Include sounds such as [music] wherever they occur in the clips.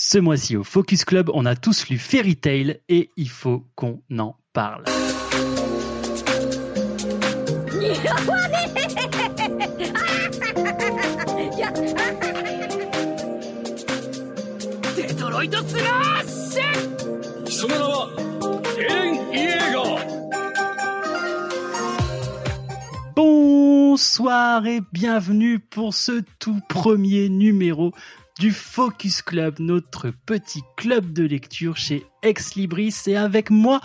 Ce mois-ci au Focus Club, on a tous lu Fairy Tail et il faut qu'on en parle. Bonsoir et bienvenue pour ce tout premier numéro du Focus Club, notre petit club de lecture chez Ex Libris. Et avec moi,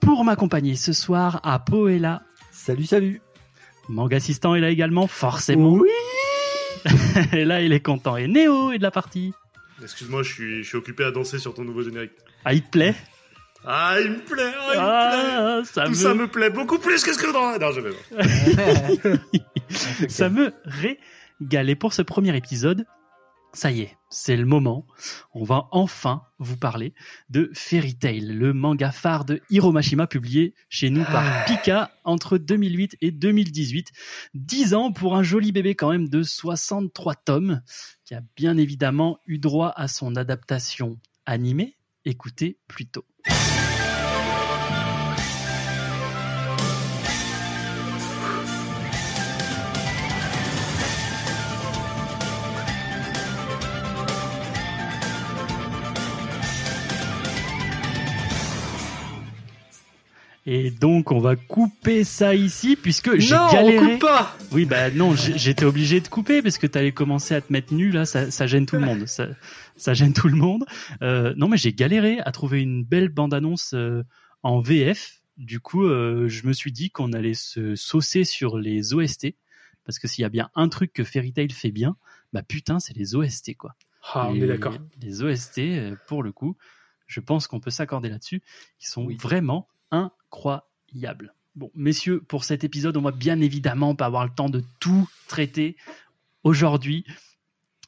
pour m'accompagner ce soir, à Poela. Salut, salut. Manga Assistant est là également, forcément. Oui. [laughs] et là, il est content. Et Néo est de la partie. Excuse-moi, je suis, je suis occupé à danser sur ton nouveau générique. Ah, il te plaît? Ah, il me plaît, ah, il Ah, me ça plaît. Tout me... ça me plaît beaucoup plus que ce que dans... Non, je vais [laughs] pas. [laughs] ça me régale. Et pour ce premier épisode, ça y est, c'est le moment. On va enfin vous parler de Fairy Tail, le manga phare de Hiro Mashima publié chez nous par Pika entre 2008 et 2018. 10 ans pour un joli bébé quand même de 63 tomes qui a bien évidemment eu droit à son adaptation animée. Écoutez plus Et donc on va couper ça ici puisque j'ai Non, on galéré. coupe pas. Oui bah non, j'étais obligé de couper parce que t'allais commencer à te mettre nu là, ça, ça gêne tout le monde. Ça, ça gêne tout le monde. Euh, non mais j'ai galéré à trouver une belle bande-annonce euh, en VF. Du coup, euh, je me suis dit qu'on allait se saucer sur les OST parce que s'il y a bien un truc que Fairy Tail fait bien, bah putain c'est les OST quoi. Ah, on les, est d'accord. Les OST, euh, pour le coup, je pense qu'on peut s'accorder là-dessus. Ils sont Oui. vraiment incroyables. Bon, messieurs, pour cet épisode, on va bien évidemment pas avoir le temps de tout traiter aujourd'hui.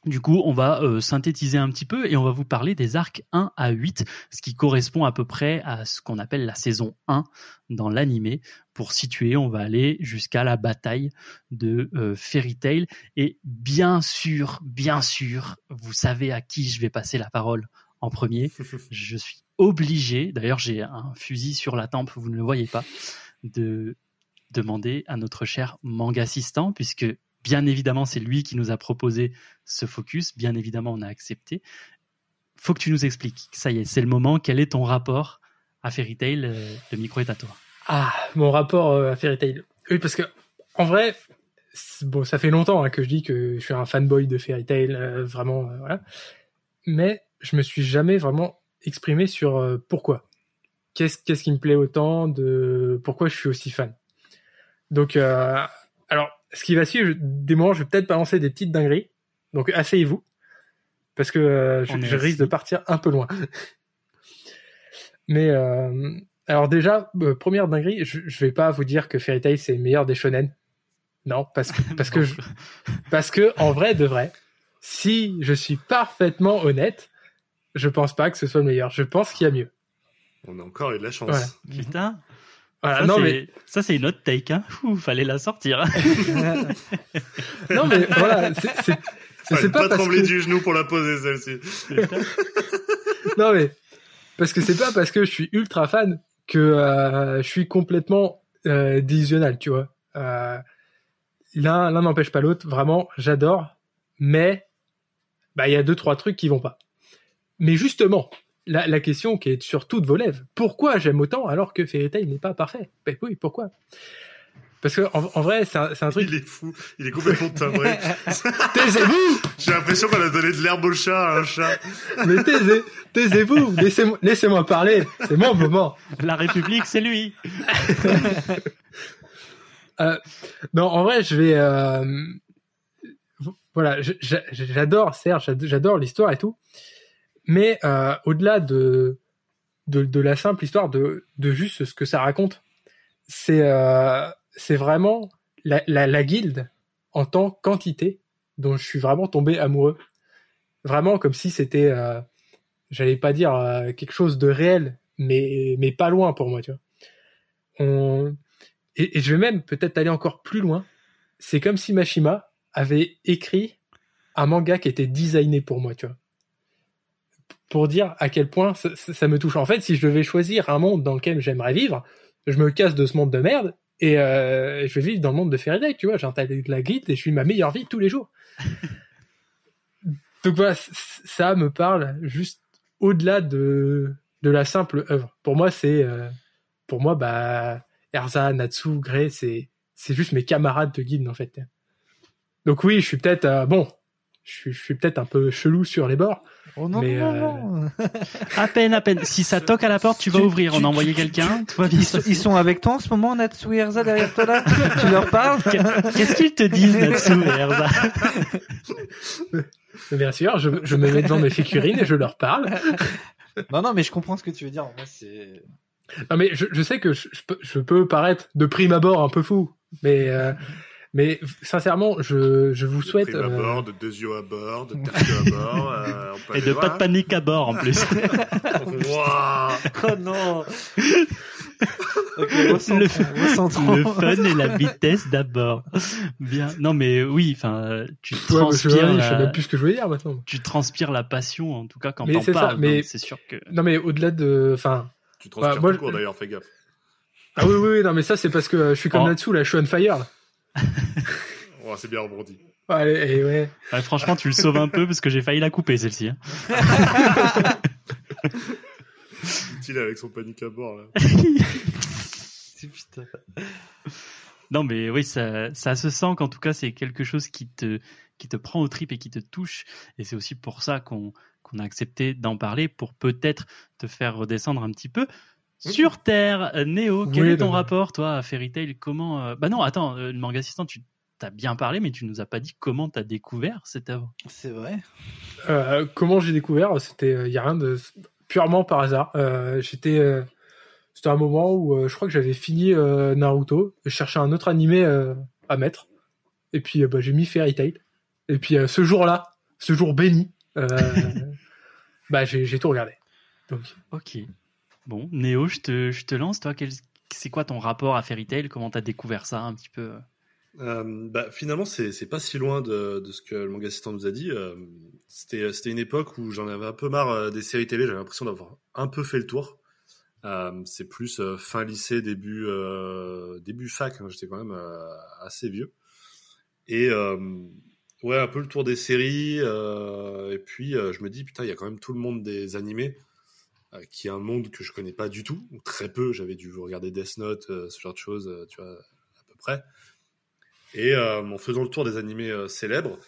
Du coup, on va euh, synthétiser un petit peu et on va vous parler des arcs 1 à 8, ce qui correspond à peu près à ce qu'on appelle la saison 1 dans l'animé. Pour situer, on va aller jusqu'à la bataille de euh, Fairy Tail. Et bien sûr, bien sûr, vous savez à qui je vais passer la parole en premier. [laughs] Je suis obligé, d'ailleurs j'ai un fusil sur la tempe, vous ne le voyez pas, de demander à notre cher manga assistant, puisque bien évidemment c'est lui qui nous a proposé ce focus, bien évidemment on a accepté. Faut que tu nous expliques, ça y est, c'est le moment, quel est ton rapport à Fairy Tail Euh, Le micro est à toi. Ah, mon rapport euh, à Fairy Tail. Oui, parce que en vrai, bon, ça fait longtemps hein, que je dis que je suis un fanboy de Fairy Tail, euh, vraiment, voilà. Mais je me suis jamais vraiment exprimé sur euh, pourquoi. Qu'est-ce qu'est-ce qui me plaît autant de pourquoi je suis aussi fan. Donc, euh, alors, ce qui va suivre, des moments, je vais peut-être balancer des petites dingueries. Donc, asseyez-vous, parce que euh, je, risque de partir un peu loin. [laughs] Mais euh, alors déjà, première dinguerie, je, je vais pas vous dire que Fairy Tail c'est le meilleur des shonen. Non, parce que [laughs] parce que je- parce que en vrai de vrai, si je suis parfaitement honnête, je pense pas que ce soit le meilleur. Je pense qu'il y a mieux. On a encore eu de la chance. Voilà. [laughs] Putain, Voilà, ça, non c'est- mais ça c'est une autre take, hein. Ouh, fallait la sortir. [laughs] non mais voilà, c'est pas, pas trembler que du genou pour la poser celle-ci. [laughs] non mais parce que c'est pas parce que je suis ultra fan que euh, je suis complètement euh, tu vois. Euh, l'un l'un n'empêche pas l'autre. Vraiment, j'adore, mais bah il y a deux trois trucs qui vont pas. Mais justement, la, la question qui est sur toutes vos lèvres, pourquoi j'aime autant alors que Fairy Tail n'est pas parfait? Ben oui, pourquoi? Parce que en, en vrai, c'est un, truc. Il est fou. Il est complètement timbré. [laughs] Taisez-vous J'ai l'impression qu'on a donné de l'herbe au chat à un chat. Mais taisez, taisez-vous, laissez-moi, parler. C'est mon moment. La République, c'est lui. [laughs] Euh, non, en vrai, je vais. euh, voilà, j'adore Serge, j'ad- j'adore l'histoire et tout, mais euh, au-delà de, de de la simple histoire de de juste ce que ça raconte, c'est euh, c'est vraiment la, la la guilde en tant qu'entité dont je suis vraiment tombé amoureux, vraiment comme si c'était, euh, j'allais pas dire euh, quelque chose de réel, mais mais pas loin pour moi, tu vois. On et, et je vais même peut-être aller encore plus loin. C'est comme si Mashima avait écrit un manga qui était designé pour moi, tu vois. Pour dire à quel point ça, me touche. En fait, si je devais choisir un monde dans lequel j'aimerais vivre, je me casse de ce monde de merde et euh, je vais vivre dans le monde de Fairy Tail, tu vois. J'intègre de la grid et je suis ma meilleure vie tous les jours. [laughs] Donc voilà, ça me parle juste au-delà de de la simple œuvre. Pour moi, c'est euh, pour moi bah Erza, Natsu, Grey, c'est c'est juste mes camarades de guide en fait. Donc oui, je suis peut-être euh, bon, je suis, je suis peut-être un peu chelou sur les bords. Oh non, Mais, non, euh, non. À peine, à peine. Si ça toque à la porte, tu vas Tu- ouvrir. tu- On a envoyé quelqu'un. Ils sont, passer. ils sont avec toi en ce moment, Natsu et Erza, derrière toi là? Tu leur parles? Qu'est-ce qu'ils te disent, Natsu et Erza? Bien sûr, je, je me mets devant mes figurines et je leur parle. Non, non, mais je comprends ce que tu veux dire. En vrai, c'est. Non mais je, je sais que je, je peux, je peux paraître de prime abord un peu fou, mais euh, mais sincèrement, je, je vous souhaite. Prime à euh, bord, de deux yeux à bord, de yeux à bord. euh, on peut Et de voir. pas de panique à bord, en plus. [laughs] Waouh. Oh non Ok, recentrons, Le recentrons. fun et la vitesse d'abord. Bien. Non, mais oui, enfin, tu ouais, mais je, transpires, je sais même plus ce que je veux dire maintenant. tu transpires la passion, en tout cas, quand Mais t'en c'est ça, parles. mais- C'est sûr que. Non mais au-delà de, enfin, Tu transpires Bah, moi, tout court d'ailleurs, fais gaffe. ah oui oui oui, non mais ça c'est parce que euh, je suis comme Oh. Natsu là, je suis on fire. Là. Oh, c'est bien rebondi. Et ouais. Ouais, franchement, tu le sauves un peu parce que j'ai failli la couper, celle-ci. hein. [laughs] Utile avec son panique à bord là. [laughs] Putain. Non, mais oui, ça, ça se sent qu'en tout cas, c'est quelque chose qui te, qui te prend au trip et qui te touche. Et c'est aussi pour ça qu'on qu'on a accepté d'en parler, pour peut-être te faire redescendre un petit peu sur Terre. Euh, Néo, quel Oui, est ton non, rapport, toi, à Fairy Tail? Comment euh, Bah non, attends, euh, le manga assistant, tu t'as bien parlé, mais tu nous as pas dit comment t'as découvert cette œuvre. C'est vrai. Euh, comment j'ai découvert? C'était, il y a rien de purement par hasard. Euh, J'étais, euh, c'était un moment où euh, je crois que j'avais fini euh, Naruto, je cherchais un autre animé euh, à mettre, et puis euh, bah, j'ai mis Fairy Tail. Et puis euh, ce jour-là, ce jour béni, euh, [laughs] bah j'ai j'ai tout regardé. Donc Ok. Bon, Néo, je te, lance, toi, c'est quoi ton rapport à Fairy Tail? Comment t'as découvert ça un petit peu? Euh, bah, finalement, c'est pas si loin de, ce que le manga assistant nous a dit. Euh, C'était une époque où j'en avais un peu marre euh, des séries télé. J'avais l'impression d'avoir un peu fait le tour. Euh, c'est plus fin lycée, début fac. hein. J'étais quand même assez vieux. Et ouais, un peu le tour des séries. et puis je me dis putain, il y a quand même tout le monde des animés. Euh, qui est un monde que je connais pas du tout, ou très peu. J'avais dû regarder Death Note, euh, ce genre de choses, euh, tu vois, à peu près. Et en faisant le tour des animés célèbres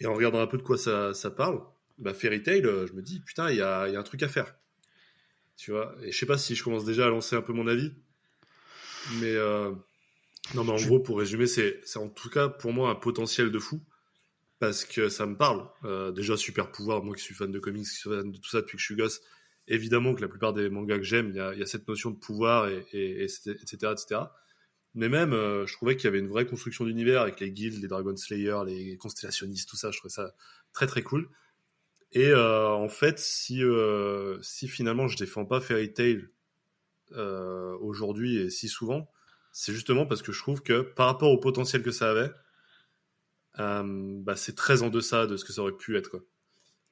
et en regardant un peu de quoi ça, ça parle, bah Fairy Tail, je me dis putain, il y a, il y a un truc à faire. Tu vois, et je sais pas si je commence déjà à lancer un peu mon avis, mais euh, non, mais en gros, pour résumer, c'est c'est en tout cas pour moi un potentiel de fou parce que ça me parle. Euh, déjà, super pouvoir, moi qui suis fan de comics, qui suis fan de tout ça depuis que je suis gosse, évidemment que la plupart des mangas que j'aime, il y a, cette notion de pouvoir, et, et, et etc., etc. Mais même, euh, je trouvais qu'il y avait une vraie construction d'univers avec les guildes, les Dragon Slayer, les constellationnistes, tout ça. Je trouvais ça très très cool. Et euh, en fait, si euh, si finalement je défends pas Fairy Tail aujourd'hui et si souvent, c'est justement parce que je trouve que par rapport au potentiel que ça avait, bah, c'est très en deçà de ce que ça aurait pu être.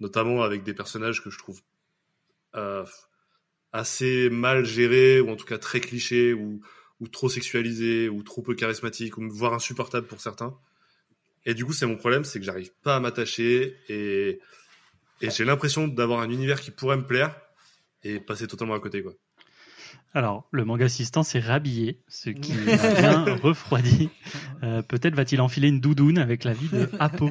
Notamment avec des personnages que je trouve euh, assez mal gérés ou en tout cas très clichés ou ou trop sexualisé, ou trop peu charismatique, ou voire insupportable pour certains. Et du coup, c'est mon problème, c'est que j'arrive pas à m'attacher, et, et j'ai l'impression d'avoir un univers qui pourrait me plaire, et passer totalement à côté, quoi. Alors, le manga assistant s'est rhabillé, ce qui [laughs] m'a bien refroidi. Euh, Peut-être va-t-il enfiler une doudoune avec la vie de Apo.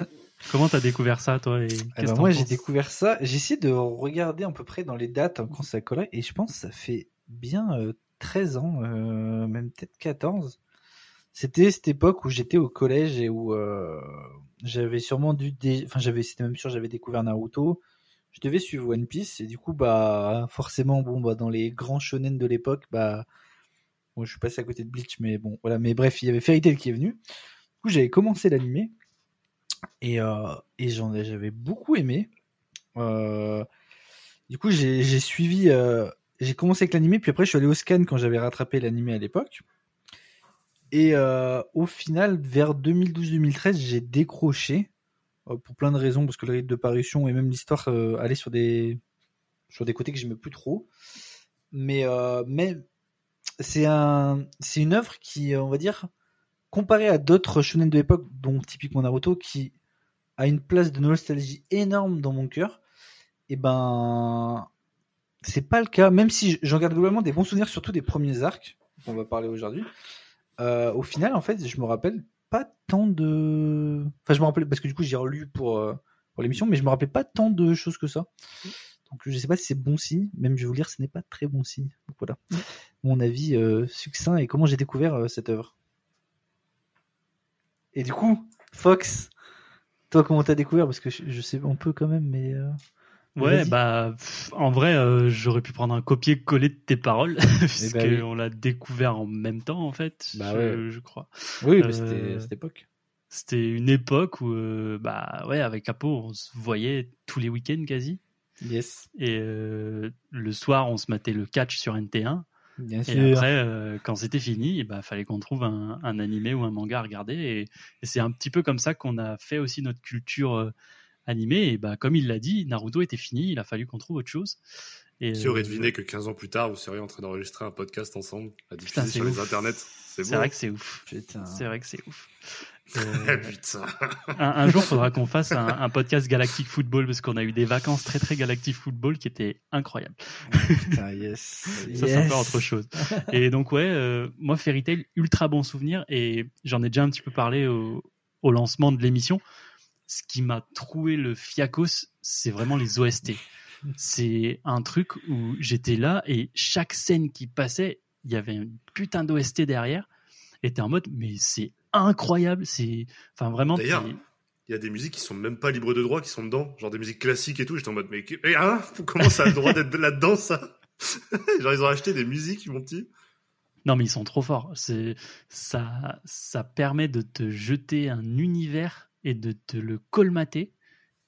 Comment t'as découvert ça, toi et Eh ben, moi, j'ai découvert ça. J'ai essayé de regarder à peu près dans les dates hein, quand ça collait, et je pense que ça fait bien euh, 13 ans, euh, même peut-être 14. C'était cette époque où j'étais au collège et où euh, j'avais sûrement dû, dé- enfin j'avais, c'était même sûr, j'avais découvert Naruto. Je devais suivre One Piece et du coup bah forcément bon bah dans les grands shonen de l'époque bah bon, je suis passé à côté de Bleach mais bon voilà mais bref il y avait Fairy Tail qui est venu. Du coup j'avais commencé l'animé et euh, et j'en ai- j'avais beaucoup aimé. Euh, du coup j'ai suivi euh, j'ai commencé avec l'animé, puis après je suis allé au scan quand j'avais rattrapé l'animé à l'époque. Et au final, vers 2012-2013, j'ai décroché pour plein de raisons, parce que le rythme de parution et même l'histoire euh, sur des sur des côtés que j'aimais plus trop. Mais, mais c'est un, c'est une œuvre qui, on va dire, comparée à d'autres shonen de l'époque, dont typiquement Naruto, qui a une place de nostalgie énorme dans mon cœur. Et ben, c'est pas le cas. Même si j'en garde globalement des bons souvenirs, surtout des premiers arcs qu'on va parler aujourd'hui. Euh, au final, en fait, je me rappelle pas tant de. Enfin, je me rappelle parce que du coup, j'ai relu pour euh, pour l'émission, mais je me rappelle pas tant de choses que ça. Donc, je sais pas si c'est bon signe. Même, je vais vous dire, ce n'est pas très bon signe. Donc voilà, mon avis euh, succinct et comment j'ai découvert cette œuvre. Et du coup, Fox, toi, comment t'as découvert? Parce que je, je sais un peu quand même, mais. euh, Ouais, bah pff, en vrai, euh, j'aurais pu prendre un copier-coller de tes paroles, [laughs] puisque bah oui. on l'a découvert en même temps en fait, Bah je, ouais. je crois. Oui, Euh, mais c'était à cette époque. C'était une époque où, euh, bah ouais, avec Apo, on se voyait tous les week-ends quasi, Yes, et euh, le soir, on se matait le catch sur NT1. Bien Et après, euh, quand c'était fini, il bah, fallait qu'on trouve un, un animé ou un manga à regarder. Et, et c'est un petit peu comme ça qu'on a fait aussi notre culture euh, animée. Et bah, comme il l'a dit, Naruto était fini, il a fallu qu'on trouve autre chose. Et, Qui aurait euh, deviné que 15 ans plus tard, vous seriez en train d'enregistrer un podcast ensemble, à diffuser Putain, sur les internets C'est vrai que c'est ouf. C'est vrai que c'est ouf. Euh, [laughs] putain. un, un jour, il faudra qu'on fasse un, un podcast Galactic Football parce qu'on a eu des vacances très très Galactic Football qui étaient incroyables. Putain, [laughs] yes. Ça, c'est encore autre chose. [laughs] Et donc, ouais, euh, moi, Fairy Tail, ultra bon souvenir. Et j'en ai déjà un petit peu parlé au, au lancement de l'émission. Ce qui m'a troué le fiacos, c'est vraiment les OST. C'est un truc où j'étais là et chaque scène qui passait, il y avait une putain d'OST derrière. Et t'es en mode, mais c'est incroyable. C'est, enfin, vraiment. D'ailleurs, Il y a des musiques qui sont même pas libres de droit, qui sont dedans, genre des musiques classiques et tout. J'étais en mode, mais, hein, [laughs] comment ça a le droit d'être là-dedans, ça? [laughs] Genre, ils ont acheté des musiques, mon petit. Non, mais ils sont trop forts. C'est ça, ça permet de te jeter un univers et de te le colmater,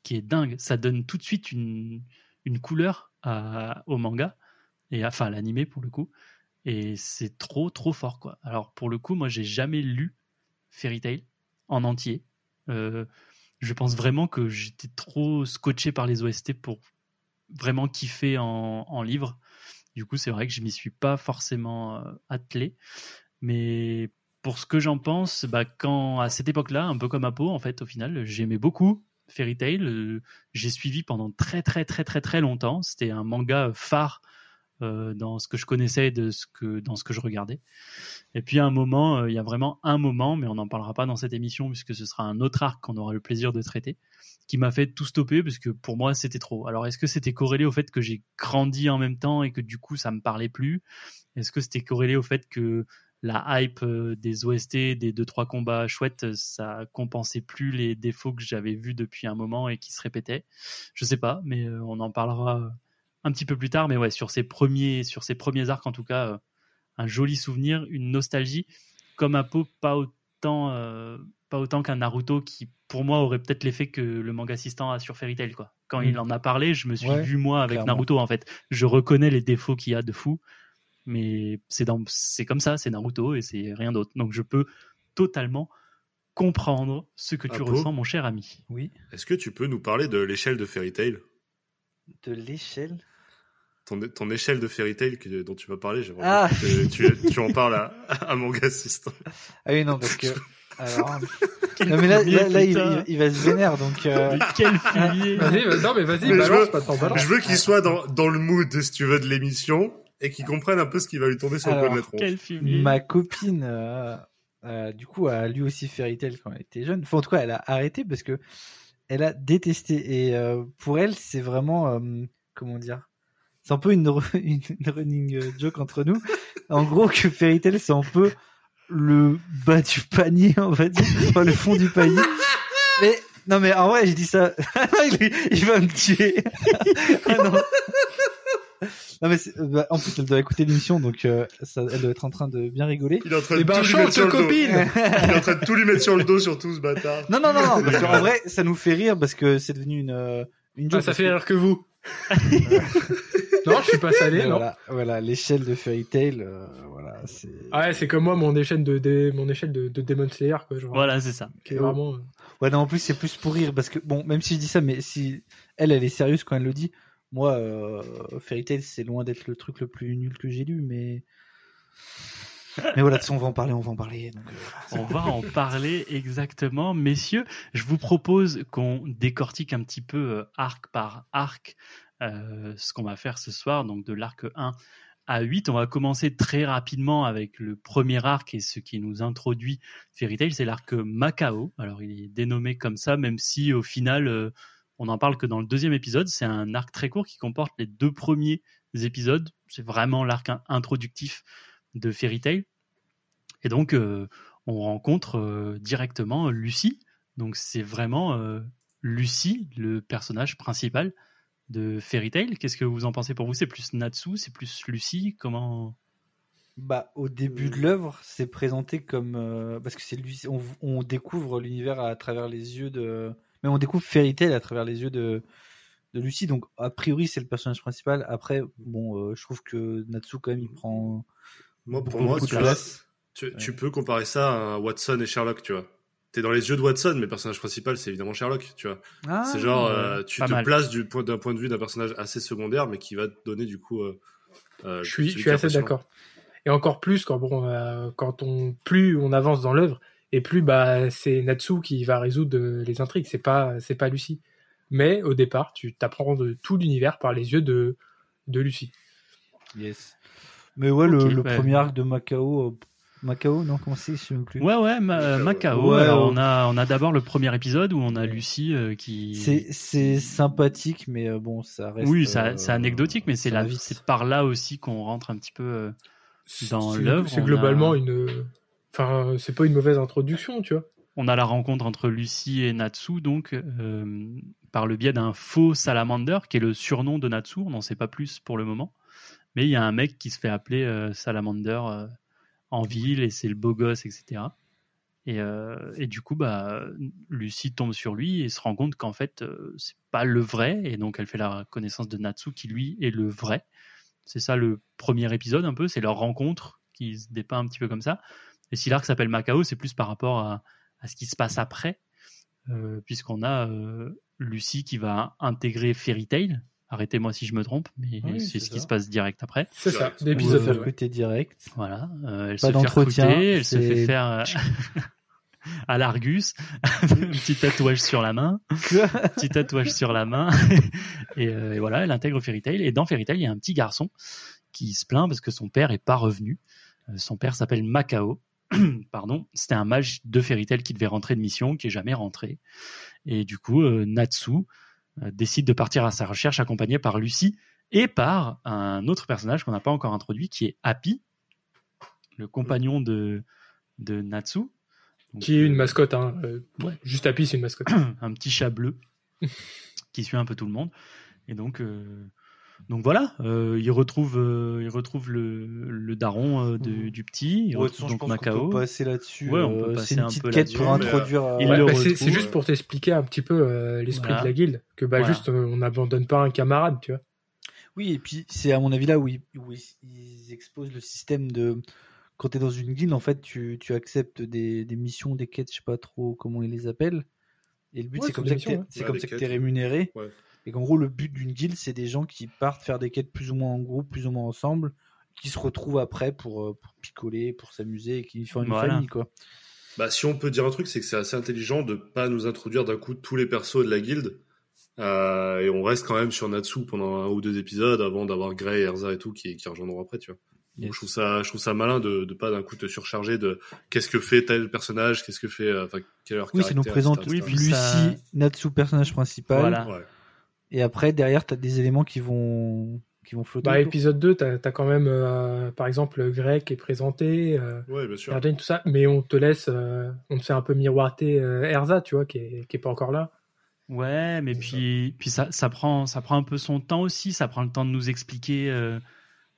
qui est dingue. Ça donne tout de suite une, une couleur à- au manga et enfin à l'animé pour le coup. Et c'est trop trop fort quoi. Alors pour le coup, moi j'ai jamais lu Fairy Tail en entier. Euh, je pense vraiment que j'étais trop scotché par les OST pour vraiment kiffer en, en livre. Du coup, c'est vrai que je m'y suis pas forcément euh, attelé. Mais pour ce que j'en pense, bah, quand à cette époque-là, un peu comme Apo, en fait, au final, j'aimais beaucoup Fairy Tail. Euh, J'ai suivi pendant très très très très très longtemps. C'était un manga phare euh, dans ce que je connaissais, de ce que dans ce que je regardais. Et puis à un moment, euh, il y a vraiment un moment, mais on n'en parlera pas dans cette émission puisque ce sera un autre arc qu'on aura le plaisir de traiter, qui m'a fait tout stopper parce que pour moi c'était trop. Alors est-ce que c'était corrélé au fait que j'ai grandi en même temps et que du coup ça me parlait plus? Est-ce que c'était corrélé au fait que la hype euh, des OST, des deux trois combats chouettes, ça compensait plus les défauts que j'avais vus depuis un moment et qui se répétaient? Je sais pas, mais on en parlera un petit peu plus tard. Mais ouais, sur ces premiers, sur ces premiers arcs en tout cas, euh, un joli souvenir, une nostalgie, comme Apo, pas autant, euh, pas autant qu'un Naruto qui, pour moi, aurait peut-être l'effet que le manga assistant a sur Fairy Tail. Quoi. Quand Mm. il en a parlé, je me suis Ouais, vu moi avec clairement. Naruto en fait. Je reconnais les défauts qu'il y a de fou, mais c'est dans, c'est comme ça, c'est Naruto et c'est rien d'autre. Donc je peux totalement comprendre ce que tu Apo ressens, mon cher ami. Oui, Est-ce que tu peux nous parler de l'échelle de Fairy Tail? De l'échelle? Ton, ton échelle de Fairy Tail que- dont tu m'as parlé, j'aimerais Ah. que tu, tu en parles à, à mon gars assistant. Ah oui, non, parce que. [laughs] Alors, non, mais là, là, là, il, il- il va se vénère, donc. euh, Mais quel Vas-y, vas- non mais vas-y, balance veux- maintenant, balance. Je veux qu'il soit dans, dans le mood, si tu veux, de l'émission et qu'il comprenne un peu ce qui va lui tomber sur le coin de la tronche. Quel fumier Ma copine, euh, euh, du coup, a lu aussi Fairy Tail quand elle était jeune. Enfin, en tout cas, elle a arrêté parce que elle a détesté. Et euh, pour elle, c'est vraiment, euh, comment dire, c'est un peu une, une, [laughs] une running euh, joke entre nous. En gros, que Fairy Tail, c'est un peu le bas du panier, on va dire, enfin le fond du panier. Mais non, mais en vrai, j'ai dit ça. [laughs] il, il va me tuer. [laughs] Ah non. Non mais c'est- bah, en plus elle doit écouter l'émission donc euh, ça, elle doit être en train de bien rigoler. Il est en train de Eh ben, tout lui mettre sur le dos. copine Il est en train de tout lui mettre sur le dos, surtout ce bâtard. Non, non, non, non, parce qu'en vrai, ça nous fait rire parce que c'est devenu une, euh, une Ah, joke. ça fait que- rire que vous. Non, je suis pas salé, non. voilà, voilà l'échelle de Fairy Tail, euh, voilà, c'est. Ah Ouais, c'est comme moi, mon échelle de, de- mon échelle de, de Demon Slayer, quoi. Genre, Voilà, c'est ça. qui est vraiment. euh, Ouais, non, en plus, c'est plus pour rire parce que, bon, même si je dis ça, mais si elle, elle est sérieuse quand elle le dit, Moi, euh, Fairy Tail, c'est loin d'être le truc le plus nul que j'ai lu, mais. Mais voilà, on va en parler, on va en parler. Donc, euh, On va en parler exactement. Messieurs, je vous propose qu'on décortique un petit peu euh, arc par arc euh, ce qu'on va faire ce soir, donc de l'arc 1 à 8. On va commencer très rapidement avec le premier arc et ce qui nous introduit Fairy Tail, c'est l'arc Macao. Alors il est dénommé comme ça, même si au final, euh, on n'en parle que dans le deuxième épisode. C'est un arc très court qui comporte les deux premiers épisodes. C'est vraiment l'arc in- introductif de Fairy Tail. Et donc, euh, on rencontre euh, directement Lucie. Donc, c'est vraiment euh, Lucie, le personnage principal de Fairy Tail. Qu'est-ce que vous en pensez pour vous? C'est plus Natsu C'est plus Lucie Comment? Bah, au début de l'œuvre, c'est présenté comme euh, parce que c'est lui. On, on découvre l'univers à travers les yeux de. Mais on découvre Fairy Tail à travers les yeux de de Lucie. Donc a priori, c'est le personnage principal. Après, bon, euh, je trouve que Natsu quand même il prend. Moi, pour Beaucoup, moi, beaucoup tu, vois, tu, tu peux comparer ça à un Watson et Sherlock, tu vois. T'es dans les yeux de Watson, mais le personnage principal, c'est évidemment Sherlock, tu vois. Ah, c'est genre, euh, tu te mal. places du point, d'un point de vue d'un personnage assez secondaire, mais qui va te donner du coup. euh, euh, Je suis, je suis assez d'accord. Et encore plus quand bon, euh, quand on plus on avance dans l'œuvre et plus bah c'est Natsu qui va résoudre les intrigues. C'est pas c'est pas Lucie. Mais au départ, tu t'apprends de tout l'univers par les yeux de de Lucie. Yes. Mais ouais, le, Ok, le ouais. premier arc de Macao. euh, Macao, non, comment c'est Je sais plus. Ouais, ouais, Ma- euh, Macao. Ouais, Alors, ouais. on a, on a d'abord le premier épisode où on a Lucie euh, qui. C'est c'est sympathique, mais euh, bon, ça reste. Oui, ça- euh, c'est anecdotique, mais c'est par là aussi qu'on rentre un petit peu. euh, Dans l'œuvre, c'est globalement a- une. Enfin, c'est pas une mauvaise introduction, tu vois. on a la rencontre entre Lucie et Natsu, donc euh, par le biais d'un faux salamander, qui est le surnom de Natsu. On n'en sait pas plus pour le moment, mais il y a un mec qui se fait appeler euh, salamander euh, en ville et c'est le beau gosse, etc. Et, euh, et du coup, bah, Lucie tombe sur lui et se rend compte qu'en fait, c'est pas le vrai, et donc elle fait la connaissance de Natsu qui lui est le vrai. C'est ça le premier épisode un peu, c'est leur rencontre qui se dépeint un petit peu comme ça. Et si l'arc s'appelle Macao, c'est plus par rapport à, à ce qui se passe après, puisqu'on a Lucie qui va intégrer Fairy Tail. Arrêtez-moi si je me trompe, mais Oui, c'est ce ça. qui se passe direct après. C'est ça, l'épisode deux, faire ouais. recruter direct. Voilà, euh, elle Pas se fait recruter, elle se fait faire euh, [laughs] à l'Argus, un [laughs] petit tatouage sur la main, [laughs] petit tatouage sur la main, et, euh, et voilà, elle intègre Fairy Tail. Et dans Fairy Tail, il y a un petit garçon qui se plaint parce que son père est pas revenu. Euh, Son père s'appelle Macao. [clears throat] Pardon, c'était un mage de Fairy Tail qui devait rentrer de mission, qui est jamais rentré. Et du coup, euh, Natsu euh, décide de partir à sa recherche accompagné par Lucie et par un autre personnage qu'on n'a pas encore introduit, qui est Happy, le compagnon de, de Natsu. Donc, Qui est une euh, mascotte, hein. euh, Ouais. Juste Happy, c'est une mascotte. [coughs] un petit chat bleu [laughs] qui suit un peu tout le monde. Et donc, euh, donc voilà, euh, il retrouve, euh, il retrouve le, le daron euh, de- Mhm. du petit, il Ouais, retrouve donc pense Macao. qu'on peut passer là-dessus. Ouais, on peut euh, passer c'est une un petite peu quête pour introduire. euh, Ouais, bah, c'est juste pour t'expliquer un petit peu euh, l'esprit Voilà. de la guilde. Que bah Voilà. juste, euh, on n'abandonne pas un camarade, tu vois. Oui, et puis c'est à mon avis là où ils, où ils- ils exposent le système de. Quand tu es dans une guilde, en fait, tu, tu acceptes des, des missions, des quêtes, je sais pas trop comment ils les appellent. Et le but, Ouais, c'est comme ça que missions, t'es- ouais. c'est Ouais, comme des ça que quêtes. tu es rémunéré. Ouais. Et qu'en gros, le but d'une guilde, c'est des gens qui partent faire des quêtes plus ou moins en groupe, plus ou moins ensemble, qui se retrouvent après pour, euh, pour picoler, pour s'amuser, et qui font une Voilà. famille, quoi. Bah, si on peut dire un truc, c'est que c'est assez intelligent de pas nous introduire d'un coup tous les persos de la guilde. Euh, et on reste quand même sur Natsu pendant un ou deux épisodes avant d'avoir Grey, Erza et tout qui, qui rejoindront après, tu vois. Donc, je trouve ça, je trouve ça malin de, de pas d'un coup te surcharger de qu'est-ce que fait tel personnage, qu'est-ce que fait, euh, enfin, quel est leur Oui, ça nous présente etc., Oui, etc. puis Lucie, ça- Natsu, personnage principal. Voilà. Ouais. Et après, derrière, tu as des éléments qui vont, qui vont flotter. Bah, épisode 2, t'as as quand même, euh, par exemple, Greg qui est présenté, euh, Ouais, bien sûr. Tout ça, mais on te laisse, euh, on te fait un peu miroiter euh, Erza, tu vois, qui est, qui est pas encore là. Ouais, mais puis, puis ça, ça, prend, ça prend un peu son temps aussi. Ça prend le temps de nous expliquer euh,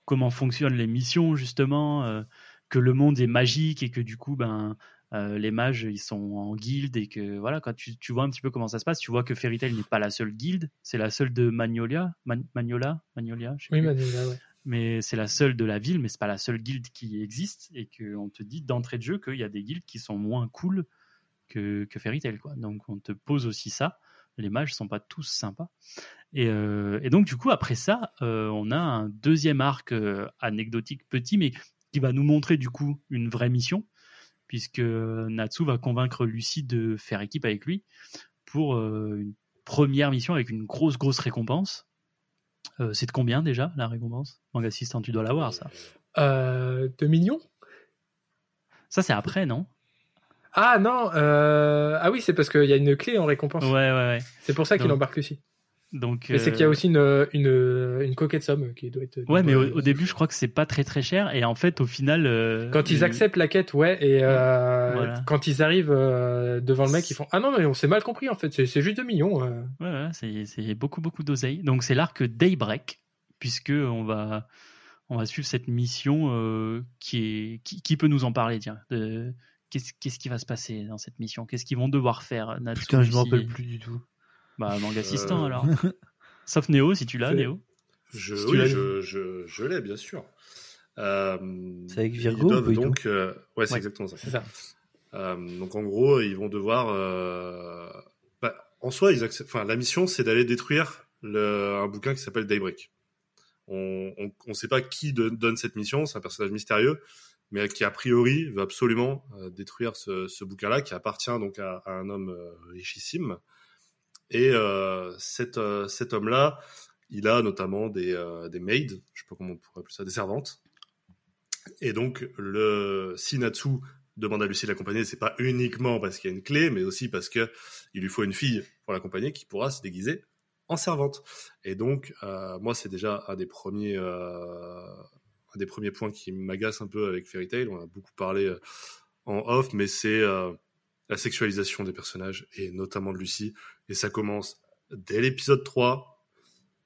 comment fonctionnent les missions, justement, euh, que le monde est magique et que du coup, ben, euh, les mages, ils sont en guilde et que voilà, quand tu, tu vois un petit peu comment ça se passe, tu vois que Fairy Tail n'est pas la seule guilde, c'est la seule de Magnolia, Man- Magnola, Magnolia, je sais Oui, plus. Ouais. mais c'est la seule de la ville, mais c'est pas la seule guilde qui existe et qu'on te dit d'entrée de jeu qu'il y a des guildes qui sont moins cool que, que Fairy Tail, quoi. Donc on te pose aussi ça. Les mages sont pas tous sympas. Et, euh, et donc, du coup, après ça, euh, on a un deuxième arc anecdotique petit, mais qui va nous montrer, du coup, une vraie mission, puisque Natsu va convaincre Lucie de faire équipe avec lui pour euh, une première mission avec une grosse, grosse récompense. Euh, c'est de combien déjà, la récompense? Manga Assistant, tu dois l'avoir, ça. Euh, 2 millions? Ça, c'est après, non? Ah non, euh... ah oui, c'est parce qu'il y a une clé en récompense. Ouais, ouais, ouais. C'est pour ça qu'il embarque Lucie. Donc, Mais c'est euh, qu'il y a aussi une, une, une coquette somme qui doit être. Ouais, mais au, au début, je crois que c'est pas très très cher. Et en fait, au final. euh, Quand ils acceptent la quête, ouais, et euh, Voilà. quand ils arrivent euh, devant le mec, ils font Ah non, mais on s'est mal compris en fait, c'est c'est juste 2 millions. euh. Ouais, ouais, c'est c'est beaucoup, beaucoup d'oseille. Donc, c'est l'arc Daybreak, puisque on va, on va suivre cette mission euh, qui est. Qui, qui peut nous en parler, tiens de- Qu'est-ce qu'est-ce qui va se passer dans cette mission? Qu'est-ce qu'ils vont devoir faire? Natsu, Putain, je me rappelle plus du tout. Bah, manga assistant Euh, [laughs] alors. Sauf Néo, si tu l'as, Néo. Je, Si oui, l'as je, je, je l'ai, bien sûr. Euh, C'est avec Virgo doivent ou donc, euh, Ouais, c'est Ouais. exactement ça. C'est ça. Euh, donc en gros, ils vont devoir. euh, bah, en soi, ils acceptent. Enfin, la mission, c'est d'aller détruire le... un bouquin qui s'appelle Daybreak. On on sait pas qui don- donne cette mission. C'est un personnage mystérieux, mais qui a priori veut absolument euh, détruire ce, ce bouquin-là, qui appartient donc à, à un homme euh, richissime. Et euh, cet, euh, cet homme-là, il a notamment des, euh, des maids, je sais pas comment on pourrait appeler ça, des servantes. Et donc, le Sinatsu demande à Lucie de l'accompagner, c'est pas uniquement parce qu'il y a une clé, mais aussi parce que il lui faut une fille pour l'accompagner qui pourra se déguiser en servante. Et donc, moi, c'est déjà un des premiers, des premiers points qui m'agace un peu avec Fairy Tail. On a beaucoup parlé en off, mais c'est la sexualisation des personnages et notamment de Lucie. Et ça commence dès l'épisode 3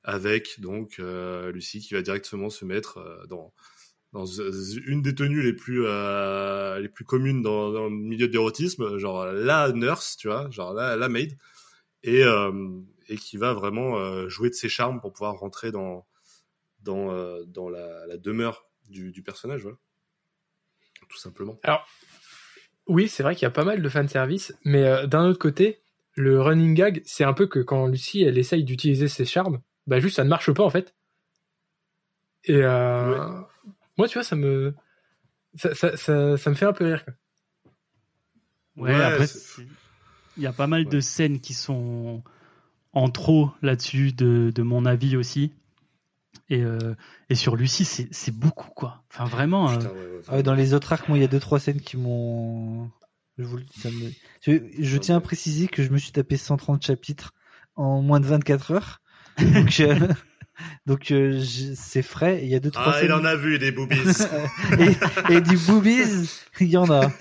avec donc euh, Lucie qui va directement se mettre euh, dans dans une des tenues les plus euh, les plus communes dans, le milieu de l'érotisme, genre la nurse, tu vois, genre la, la maid, et euh, et qui va vraiment jouer de ses charmes pour pouvoir rentrer dans dans dans la, la demeure du, du personnage, voilà, tout simplement. Oui, c'est vrai qu'il y a pas mal de fanservice, mais euh, d'un autre côté, le running gag, c'est un peu que quand Lucie, elle essaye d'utiliser ses charmes, bah juste ça ne marche pas en fait. Et euh, Ouais. moi, tu vois, ça me ça, ça, ça, ça me fait un peu rire. quoi. Ouais, Ouais, après, il y a pas mal de scènes qui sont en trop là-dessus, de, de mon avis aussi. Et, euh, et sur Lucie, c'est c'est beaucoup, quoi. Enfin, vraiment. euh, Putain, ouais, ouais, Ah ouais, dans les autres arcs, moi, il y a deux trois scènes qui m'ont. Je, vous le- ça me- je, je tiens à préciser que je me suis tapé 130 chapitres en moins de 24 heures. Donc, euh, [laughs] donc euh, c'est frais. Il y a deux trois Ah, il en a vu des boobies. [laughs] et, et du boobies, il y en a.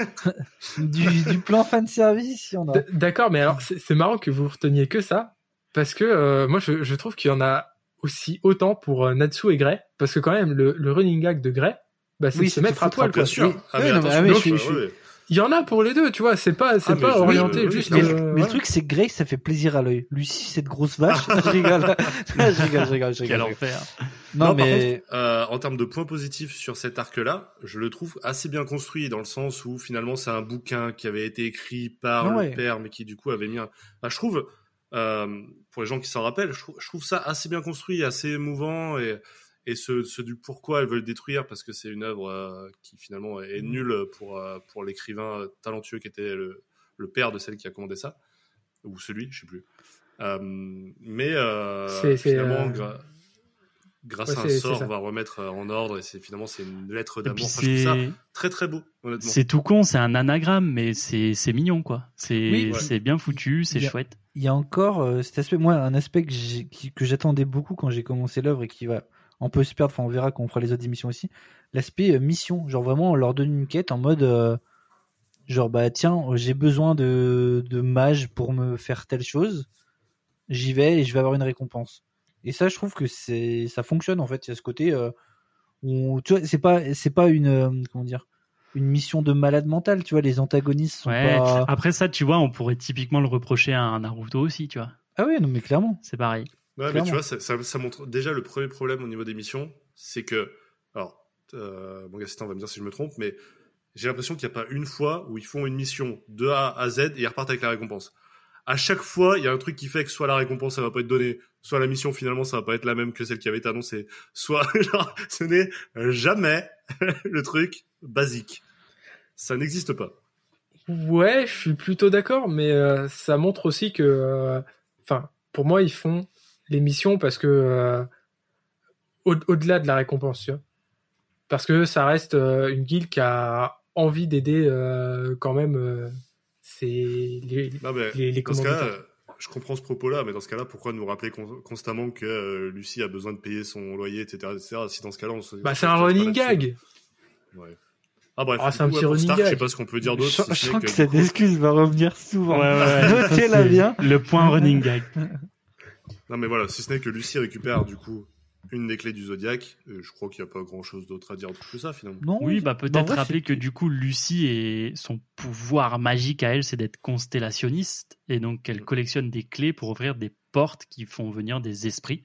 Du, du plan fan service, il y en a. D'accord, mais alors c'est c'est marrant que vous reteniez que ça, parce que euh, moi je, je trouve qu'il y en a aussi autant pour euh, Natsu et Gray, parce que quand même le, le running gag de Gray, bah, c'est Oui, de se mettre à poil. quoi. Bien sûr. Oui. Ah, Oui, mais non, mais- attention, ah, mais donc, je- ouais, je- ouais. Il y en a pour les deux, tu vois. C'est pas c'est Ah, pas orienté oui, juste. Mais, euh, mais le truc, c'est que Grace, ça fait plaisir à l'œil. Lucie, cette grosse vache. [laughs] je rigole. [laughs] je rigole, je rigole, je Quel rigole. enfer. Non, Non, par mais. Euh, en termes de points positifs sur cet arc-là, je le trouve assez bien construit dans le sens où finalement c'est un bouquin qui avait été écrit par Ah ouais. le père, mais qui du coup avait mis un. Bah, je trouve, euh, pour les gens qui s'en rappellent, je trouve, je trouve ça assez bien construit, assez émouvant et et ce, ce du pourquoi elles veulent le détruire parce que c'est une œuvre euh, qui finalement est Mm. nulle pour euh, pour l'écrivain talentueux qui était le, le père de celle qui a commandé ça ou celui, je sais plus. Mais C'est- finalement, gra- grâce ouais, à un sort, on va remettre euh, en ordre et c'est finalement c'est une lettre Et d'amour. puis Enfin, je trouve ça c'est très très beau, honnêtement. c'est tout con, c'est un anagramme, mais c'est c'est mignon, quoi. C'est Oui, ouais. bien foutu, c'est chouette. il y a encore euh, cet aspect, moi, un aspect que j'attendais beaucoup quand j'ai commencé l'œuvre et qui va un peu se perdre. Enfin, on verra quand on fera les autres émissions aussi. L'aspect euh, mission, genre vraiment, on leur donne une quête en mode, euh, genre bah tiens, j'ai besoin de de mages pour me faire telle chose. J'y vais et je vais avoir une récompense. Et ça, je trouve que c'est ça fonctionne en fait. Il y a ce côté euh, où tu vois, c'est pas c'est pas une euh, comment dire une mission de malade mental. Tu vois, les antagonistes sont Ouais. pas. Après ça, tu vois, on pourrait typiquement le reprocher à un Naruto aussi, tu vois. Ah ouais, non mais clairement. C'est pareil. Ouais, mais tu vois, ça, ça, ça montre déjà le premier problème au niveau des missions, c'est que, alors, euh, mon assistant va me dire si je me trompe, mais j'ai l'impression qu'il n'y a pas une fois où ils font une mission de A à Z et ils repartent avec la récompense. À chaque fois, il y a un truc qui fait que soit la récompense ça va pas être donnée, soit la mission finalement ça va pas être la même que celle qui avait été annoncée, soit [laughs] ce n'est jamais [laughs] le truc basique. Ça n'existe pas. Ouais, je suis plutôt d'accord, mais euh, ça montre aussi que, euh, enfin, pour moi, ils font les missions parce que euh, au- au-delà de la récompense, tu vois. parce que ça reste une guilde qui a envie d'aider quand même ses les, Non, les, les commanditaires. euh, je comprends ce propos-là, mais dans ce cas-là, pourquoi nous rappeler con- constamment que euh, Lucie a besoin de payer son loyer, etc., etc. Si dans ce cas-là, on se. Bah, c'est un running gag. Ouais. Ah bref, Ah, c'est un coup, petit running Stark, je sais gag. pas ce qu'on peut dire d'autre. Je, si sens que cette coup- excuse va revenir souvent. Ouais, ouais, ouais, ça, Notez-la c'est bien. Le point running gag. Non mais voilà, si ce n'est que Lucie récupère du coup une des clés du Zodiac, euh, je crois qu'il n'y a pas grand-chose d'autre à dire que ça finalement. Non, Oui, bah en peut-être rappeler que du coup, Lucie et son pouvoir magique à elle, c'est d'être constellationniste et donc qu'elle collectionne des clés pour ouvrir des portes qui font venir des esprits.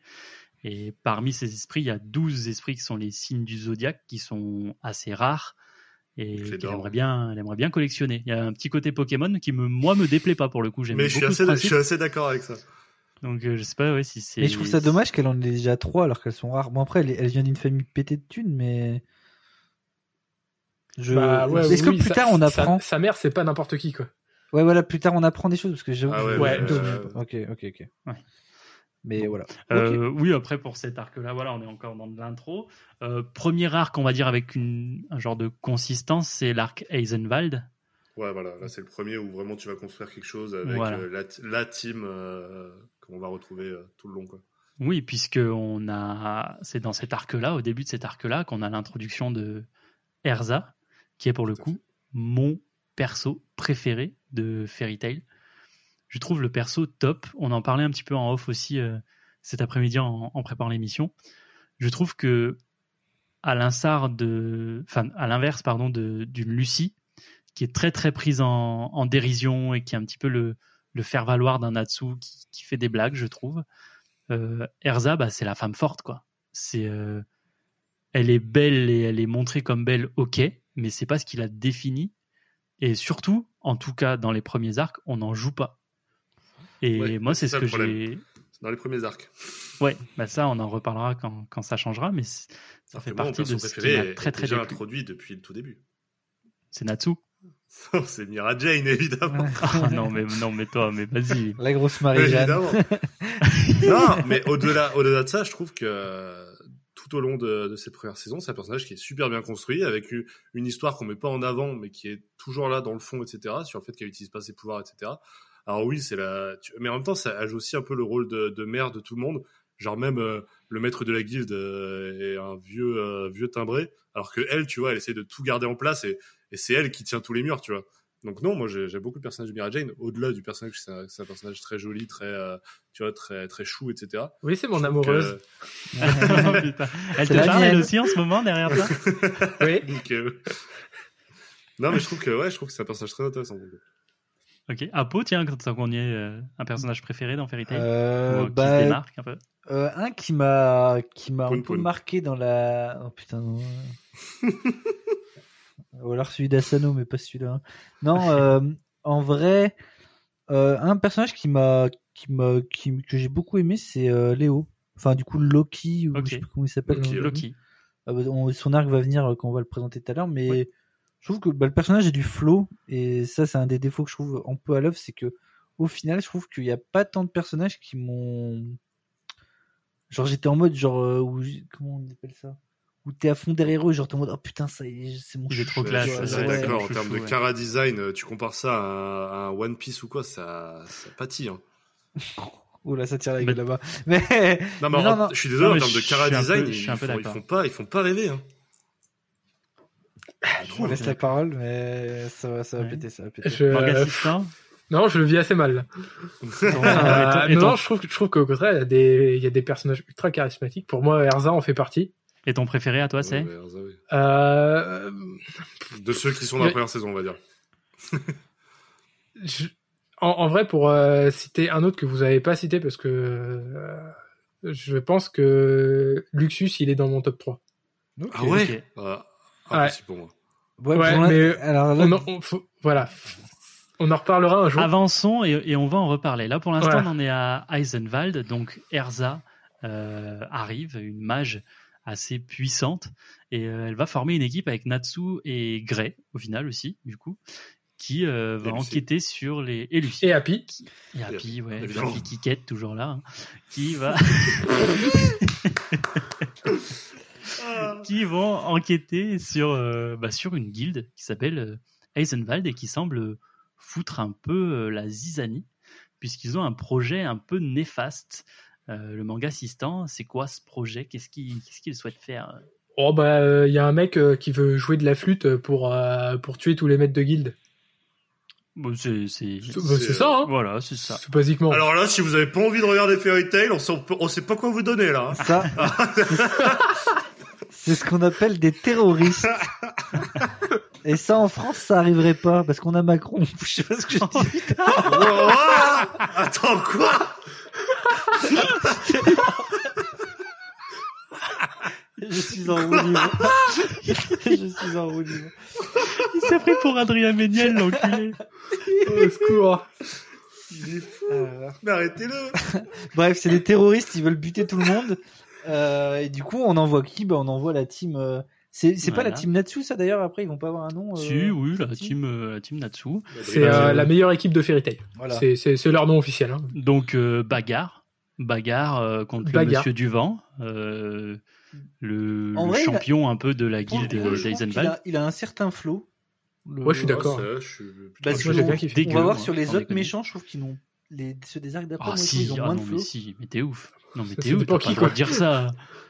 Et parmi ces esprits, il y a 12 esprits qui sont les signes du zodiaque, qui sont assez rares et qu'elle aimerait bien, elle aimerait bien collectionner. Il y a un petit côté Pokémon qui me, moi, me déplaît pas pour le coup. J'aime Mais beaucoup je suis, ce assez, je principe. suis assez d'accord avec ça. Donc euh, je sais pas ouais, si c'est. Mais je trouve ça dommage qu'elle en ait déjà trois alors qu'elles sont rares. Bon après, elle, elle vient d'une famille pétée de thunes, mais je. Bah, ouais, Est-ce oui, que plus sa- tard on sa- apprend Sa, mère, c'est pas n'importe qui quoi. Ouais, voilà, plus tard on apprend des choses parce que j'avoue. Ah ouais, ouais, euh, Ok, ok, ok. Ouais. Mais voilà. Euh, Oui, après pour cet arc-là, voilà, on est encore dans de l'intro. Euh, premier arc, on va dire avec une, un genre de consistance, c'est l'arc Eisenwald. Ouais, voilà, là c'est le premier où vraiment tu vas construire quelque chose avec Voilà. euh, la, team euh, qu'on va retrouver euh, tout le long. Quoi. Oui, puisque on a, c'est dans cet arc-là, au début de cet arc-là, qu'on a l'introduction de Erza, qui est pour le coup mon perso préféré de Fairy Tail. Je trouve le perso top. On en parlait un petit peu en off aussi euh, cet après-midi en, en préparant l'émission. Je trouve que, à l'instar de, enfin, à l'inverse, pardon, d'une Lucie, qui est très très prise en, en dérision et qui est un petit peu le, le faire valoir d'un Natsu qui, qui fait des blagues, je trouve. Euh, Erza, bah, c'est la femme forte, quoi. C'est, euh, elle est belle et elle est montrée comme belle, ok, mais c'est pas ce qui la définit. Et surtout, en tout cas dans les premiers arcs, on n'en joue pas. Et Ouais, moi, c'est ce que j'ai. Dans les premiers arcs. Ouais, bah ça, on en reparlera quand, quand ça changera, mais ça fait partie de ce qui m'a très très déplu. introduit depuis le tout début. C'est Natsu. [laughs] c'est Mira Jane, évidemment. Ah [laughs] non, mais non, mais toi, mais vas-y. La grosse Marie-Jeanne. Évidemment. [laughs] non, mais au-delà, au-delà de ça, je trouve que euh, tout au long de, de cette première saison, c'est un personnage qui est super bien construit, avec une histoire qu'on met pas en avant, mais qui est toujours là dans le fond, etc. Sur le fait qu'elle utilise pas ses pouvoirs, etc. Alors oui, c'est la. tu- Mais en même temps, ça joue aussi un peu le rôle de, de mère de tout le monde. Genre même euh, le maître de la guilde euh, est un vieux euh, vieux timbré, alors que elle, tu vois, elle essaie de tout garder en place et, et c'est elle qui tient tous les murs, tu vois. Donc non, moi j'ai- j'aime beaucoup le personnage de Mira Jane. Au-delà du personnage, c'est un, personnage très joli, très euh, tu vois, très très chou, etc. Oui, c'est mon Je amoureuse. [laughs] Elle te parle elle aussi en ce moment derrière toi [laughs] Oui. Donc, euh, non, mais je trouve que ouais, je trouve que c'est un personnage très intéressant. donc. Ok. Apo, tiens, quand on y est, euh, un personnage préféré dans Fairy Tail Ou, qui se bah, démarque un peu euh, un qui m'a qui m'a un peu Poun. marqué dans la. Oh putain. [laughs] Ou alors celui d'Asano, mais pas celui-là. Non, [laughs] euh, en vrai, euh, un personnage qui m'a qui m'a qui, que j'ai beaucoup aimé, c'est euh, Léo. Enfin, du coup, Loki ou je sais plus comment il s'appelle. Le- Loki. Ah bah, on- son arc va venir quand on va le présenter tout à l'heure, mais je trouve que bah, le personnage a du flow et ça c'est un des défauts que je trouve un peu à l'œuvre, c'est que au final je trouve qu'il n'y a pas tant de personnages qui m'ont genre j'étais en mode genre où comment on appelle ça? Où t'es à fond derrière eux genre t'es en mode oh putain c'est mon Il est trop classe, Je ouais, suis ouais, assez ouais. d'accord. En termes de ouais. cara design, euh, tu compares ça à un, One Piece ou quoi, ça, ça pâtit. Hein. [laughs] là ça tire la Mais- gueule là-bas [laughs] mais Non, mais Mais en- non, non. je suis désolé, Non, en termes de je cara peu- design, je ils, font, ils font pas, ils font pas rêver. Hein. on laisse la parole mais ça va ça va Ouais. péter ça va péter Je... Manga assistant Non, je le vis assez mal. [laughs] Euh, non, je trouve, je qu'au contraire, il y, a des, il y a des personnages ultra charismatiques. Pour moi, Erza en fait partie. Et ton préféré à toi, Ouais, c'est oui. Euh, De ceux qui sont dans la première saison, on va dire. [laughs] je- en, en vrai, pour euh, citer un autre que vous avez pas cité, parce que euh, je pense que Luxus, il est dans mon top 3. Ok. Ah ouais Ok. Ah, Impossible pour moi. Ouais, Ouais, pour l'in- mais alors là, On en- on- faut- voilà. On On en reparlera un jour. Avançons et, et on va en reparler. Là, pour l'instant, Ouais. on en est à Eisenwald. Donc, Erza euh, arrive, une mage assez puissante, et euh, elle va former une équipe avec Natsu et Grey, au final aussi, du coup, qui euh, va enquêter sur les... Et Lucie. Et Happy. Et Happy, ouais. Happy Kikette, toujours là, hein, qui va... [laughs] [laughs] qui vont enquêter sur, euh, bah, sur une guilde qui s'appelle euh, Eisenwald et qui semble foutre un peu euh, la zizanie, puisqu'ils ont un projet un peu néfaste. Euh, le manga assistant, c'est quoi ce projet? Qu'est-ce qu'ils souhaitent faire? Oh bah il y a un mec euh, qui veut jouer de la flûte pour euh, pour tuer tous les maîtres de guilde. Bon, C'est c'est- C'est bah, ça, hein voilà, c'est ça. C'est basiquement. Alors là, si vous avez pas envie de regarder Fairy Tail, on sait, on sait pas quoi vous donner là. hein. Ça, [laughs] c'est ce qu'on appelle des terroristes. Et ça, en France, ça arriverait pas, parce qu'on a Macron. [laughs] Je sais pas ce que je dis. Oh, oh Attends, quoi? Je suis en roue libre. Je suis en roue libre. Il s'est pris pour Adrien Méniel, l'enculé. Au secours. Il est fou. Euh, Mais arrêtez-le. Bref, c'est des terroristes, ils veulent buter tout le monde. Euh, et du coup, on envoie qui? Bah, On envoie la team. euh, C'est c'est pas la team Natsu, ça d'ailleurs. Après, ils vont pas avoir un nom. euh, Si, oui, la si. team, euh, la team Natsu. C'est euh, la meilleure équipe de Fairy Tail. Voilà. C'est leur nom officiel. Hein. Donc, euh, bagarre. Bagarre euh, contre le Bagarre. monsieur du vent. euh, le, En le vrai, il a- champion un peu de la le guilde qu'il d'Eisenwald. a, il a un certain flow. Le- Ouais, je suis d'accord. Plutôt Bah, kiffé. Dégueu, on va voir moi, sur les autres déconner. méchants, je trouve qu'ils n'ont. Les, ceux des arcs d'après, Ah trouve si, qu'ils ont ah moins non, de mais flow. si, mais t'es ouf. Non mais t'es ouf, t'as pas le droit de dire ça.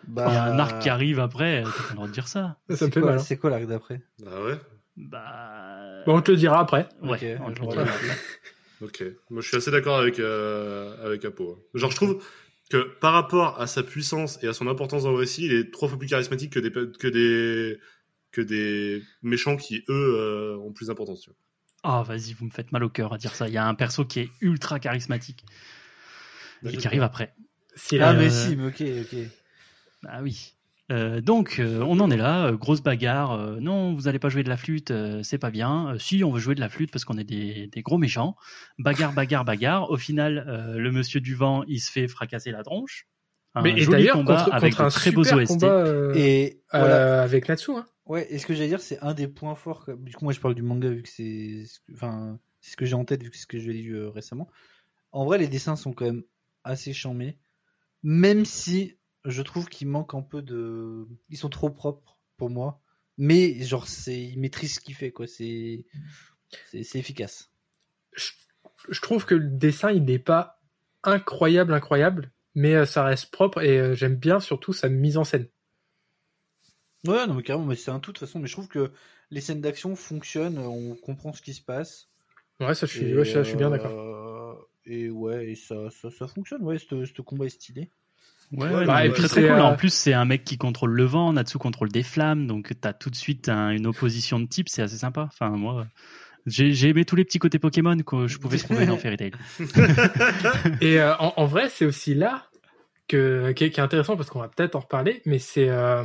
Bah, Il y a un arc qui arrive après, t'as pas le droit de dire ça. Ça C'est me fait quoi- mal. hein. C'est quoi l'arc d'après? Ah ouais Bah... Bon, on te le dira après. Ouais, Ok, on te je le vois dira pas. après. Ok. Moi, je suis assez d'accord avec euh, avec Apo. Genre, je trouve que par rapport à sa puissance et à son importance dans le récit, il est trois fois plus charismatique que des que des que des méchants qui eux euh, ont plus d'importance. tu vois. Ah vas-y, vous me faites mal au cœur à dire ça. Il y a un perso qui est ultra charismatique et qui arrive après. Ah, la- mais si, mais ok, ok. Ah oui. Euh, donc, euh, on en est là, euh, grosse bagarre. euh, non, vous allez pas jouer de la flûte, euh, c'est pas bien. Euh, si, on veut jouer de la flûte parce qu'on est des, des gros méchants. Bagarre, bagarre, bagarre. Au final, euh, le monsieur du vent, il se fait fracasser la tronche. Un Mais et joli combat contre, avec contre un très beaux super OST. combat euh, Et euh, voilà. avec Natsu. Hein. Ouais, et ce que j'allais dire, c'est un des points forts. Du coup, moi, je parle du manga vu que c'est, ce que- enfin, c'est ce que j'ai en tête vu que c'est ce que j'ai lu euh, récemment. En vrai, les dessins sont quand même assez charmés, même si je trouve qu'il manque un peu de, ils sont trop propres pour moi. Mais genre, c'est, il maîtrise ce qu'il fait, quoi. C'est, c'est, c'est efficace. Je trouve que le dessin, il n'est pas incroyable, incroyable, mais euh, ça reste propre et euh, j'aime bien surtout sa mise en scène. Ouais, non, mais carrément, mais c'est un tout de toute façon. Mais je trouve que les scènes d'action fonctionnent, on comprend ce qui se passe. Ouais, ça, je suis, ouais, ça, je suis bien d'accord. euh, Et ouais, et ça, ça, ça fonctionne. Ouais, ce combat est stylé. Ouais, Ouais, ouais, bah, et puis très cool. euh, En plus, c'est un mec qui contrôle le vent, Natsu contrôle des flammes, donc t'as tout de suite un- une opposition de type, c'est assez sympa. Enfin, moi, j'ai aimé tous les petits côtés Pokémon que je pouvais trouver dans Fairy Tail. [laughs] Et euh, en, vrai, c'est aussi là que qui est, intéressant parce qu'on va peut-être en reparler, mais c'est euh,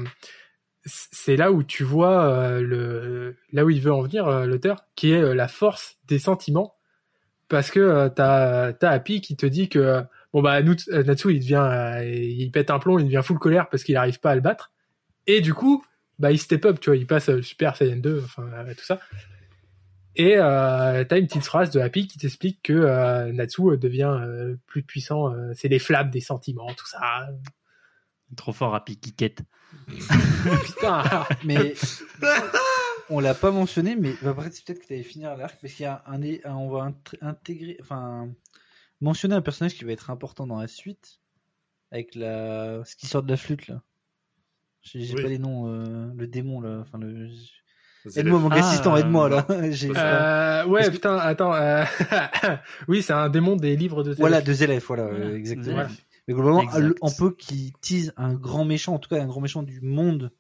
là où tu vois euh, le là où il veut en venir l'auteur, qui est la force des sentiments, parce que t'as t'as Happy qui te dit que bon bah Natsu il devient il pète un plomb, il devient full colère parce qu'il arrive pas à le battre, et du coup bah il step up, tu vois, il passe Super Saiyan 2, enfin tout ça. Et euh, t'as une petite phrase de Happy qui t'explique que euh, Natsu euh, devient euh, plus puissant. euh, c'est les flammes des sentiments, tout ça. Trop fort à Piquiquette. [laughs] Putain. Mais [laughs] on l'a pas mentionné, mais après c'est peut-être que tu allais finir l'arc parce qu'il y a un, un- on va int- intégrer, enfin mentionner un personnage qui va être important dans la suite avec la ce qui sort de la flûte là. J'ai j'ai Oui. pas les noms, euh, le démon là, enfin le. Aide-moi mon Ah, assistant, aide-moi là. Euh, ouais, que- putain, attends. euh, [laughs] oui, c'est un démon des livres de. Voilà, deux élèves, voilà, Voilà, euh, exactement. Voilà. Mais globalement, Exact. on peut qui tease un grand méchant, en tout cas un grand méchant du monde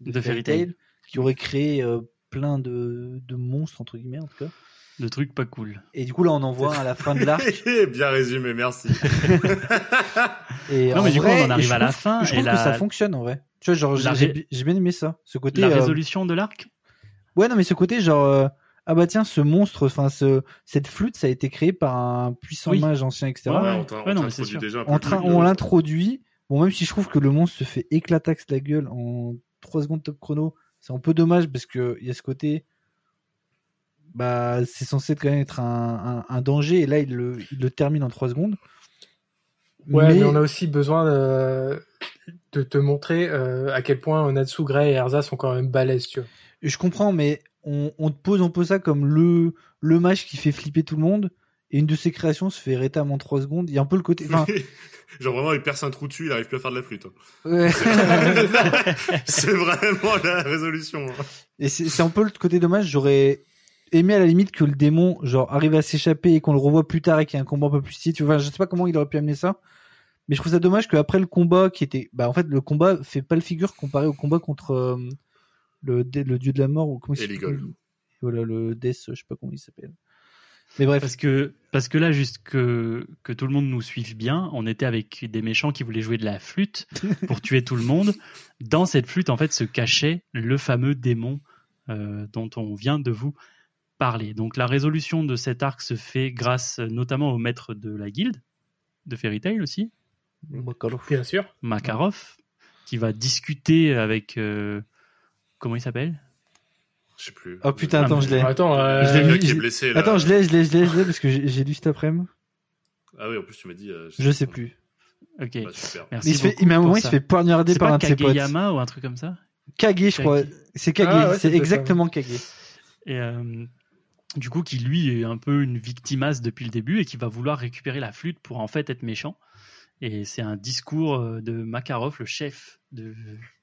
de, De Fairy Tail. Qui aurait créé euh, plein de, de monstres entre guillemets en tout cas. Le truc pas cool. Et du coup là, on en voit à la fin de l'arc. [laughs] Bien résumé, merci. [laughs] Et Non, mais du coup, on en arrive je à la trouve- fin, Je et trouve la- que ça fonctionne en vrai. Tu vois, genre La j'ai ré- bien aimé ça. Ce côté. La euh, résolution de l'arc Ouais, non, mais ce côté genre euh, ah bah tiens, ce monstre, enfin ce cette flûte, ça a été créé par un puissant Oui. mage ancien, etc. Ouais, on ouais, non, mais déjà on, l'introduit. Bon, même si je trouve que le monstre se fait éclataxe la gueule en 3 secondes top chrono, c'est un peu dommage parce que il y a ce côté. Bah, c'est censé quand même être un, un, un danger et là il le, il le termine en 3 secondes. Ouais, mais, on a aussi besoin euh, de te montrer euh, à quel point Natsu, Grey et Erza sont quand même balèzes, tu vois. Je comprends, mais on, on te pose un peu ça comme le, le match qui fait flipper tout le monde. Et une de ses créations se fait rétam en 3 secondes. Il y a un peu le côté. Enfin, [laughs] Genre vraiment, il perce un trou dessus, il arrive plus à faire de la flûte. hein. ouais. [laughs] C'est vraiment la résolution. hein. Et c'est un peu le côté dommage. J'aurais aimé à la limite que le démon genre arrive à s'échapper et qu'on le revoie plus tard et qu'il y ait un combat un peu plus stylé. Tu vois, je sais pas comment il aurait pu amener ça. Mais je trouve ça dommage qu'après le combat qui était, bah en fait le combat fait pas le figure comparé au combat contre euh, le, dieu de la mort ou comment il s'appelle Voilà le Death, je sais pas comment il s'appelle. Mais bref, Parce que, parce que là, juste que, que tout le monde nous suive bien, on était avec des méchants qui voulaient jouer de la flûte [laughs] pour tuer tout le monde. Dans cette flûte, en fait, se cachait le fameux démon euh, dont on vient de vous parler. Donc la résolution de cet arc se fait grâce notamment au maître de la guilde, de Fairy Tail aussi, Bien sûr. Makarov, qui va discuter avec... euh, comment il s'appelle? Je sais plus. Oh putain, Ah, attends, je l'ai. Attends, euh, Je l'ai Le mis- gars qui est j'ai- blessé là. Attends, je l'ai, je l'ai, je l'ai, je l'ai parce que j'ai lu cet après-midi. Ah oui, en plus tu m'as dit. euh, Je sais plus. Ok. Bah, super. Merci Mais il se fait, mais à un moment, il se fait poignarder par pas un de ses potes. Kageyama ou un truc comme ça? Kage, je crois. C'est Kage, Ah ouais, c'est exactement Kage. Et euh, du coup, qui lui est un peu une victimasse depuis le début et qui va vouloir récupérer la flûte pour en fait être méchant. Et c'est un discours euh, de Makarov, le chef, de,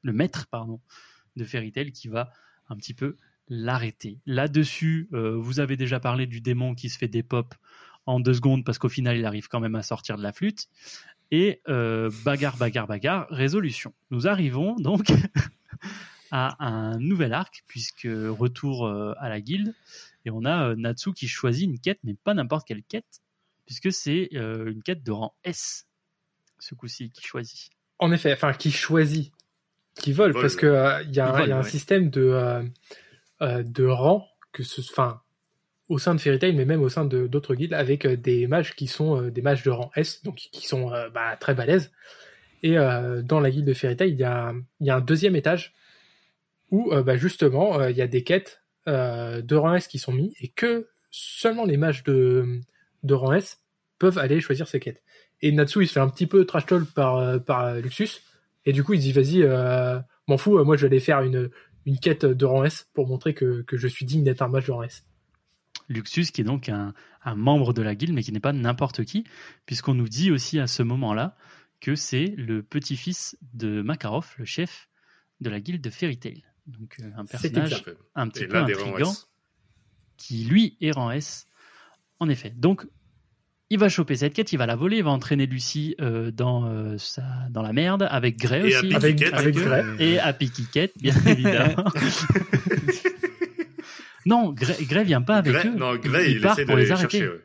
le maître, pardon, de Fairy Tail, qui va un petit peu l'arrêter. Là-dessus, euh, vous avez déjà parlé du démon qui se fait des pop en deux secondes parce qu'au final, il arrive quand même à sortir de la flûte. Et euh, bagarre, bagarre, bagarre, résolution. Nous arrivons donc [laughs] à un nouvel arc, puisque retour euh, à la guilde, et on a Natsu qui choisit une quête, mais pas n'importe quelle quête, puisque c'est une quête de rang S, ce coup-ci, qui choisit. En effet, enfin, qui choisit, qui vole, Vole, parce que euh, il y a, un- vole, il y a un ouais. système de euh, euh, de rang que ce, enfin, au sein de Fairy Tail, mais même au sein de d'autres guildes, avec des mages qui sont des mages de rang S, donc qui sont bah, très balèzes. Et dans la guilde de Fairy Tail, il y a, y a un deuxième étage où bah, justement il y a des quêtes de rang S qui sont mis et que seulement les mages de, de rang S peuvent aller choisir ces quêtes. Et Natsu il se fait un petit peu trash talk par, par Luxus et du coup il se dit vas-y euh, m'en fous euh, moi je vais aller faire une, une quête de rang S pour montrer que, que je suis digne d'être un mage de rang S. Luxus, qui est donc un, un membre de la guilde, mais qui n'est pas n'importe qui, puisqu'on nous dit aussi à ce moment-là que c'est le petit-fils de Makarov, le chef de la guilde de Fairy Tail. Donc euh, un personnage un petit Et peu intrigant. Qui lui est rang S. En effet. Donc, il va choper cette quête, il va la voler, il va entraîner Lucie euh, dans, euh, sa, dans la merde, avec Et à aussi. Avec- avec Grey. Et à Picky Cat, bien évidemment. [laughs] non, Grey, Grey vient pas avec Grey- eux. non, Grey, il, part pour les les arrêter. chercher. ouais.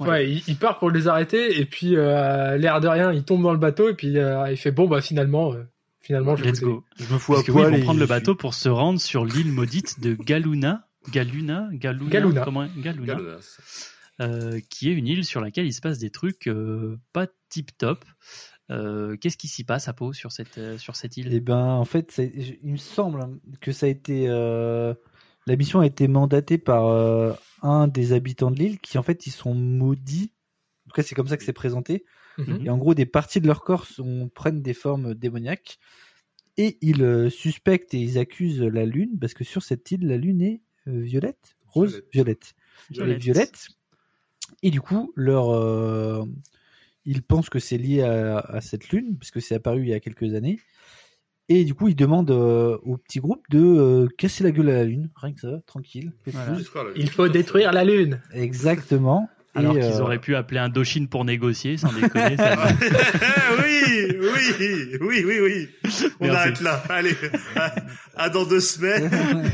Ouais. Ouais, il, il part pour les arrêter et puis euh, l'air de rien il tombe dans le bateau et puis euh, il fait bon bah finalement euh, finalement je Let's go. Je me fous Parce que oui, ils vont prendre le bateau pour se rendre sur l'île maudite de Galuna. Galuna Galuna, Galuna. Comment Galuna. Galuna. Euh, qui est une île sur laquelle il se passe des trucs euh, pas tip top. Euh, Qu'est-ce qui s'y passe à Pau sur cette, euh, sur cette île? Eh ben, en fait, ça- il me semble hein, que ça a été. euh, la mission a été mandatée par euh, un des habitants de l'île qui, en fait, ils sont maudits. En tout cas, c'est comme ça que c'est présenté. Mhm. Et en gros, des parties de leur corps sont, prennent des formes démoniaques. Et ils euh, suspectent et ils accusent la lune, parce que sur cette île, la lune est euh, violette, rose, Violette. violette. Elle est Violette. violette. Et du coup, leur, euh, ils pensent que c'est lié à, à cette lune, parce que c'est apparu il y a quelques années. Et du coup, ils demandent euh, au petit groupe de euh, casser la gueule à la lune, rien que ça, tranquille. Voilà. il faut détruire la lune Exactement. [laughs] Alors Et, qu'ils euh, auraient pu appeler un Doshin pour négocier, sans déconner. ça- [laughs] oui, oui, oui, oui, oui. On Merci. arrête là. Allez, à, à dans deux semaines. [laughs]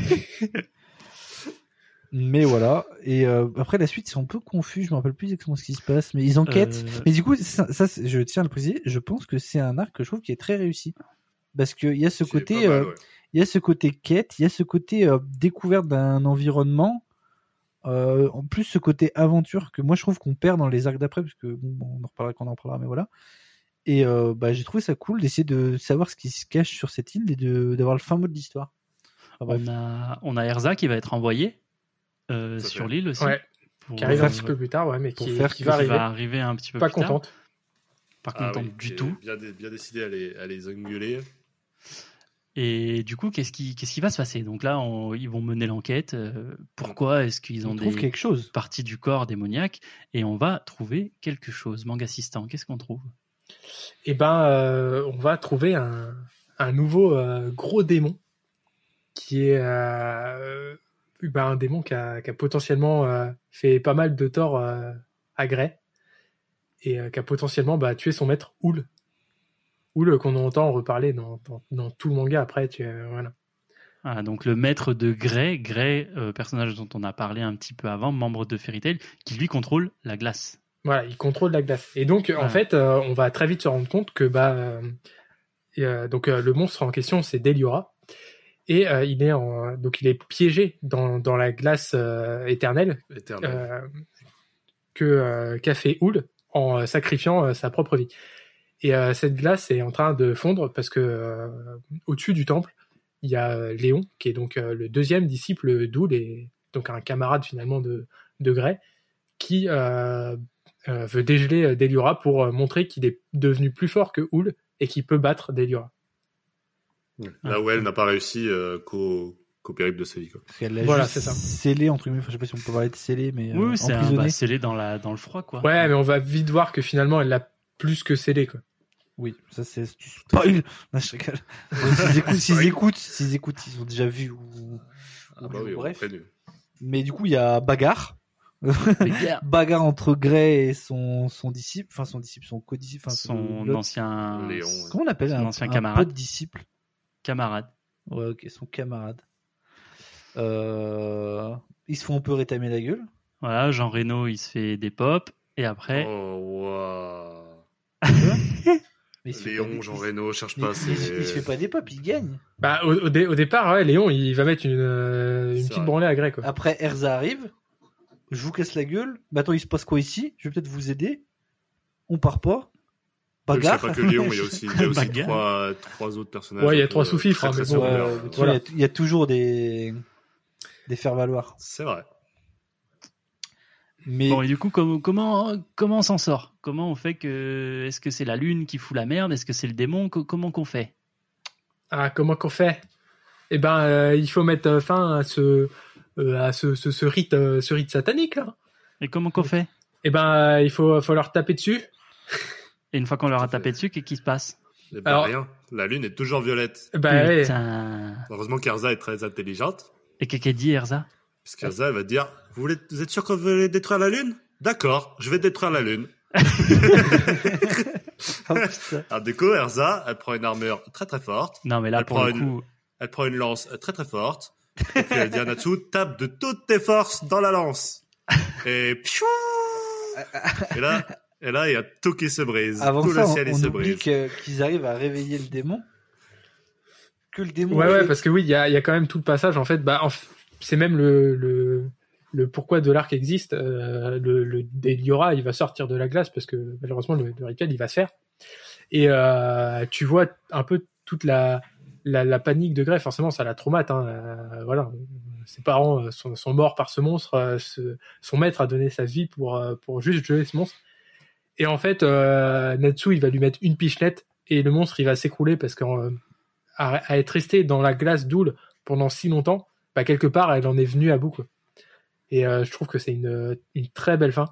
Mais voilà. Et euh, après la suite, ils sont un peu confus. Je me rappelle plus exactement ce qui se passe, mais ils enquêtent. Euh, Mais du coup, ça, ça, je tiens à le préciser. Je pense que c'est un arc que je trouve qui est très réussi parce qu'il y a ce côté, mal, euh, ouais. il y a ce côté quête, il y a ce côté découverte d'un environnement Euh, en plus, ce côté aventure que moi je trouve qu'on perd dans les arcs d'après, parce que bon, on en reparlera quand on en parlera, mais voilà. Et euh, bah, j'ai trouvé ça cool d'essayer de savoir ce qui se cache sur cette île et de d'avoir le fin mot de l'histoire. Bref. On a, on a Erza qui va être envoyé euh, sur l'île aussi. Ouais, pour- qui arrive euh, un petit peu plus tard, ouais, mais qui, faire qui que va qui arriver. va arriver un petit peu Pas plus tard. contente. Pas Ah contente oui, du tout. Bien, dé- bien décidé à les, à les engueuler. Et du coup, qu'est-ce qui, qu'est-ce qui va se passer? Donc là, on- ils vont mener l'enquête. euh, pourquoi est-ce qu'ils ont on des quelque chose. parties du corps démoniaques Et on va trouver quelque chose. Manga assistant, qu'est-ce qu'on trouve? Et ben, euh, on va trouver un, un nouveau euh, gros démon qui est ben, un démon qui a, qui a potentiellement euh, fait pas mal de tort euh, à Gray et euh, qui a potentiellement bah, tué son maître Oul. Oul qu'on entend reparler dans, dans, dans tout le manga après. Tu, voilà. Ah, donc le maître de Grey, Grey, personnage dont on a parlé un petit peu avant, membre de Fairy Tail, qui lui contrôle la glace. Voilà, il contrôle la glace. Et donc, en fait, on va très vite se rendre compte que bah, et, euh, donc euh, le monstre en question, c'est Deliora, et euh, il est en, donc il est piégé dans, dans la glace euh, éternelle Éternel. euh, que qu'a fait Houl en sacrifiant sa propre vie. Et cette glace est en train de fondre parce que au-dessus du temple, il y a Léon, qui est donc le deuxième disciple d'Houl et donc un camarade finalement de, de Grey, qui veut dégeler Deliora pour montrer qu'il est devenu plus fort que Houl et qu'il peut battre Deliora. Là où elle n'a pas réussi euh, qu'au qu'au périple de sa vie. Quoi. Parce qu'elle l'a Voilà, c'est ça. scellé entre guillemets. Enfin, je sais pas si on peut parler de scellé, mais oui, euh, oui, c'est un bah, scellé dans, la, dans le froid, quoi. Ouais, mais on va vite voir que finalement elle l'a plus que scellé quoi. Oui, ça c'est du spoil. [laughs] Non, je rigole. S'ils [laughs] écoutent, s'ils écoutent, s'ils écoutent, ils ont déjà vu ou. Ah bah oui, Bref. Mais du coup, il y a bagarre. [laughs] Bagarre entre Grey et son, son disciple, enfin son disciple, son co-disciple, enfin son l'autre- ancien Léon. ouais. Comment on appelle son un ancien un camarade. pote disciple? Camarade. Ouais, ok, son camarade. Euh, Ils se font un peu rétamer la gueule. Voilà, Jean Reno, il se fait des pops. Et après, Oh, waouh. Mais il se fait pas Léon, des- Jean il- Reno, cherche pas. il- il se fait pas des pop, il gagne. Bah au, au dé- au départ, ouais, Léon il va mettre une, euh, une petite vrai. branlée à Grey quoi. Après, Erza arrive. Je vous casse la gueule. Attends, il se passe quoi ici? Je vais peut-être vous aider. On part pas. Parce qu'il y a Bagarre. pas que Léon, il y a aussi, [laughs] il y a aussi Bagarre. trois, trois autres personnages. Ouais, il y a trois euh, sous-fifres, hein, mais bon, Voilà. il y a- il y, a toujours des des faire-valoir. C'est vrai. Mais bon, et du coup, comment, comment, comment on s'en sort? Comment on fait que. Est-ce que c'est la lune qui fout la merde? Est-ce que c'est le démon? Co- Comment qu'on fait? Ah, comment qu'on fait? Eh ben, euh, il faut mettre euh, fin à ce, euh, à ce, ce, ce rite, euh, ce rite satanique là. Et comment qu'on fait? Eh ben, euh, il faut, faut leur taper dessus. [laughs] Et une fois qu'on leur a tapé dessus, qu'est-ce qui se passe Eh ben, Alors- rien. La lune est toujours violette. Eh ouais. Putain. Heureusement qu'Erza est très intelligente. Et qu'est-ce qu'elle dit, Erza? Parce qu'Erza, elle va dire vous, voulez, vous êtes sûr que vous voulez détruire la lune? D'accord, je vais détruire la lune. [laughs] Oh. Alors, du coup, Erza, elle prend une armure très très forte. Non, mais là, Elle pour prend le une- coup. Elle prend une lance très très forte. Et puis elle dit à Natsu tape de toutes tes forces dans la lance. Et piou Et là, et là, il y a tout qui se brise. avant tout ça, le on, ciel on se oublie brise. qu'ils arrivent à réveiller le démon. Que le démon. Ouais, ouais, fait- parce que oui, il y a, il y a quand même tout le passage. En fait, bah, en f- c'est même le, le, le pourquoi de l'arc existe. Euh, le, le Deliora, il va sortir de la glace parce que malheureusement le, le rituel, il va se faire. Et euh, tu vois un peu toute la, la, la panique de Grey. Forcément, ça la traumate. Hein. Euh, voilà, ses parents euh, sont, sont morts par ce monstre. ce- son maître a donné sa vie pour pour juste geler ce monstre. Et en fait, euh, Natsu, il va lui mettre une pichenette et le monstre, il va s'écrouler parce que euh, à, être resté dans la glace d'Oul pendant si longtemps, bah, quelque part, elle en est venue à bout. Quoi. Et euh, je trouve que c'est une, une très belle fin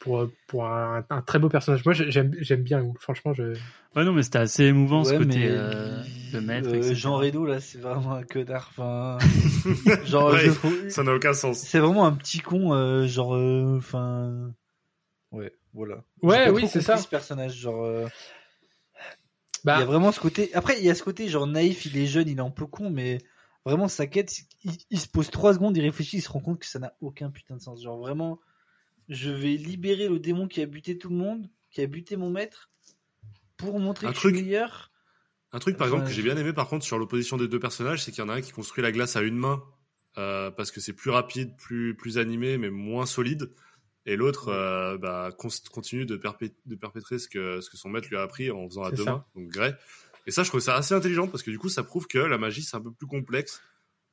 pour, pour un, un très beau personnage. Moi, j'ai- j'aime j'aime bien. Franchement, je... Ouais, non, mais c'était assez émouvant ce côté mais euh, de maître. euh. Jean Reno là, c'est vraiment un connard. Enfin, [laughs] genre, Ouais, je trouve- Ça n'a aucun sens. c'est vraiment un petit con. euh, genre, euh, enfin, ouais, voilà. Ouais, oui, c'est ça. Ce personnage, genre, euh, Bah, il y a vraiment ce côté. Après, il y a ce côté genre naïf. Il est jeune, il est un peu con, mais vraiment sa quête, il, il se pose trois secondes, il réfléchit, il se rend compte que ça n'a aucun putain de sens. Genre vraiment, je vais libérer le démon qui a buté tout le monde, qui a buté mon maître, pour montrer Un que je suis truc- meilleur. Un truc, par Enfin, exemple, que j'ai je- bien aimé, par contre, sur l'opposition des deux personnages, c'est qu'il y en a un qui construit la glace à une main, euh, parce que c'est plus rapide, plus plus animé, mais moins solide. Et l'autre euh, bah, continue de, perpé- de perpétrer ce que ce que son maître lui a appris en faisant à deux ça. mains, donc Grey. Et ça, je trouve ça assez intelligent parce que du coup, ça prouve que la magie c'est un peu plus complexe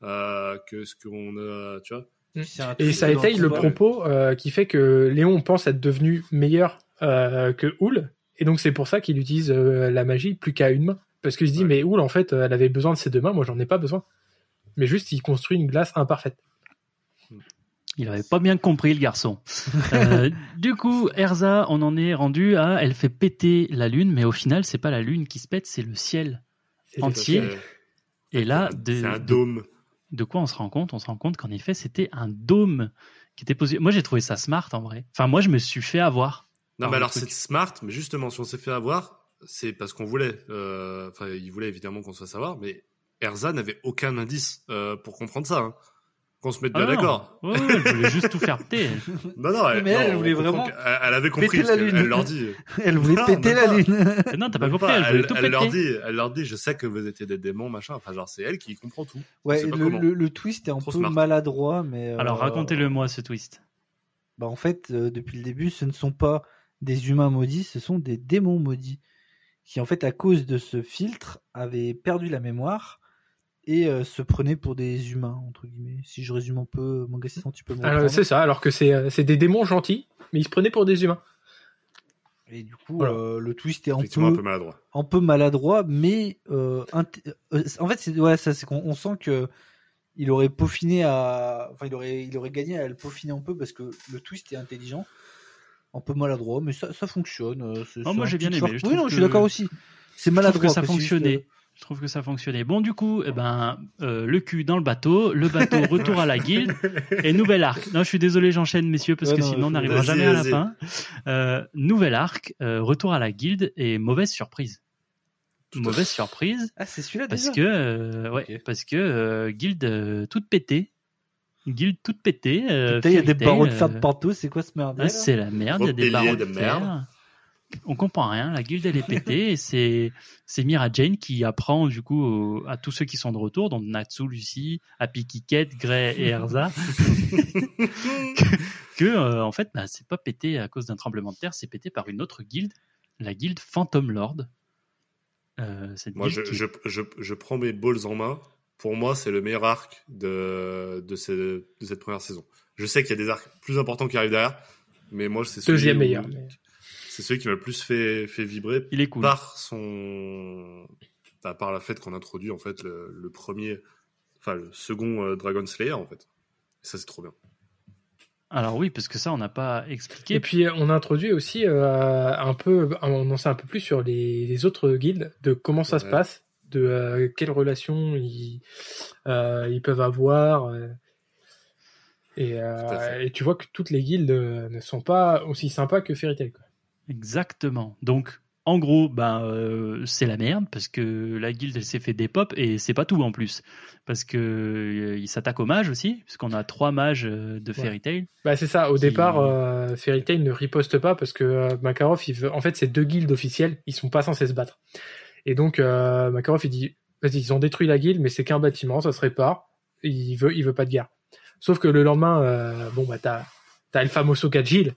euh, que ce qu'on a, tu vois. Un Et ça étaye le propos euh, qui fait que Léon pense être devenu meilleur euh, que Houl. Et donc c'est pour ça qu'il utilise euh, la magie plus qu'à une main. Parce qu'il se dit, Ouais. mais Houl, en fait, euh, elle avait besoin de ses deux mains, moi j'en ai pas besoin. Mais juste, il construit une glace imparfaite. Il avait pas bien compris le garçon. [laughs] Euh, du coup, Erza, on en est rendu à, elle fait péter la lune, mais au final, c'est pas la lune qui se pète, c'est le ciel. Entier. le- Et là, de, c'est un dôme. de quoi on se rend compte? On se rend compte qu'en effet, c'était un dôme qui était posé. Moi, j'ai trouvé ça smart en vrai. Enfin, moi, je me suis fait avoir. Non, mais alors c'est smart, mais justement, si on s'est fait avoir, c'est parce qu'on voulait. euh, Enfin, il voulait évidemment qu'on se fasse avoir, mais Erza n'avait aucun indice euh, pour comprendre ça. hein. Qu'on se mette Ah bien d'accord. Ouais, ouais, elle voulait juste tout faire péter. [laughs] Non, non, elle, Mais elle, non, elle on voulait vraiment Elle, avait compris. péter la lune. Elle leur dit. [laughs] Elle voulait Non, péter la pas. lune. Non, t'as pas compris, elle voulait elle, tout elle leur dit, elle leur dit, je sais que vous étiez des démons, machin. Enfin, genre, c'est elle qui comprend tout. Ouais, le, comment. le, le twist est un Trop peu smart. maladroit, mais. euh, Alors, racontez-le moi, ce twist. Bah, en fait, euh, depuis le début, ce ne sont pas des humains maudits, ce sont des démons maudits. Qui, en fait, à cause de ce filtre, avaient perdu la mémoire et euh, se prenaient pour des humains, entre guillemets. Si je résume un peu, mon assistant, tu peux me Alors, reprendre. c'est ça, alors que c'est euh, c'est des démons gentils, mais ils se prenaient pour des humains. Et du coup, Voilà. euh, le twist est un un peu, peu maladroit. un peu maladroit, mais euh, euh, en fait, c'est ouais, ça, c'est qu'on on sent que il aurait peaufiné à, enfin, il aurait, il aurait gagné à le peaufiner un peu parce que le twist est intelligent, un peu maladroit, mais ça, ça fonctionne. euh, Oh, moi, un j'ai bien petit aimé, je Oui, non, je suis d'accord aussi. C'est Je maladroit. trouve que ça fonctionnait. Je trouve que ça fonctionnait. Bon, du coup, eh ben, euh, le cul dans le bateau, le bateau [laughs] retour à la guilde et nouvel arc. Non, je suis désolé, j'enchaîne, messieurs, parce Ouais, que non, sinon on n'arrivera jamais à la fin. Euh, nouvel arc, euh, retour à la guilde et mauvaise surprise. Tout mauvaise surprise Ah, c'est celui-là parce déjà. que, ouais, parce que euh, guilde euh, toute pétée, guilde toute pétée. euh, il y a des barreaux de fer de euh, partout. C'est quoi ce merde ah, c'est la merde, il y a des barreaux de de fer. On comprend rien, la guilde elle est pétée et c'est c'est Mira Jane qui apprend du coup au- à tous ceux qui sont de retour, donc Natsu, Lucie, Happy Kiket, Grey et Erza, [laughs] que, que, euh, en fait bah, c'est pas pété à cause d'un tremblement de terre, c'est pété par une autre guilde, la guilde Phantom Lord. Euh, cette Moi, je, qui- je, je, je prends mes balls en main. Pour moi, c'est le meilleur arc de, de, ce- de cette première saison. Je sais qu'il y a des arcs plus importants qui arrivent derrière, mais moi, c'est celui Deuxième où- meilleur. mais- C'est celui qui m'a le plus fait, fait vibrer il est cool. par son, par la fait qu'on introduit en fait le, le premier, enfin le second euh, Dragon Slayer en fait. Et ça, c'est trop bien. Alors oui, parce que ça on n'a pas expliqué. Et puis euh, on a introduit aussi euh, un peu, on en sait un peu plus sur les, les autres guildes, de comment ça se passe, de euh, quelles relations ils, euh, ils peuvent avoir. euh, et, euh, tu vois que toutes les guildes ne sont pas aussi sympas que Fairy Tail. Exactement. Donc, en gros, ben, euh, c'est la merde parce que la guilde elle s'est fait des pop et c'est pas tout en plus parce que euh, il s'attaque aux mages aussi puisqu'on a trois mages euh, de Fairy Tail. Bah c'est ça. Au Qui- départ, euh, Fairy Tail ne riposte pas parce que Makarov, il veut... en fait, c'est deux guildes officielles, ils sont pas censés se battre. Et donc Makarov, il dit, vas-y, ils ont détruit la guilde, mais c'est qu'un bâtiment, ça se répare. Il veut, il veut pas de guerre. Sauf que le lendemain, bon bah t'as t'as El Famoso Gajil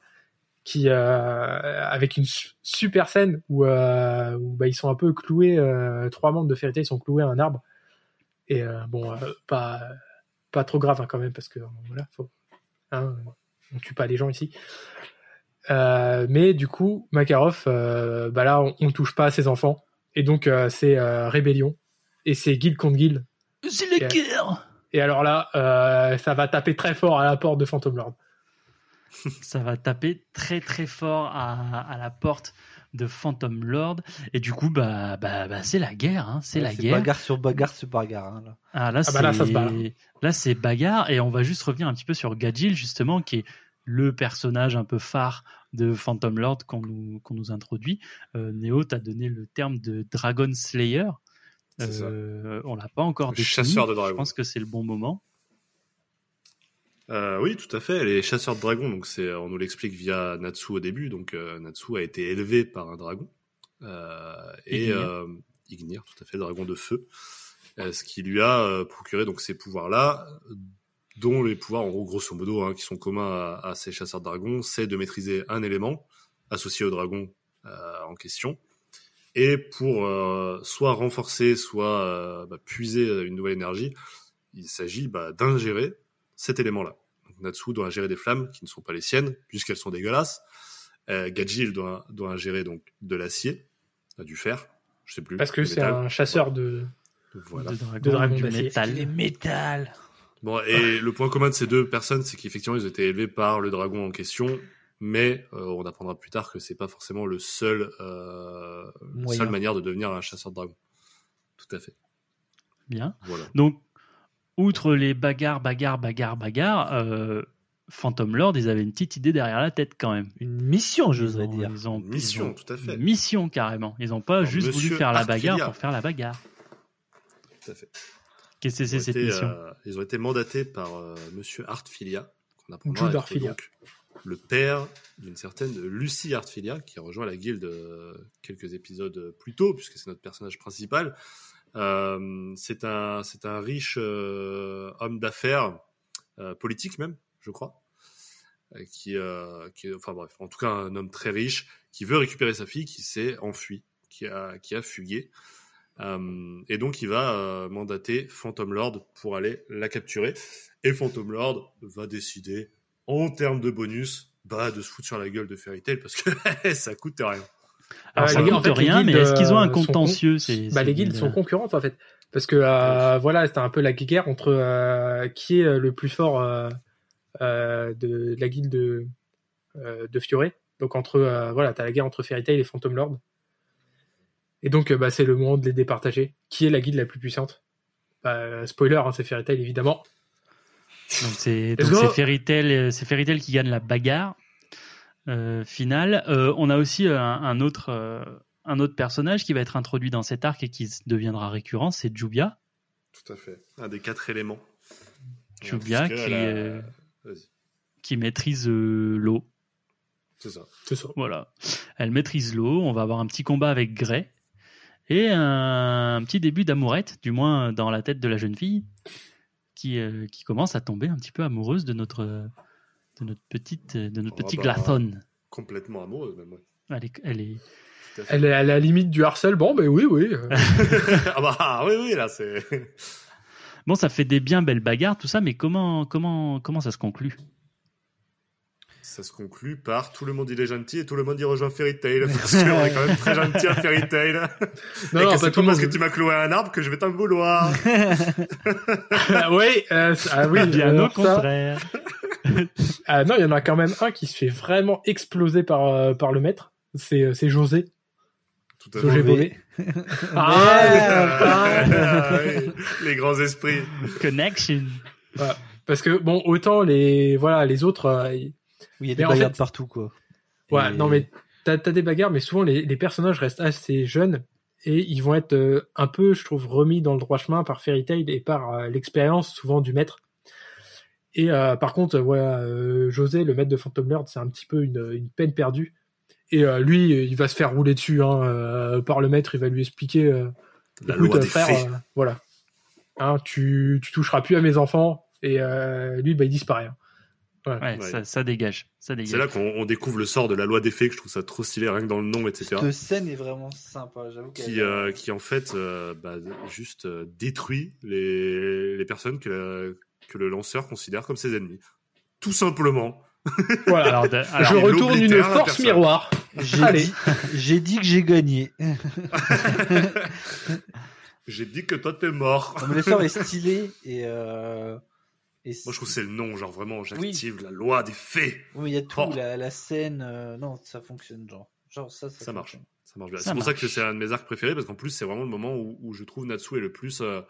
qui euh, avec une su- super scène où, euh, où bah, ils sont un peu cloués, euh, trois membres de Fairy Tail sont cloués à un arbre. Et bon, pas pas trop grave hein, quand même parce que voilà, faut, hein, on tue pas les gens ici. Euh, mais du coup, Makarov, euh, bah là, on, on touche pas à ses enfants, et donc euh, c'est rébellion, et c'est guild contre guild. C'est la guerre. Et alors là, ça va taper très fort à la porte de Phantom Lord. Ça va taper très très fort à, à la porte de Phantom Lord et du coup bah bah, bah c'est la guerre hein, c'est Ouais, la guerre. Bagarre sur bagarre sur bagarre. hein, là. Ah, là, Ah bah là, ça se c'est- bat, là. là, c'est bagarre et on va juste revenir un petit peu sur Gadjil justement qui est le personnage un peu phare de Phantom Lord qu'on nous, qu'on nous introduit. Euh, Néo, t'as donné le terme de Dragon Slayer. Euh, on l'a pas encore défini. chasseur de Je dragons. pense que c'est le bon moment. Euh, oui, tout à fait. Les chasseurs de dragons, donc c'est, on nous l'explique via Natsu au début. Donc euh, Natsu a été élevé par un dragon euh, et Ignir. euh, Ignir, tout à fait, dragon de feu, euh, ce qui lui a euh, procuré donc ces pouvoirs-là dont les pouvoirs, en gros, grosso modo, hein, qui sont communs à, à ces chasseurs de dragons, c'est de maîtriser un élément associé au dragon euh, en question, et pour euh, soit renforcer, soit bah, puiser une nouvelle énergie, il s'agit bah, d'ingérer cet élément-là. Natsu doit ingérer des flammes qui ne sont pas les siennes, puisqu'elles sont dégueulasses. Euh, Gajil doit, doit ingérer donc de l'acier, euh, du fer, je sais plus. Parce que c'est un chasseur de. Voilà. de dragon, De dragon du métal. Les métal. Bon, et le point commun de ces deux personnes, c'est qu'effectivement, ils ont été élevés par le dragon en question, mais euh, on apprendra plus tard que c'est pas forcément le seul, euh, seule manière de devenir un chasseur de dragon. Tout à fait. Bien. Voilà. Donc, outre les bagarres, bagarres, bagarres, bagarres, euh, Phantom Lord, ils avaient une petite idée derrière la tête quand même. Une mission, j'oserais dire. Ils ont, Une mission, ils ont tout à fait. Une mission carrément. Ils n'ont pas Alors, juste voulu faire la Artfilia. bagarre pour faire la bagarre. Tout à fait. Qu'est-ce que Ils c'est ont, cette été, mission euh, ils ont été mandatés par euh, Monsieur Artfilia, qu'on apprendra Jude être Artfilia. donc le père d'une certaine Lucie Artfilia, qui a rejoint la guilde euh, quelques épisodes plus tôt, puisque c'est notre personnage principal. Euh, c'est un, c'est un riche euh, homme d'affaires, euh, politique même, je crois, euh, qui, euh, qui, enfin bref, en tout cas un homme très riche, qui veut récupérer sa fille, qui s'est enfuie, qui a, qui a fugué. Et donc il va mandater Phantom Lord pour aller la capturer. Et Phantom Lord va décider, en termes de bonus, bah, de se foutre sur la gueule de Fairy Tail parce que [laughs] ça coûte rien. Alors Euh, ça les- coûte en fait, rien, mais est-ce qu'ils ont un euh, contentieux ces- Bah, ces les guildes sont guildes-là concurrentes en fait. Parce que euh, voilà, c'était un peu la guerre entre euh, qui est euh, le plus fort euh, euh, de, de la guilde de, euh, de Fiore. Donc entre euh, voilà, t'as la guerre entre Fairy Tail et Phantom Lord. Et donc euh, bah, c'est le moment de les départager. Qui est la guilde la plus puissante? Bah, euh, Spoiler, hein, c'est Fairy Tail évidemment. Donc c'est Fairy Tail, euh, c'est Fairy Tail qui gagne la bagarre euh, finale. Euh, on a aussi euh, un, un autre euh, un autre personnage qui va être introduit dans cet arc et qui deviendra récurrent, c'est Jubia. Tout à fait. Un des quatre éléments. Jubia qui, euh, qui maîtrise euh, l'eau. c'est ça. C'est ça. Voilà. Elle maîtrise l'eau. On va avoir un petit combat avec Grey. Et un, petit début d'amourette, du moins dans la tête de la jeune fille, qui, euh, qui commence à tomber un petit peu amoureuse de notre, de notre petite, de notre Oh, petit bah. Glathon. Complètement amoureuse, même. Ouais. Elle est, elle est-. Elle est à la limite du harcèle. Bon, ben oui, oui. euh. [laughs] ah bah oui, oui, là, c'est. [laughs] Bon, ça fait des bien belles bagarres, tout ça, mais comment, comment, comment ça se conclut? Ça se conclut par tout le monde il est gentil et tout le monde il rejoint Fairy Tail. Parce qu'on est quand même très gentil à Fairy Tail. Non, [laughs] et non, que pas c'est pas parce que tu m'as cloué à un arbre que je vais t'en vouloir. Ah, oui, euh, ah oui, Bien au ça- contraire. [laughs] Ah non, il y en a quand même un qui se fait vraiment exploser par, euh, par le maître. C'est euh, c'est José. Tout à José fait. Bové. [laughs] Ah, Ah, ouais, les grands esprits. Connection. Parce que bon, autant les voilà les autres, euh, Oui, il y a des bagarres fait- de partout, quoi. ouais, Et- non mais t'as as des bagarres, mais souvent les, les personnages restent assez jeunes et ils vont être euh, un peu, je trouve, remis dans le droit chemin par Fairy Tail et par euh, l'expérience souvent du maître. Et euh, par contre, voilà, euh, José, le maître de Phantom Lord, c'est un petit peu une, une peine perdue. Et euh, lui, il va se faire rouler dessus hein, euh, par le maître. Il va lui expliquer. euh, La Écoute, loi des frère, fées. euh, voilà. Hein, tu, tu toucheras plus à mes enfants. Et euh, lui, bah, il disparaît. hein. Ouais, Ouais. Ça, ça dégage. Ça dégage. C'est là qu'on on découvre le sort de la loi des fées, que je trouve ça trop stylé, rien que dans le nom, etc. Cette scène est vraiment sympa, j'avoue. Qui, euh, qui en fait euh, bah, juste euh, détruit les, les personnes que, la- que le lanceur considère comme ses ennemis. Tout simplement. [laughs] Voilà. Alors, Je retourne une force miroir. J'ai dit, que j'ai gagné. [laughs] J'ai dit que toi t'es mort. Le sort est stylé et. Euh, et Moi je trouve que c'est le nom, genre vraiment, Oui. j'active la loi des fées. Oui, mais il y a tout, Oh. la, la scène. euh, Non, ça fonctionne, genre. Genre, ça, ça, Ça marche. Ça marche bien. C'est pour ça que c'est un de mes arcs préférés, parce qu'en plus c'est vraiment le moment où, où je trouve Natsu est le plus euh,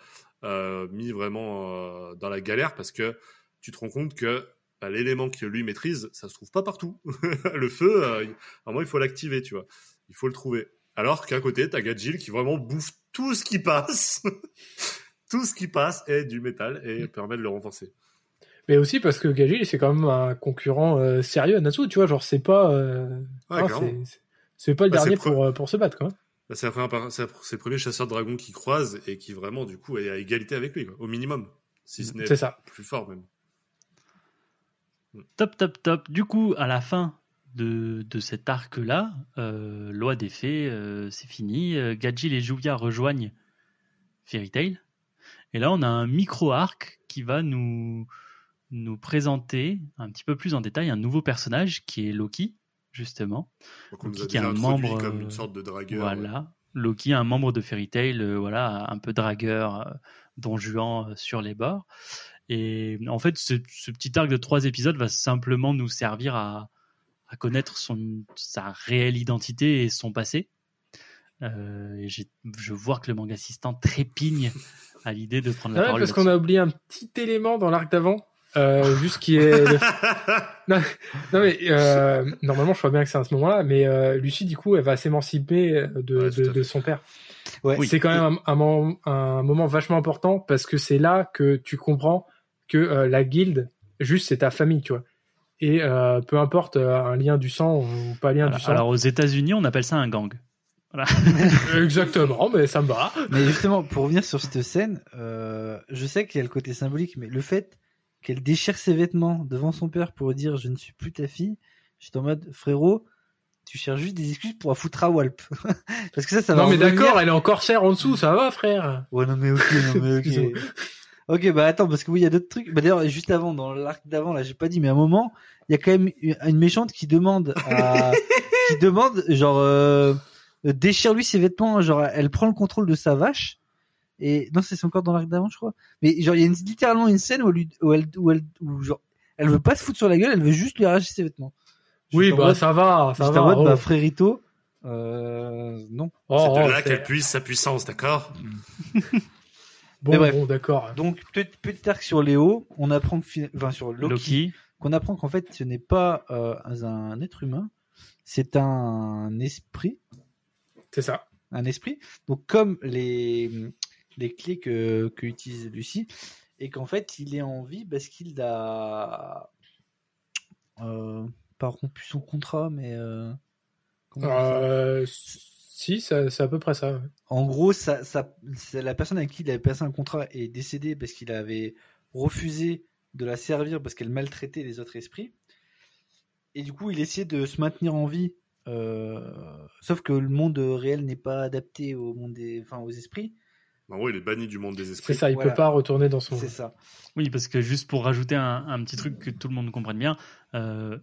euh, mis vraiment euh, dans la galère, parce que tu te rends compte que bah, l'élément que lui maîtrise, ça se trouve pas partout. [laughs] le feu, euh, il- normalement il faut l'activer, tu vois. Il faut le trouver. Alors qu'à côté, t'as Gadjil qui vraiment bouffe tout ce qui passe. [laughs] tout ce qui passe est du métal et permet de le renforcer. Mais aussi parce que Gagil, c'est quand même un concurrent euh, sérieux à Natsu. Tu vois, genre, c'est pas. Ouais, hein, c'est- pas le Bah, dernier pour, pour se battre, quoi. Bah, c'est la première par- c'est la- c'est le premier chasseur de dragons qui croise et qui vraiment du coup est à égalité avec lui, quoi, au minimum. Si ce n'est C'est ça. plus fort même. Top, top, top. Du coup, à la fin de, de cet arc-là, euh, Loi des Fées, euh, c'est fini. Euh, Gadjil et Juvia rejoignent Fairy Tail. Et là, on a un micro-arc qui va nous, nous présenter un petit peu plus en détail un nouveau personnage qui est Loki, justement. Donc on nous Qui a est un membre, comme euh, une sorte de dragueur. Voilà. Loki, un membre de Fairy Tail, euh, voilà, un peu dragueur, euh, don Juan euh, sur les bords. Et en fait, ce, ce petit arc de trois épisodes va simplement nous servir à, à connaître son, sa réelle identité et son passé. Euh, et je vois que le manga assistant trépigne à l'idée de prendre la Ah ouais, parole. parce qu'on a oublié un petit élément dans l'arc d'avant, euh, juste qui est. le- [laughs] non, non, mais euh, normalement, je crois bien que c'est à ce moment-là, mais euh, Lucie, du coup, elle va s'émanciper de, Ouais, tout de, de son père. Ouais, C'est quand même un, un moment, un moment vachement important parce que c'est là que tu comprends que euh, la guilde, juste, c'est ta famille, tu vois. Et euh, peu importe euh, un lien du sang ou pas lien Voilà. du sang. Alors aux États-Unis, on appelle ça un gang. [laughs] Exactement, mais ça me va. Mais justement, pour revenir sur cette scène, euh, je sais qu'il y a le côté symbolique, mais le fait qu'elle déchire ses vêtements devant son père pour dire je ne suis plus ta fille, j'étais en mode frérot, tu cherches juste des excuses pour la foutre à Walp. [laughs] Parce que ça, ça va non, mais d'accord, elle est en corsaire en dessous, ça va, frère. Ouais, non, mais ok, non, mais ok. Ok, bah attends, parce que oui, il y a d'autres trucs. Bah d'ailleurs, juste avant, dans l'arc d'avant, là, j'ai pas dit, mais à un moment, il y a quand même une méchante qui demande à, [laughs] qui demande, genre, euh, déchire-lui ses vêtements, genre, elle prend le contrôle de sa vache. Et, non, c'est encore dans l'arc d'avant, je crois. Mais, genre, il y a une- littéralement une scène où, elle où elle, où elle, où, genre, elle veut pas se foutre sur la gueule, elle veut juste lui arracher ses vêtements. Oui, bah mode- ça va, ça va. en mode, oh. bah, frérito, euh, non. Oh, C'est de oh, là qu'elle puise sa puissance, d'accord? [laughs] Bon, bref. bon, d'accord. Donc, petit, petit arc sur Léo, on apprend que, fi- enfin, sur Loki, Loki. qu'on apprend qu'en fait ce n'est pas euh, un être humain, c'est un esprit, C'est ça. un esprit. Donc comme les les clés que, que utilise Lucie, et qu'en fait il est en vie parce qu'il a euh, pas rompu son contrat, mais euh, Euh, si, c'est à peu près ça. En gros, ça, ça, c'est la personne avec qui il avait passé un contrat est décédée parce qu'il avait refusé de la servir parce qu'elle maltraitait les autres esprits. Et du coup, il essayait de se maintenir en vie. sauf que le monde réel n'est pas adapté au monde des, enfin, aux esprits. En gros, il est banni du monde des C'est esprits. ça, il Voilà. peut pas retourner dans son. C'est ça. Oui, parce que juste pour rajouter un, un petit truc que tout le monde comprenne bien, euh,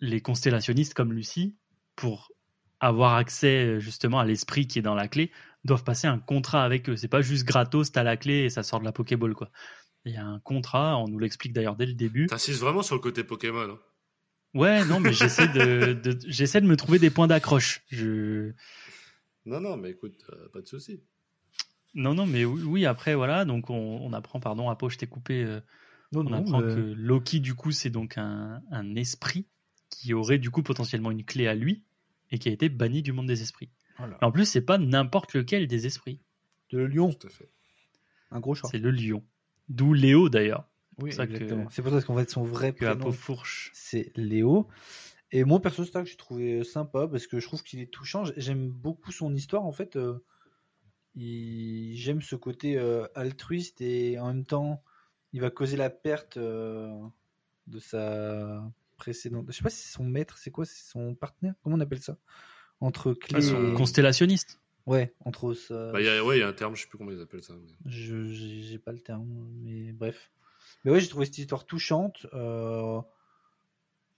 les constellationnistes comme Lucie, pour avoir accès justement à l'esprit qui est dans la clé, doivent passer un contrat avec eux. C'est pas juste gratos, t'as la clé et ça sort de la Pokéball, quoi. Il y a un contrat, on nous l'explique d'ailleurs dès le début. T'insistes vraiment sur le côté Pokémon. hein. Ouais, non, mais j'essaie de, de- j'essaie de me trouver des points d'accroche. Je... Non, non, mais écoute, euh, pas de souci. Non, non, mais oui, oui, après, voilà, donc on, on apprend, pardon, Apo, je t'ai coupé, euh, Non, on non, apprend mais- que Loki, du coup, c'est donc un, un esprit qui aurait, du coup, potentiellement une clé à lui et qui a été banni du monde des esprits. Voilà. En plus, c'est pas n'importe lequel des esprits, Le lion, Tout à fait. un gros chat. c'est le lion. D'où Léo, d'ailleurs, Oui, exactement. C'est pour ça qu'en fait son vrai que Apo prénom fourche. c'est Léo. Et moi, perso, c'est que j'ai trouvé sympa parce que je trouve qu'il est touchant. J'aime beaucoup son histoire. En fait, euh, il- j'aime ce côté euh, altruiste et en même temps, il va causer la perte euh, de sa précédente. Je sais pas si c'est son maître, c'est quoi C'est son partenaire Comment on appelle ça? Entre clé Ah, son et- constellationniste. Ouais, entre ça. Bah, il y a, ouais, il y a un terme, je sais plus comment ils appellent ça. mais- Je j'ai pas le terme, mais bref. Mais ouais, j'ai trouvé cette histoire touchante. euh,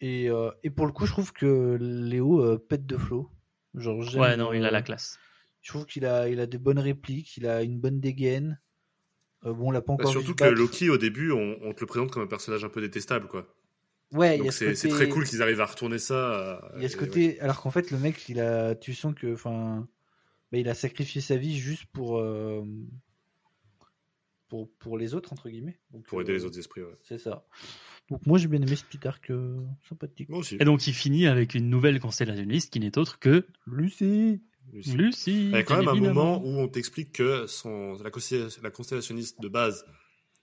et, euh, et pour le coup, je trouve que Léo euh, pète de flow. Genre, Ouais, non, il a la classe. Je trouve qu'il a, il a des bonnes répliques, il a une bonne dégaine. Euh, bon, on l'a pas Bah, encore surtout vu que. Loki, au début, on, on te le présente comme un personnage un peu détestable, quoi. Ouais, il y a Donc ce c'est c'est côté- très cool qu'ils arrivent à retourner ça. Il y a ce côté, alors qu'en fait, le mec, il a, tu sens que, enfin, bah, il a sacrifié sa vie juste pour, euh, pour, pour les autres entre guillemets. Donc, pour aider euh, les autres esprits. Ouais. C'est ça. Donc moi, j'ai bien aimé ce petit arc euh, sympathique. Moi aussi. Et donc, il finit avec une nouvelle constellationniste qui n'est autre que Lucie. Lucie. Lucie. Il y a quand même un moment où on t'explique que son, la, la constellationniste de base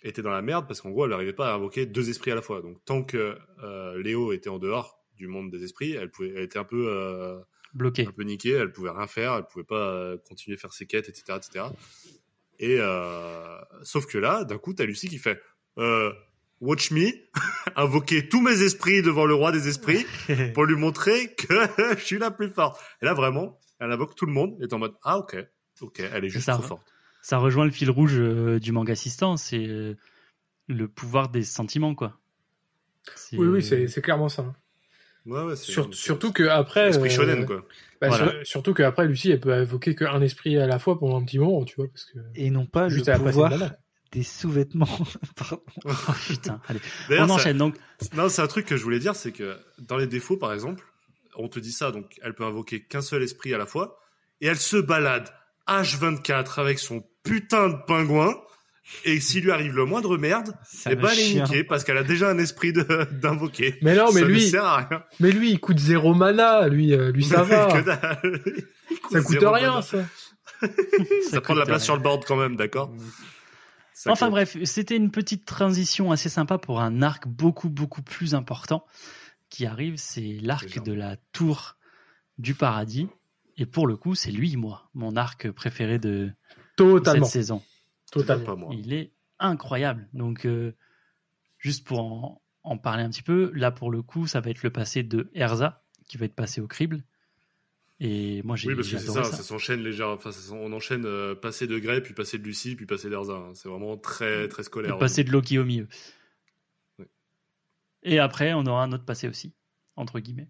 était dans la merde parce qu'en gros, elle n'arrivait pas à invoquer deux esprits à la fois. Donc, tant que euh, Léo était en dehors du monde des esprits, elle, pouvait, elle était un peu, euh, bloqué. un peu niquée, elle pouvait rien faire, elle pouvait pas euh, continuer à faire ses quêtes, etc. etc. Et sauf que là, d'un coup, t'as Lucie qui fait watch me, [laughs] invoquer tous mes esprits devant le roi des esprits [laughs] pour lui montrer que [laughs] je suis la plus forte. Et là, vraiment, elle invoque tout le monde et est en mode, ah, ok, ok, elle est juste ça, trop forte. Ça rejoint le fil rouge euh, du manga assistant, c'est euh, le pouvoir des sentiments, quoi. Oui, oui, c'est c'est clairement ça. Ouais, ouais, c'est- Sur- c'est- surtout que après, Esprit euh, shonen, quoi. bah, Voilà. sur- surtout que après, Lucie, elle peut invoquer qu'un esprit à la fois pendant un petit moment, tu vois, parce que Et non pas juste le à pouvoir des sous-vêtements. [laughs] Oh, putain, allez. On ça- enchaîne donc. Non, c'est un truc que je voulais dire, c'est que dans les défauts, par exemple, on te dit ça, donc elle peut invoquer qu'un seul esprit à la fois, et elle se balade H24 avec son putain de pingouin, et s'il lui arrive le moindre merde, C'est eh ben elle est chien. niquée, parce qu'elle a déjà un esprit [laughs] d'invoquer. Mais non, mais ça lui, ne sert à rien. mais lui, il coûte zéro mana, lui, euh, lui ça [laughs] va. Dalle. ça coûte rien, mana. ça. [laughs] Ça prend de la coûte place rien. sur le board quand même, d'accord Ça Enfin bref, c'était une petite transition assez sympa pour un arc beaucoup beaucoup plus important qui arrive, c'est l'arc de la tour du paradis. Et pour le coup, c'est lui, moi, mon arc préféré de Totalement, cette saison. totalement. Pas moi. Il est incroyable. Donc, euh, juste pour en, en parler un petit peu, là pour le coup, ça va être le passé de Erza qui va être passé au crible. Et moi, j'ai Oui, parce que c'est ça, ça. ça s'enchaîne légèrement. Enfin, ça- on enchaîne euh, passer de Grey, puis passer de Lucie, puis passer d'Erza. C'est vraiment très, très scolaire. Le passé de Loki au milieu. Et après, on aura un autre passé aussi, entre guillemets.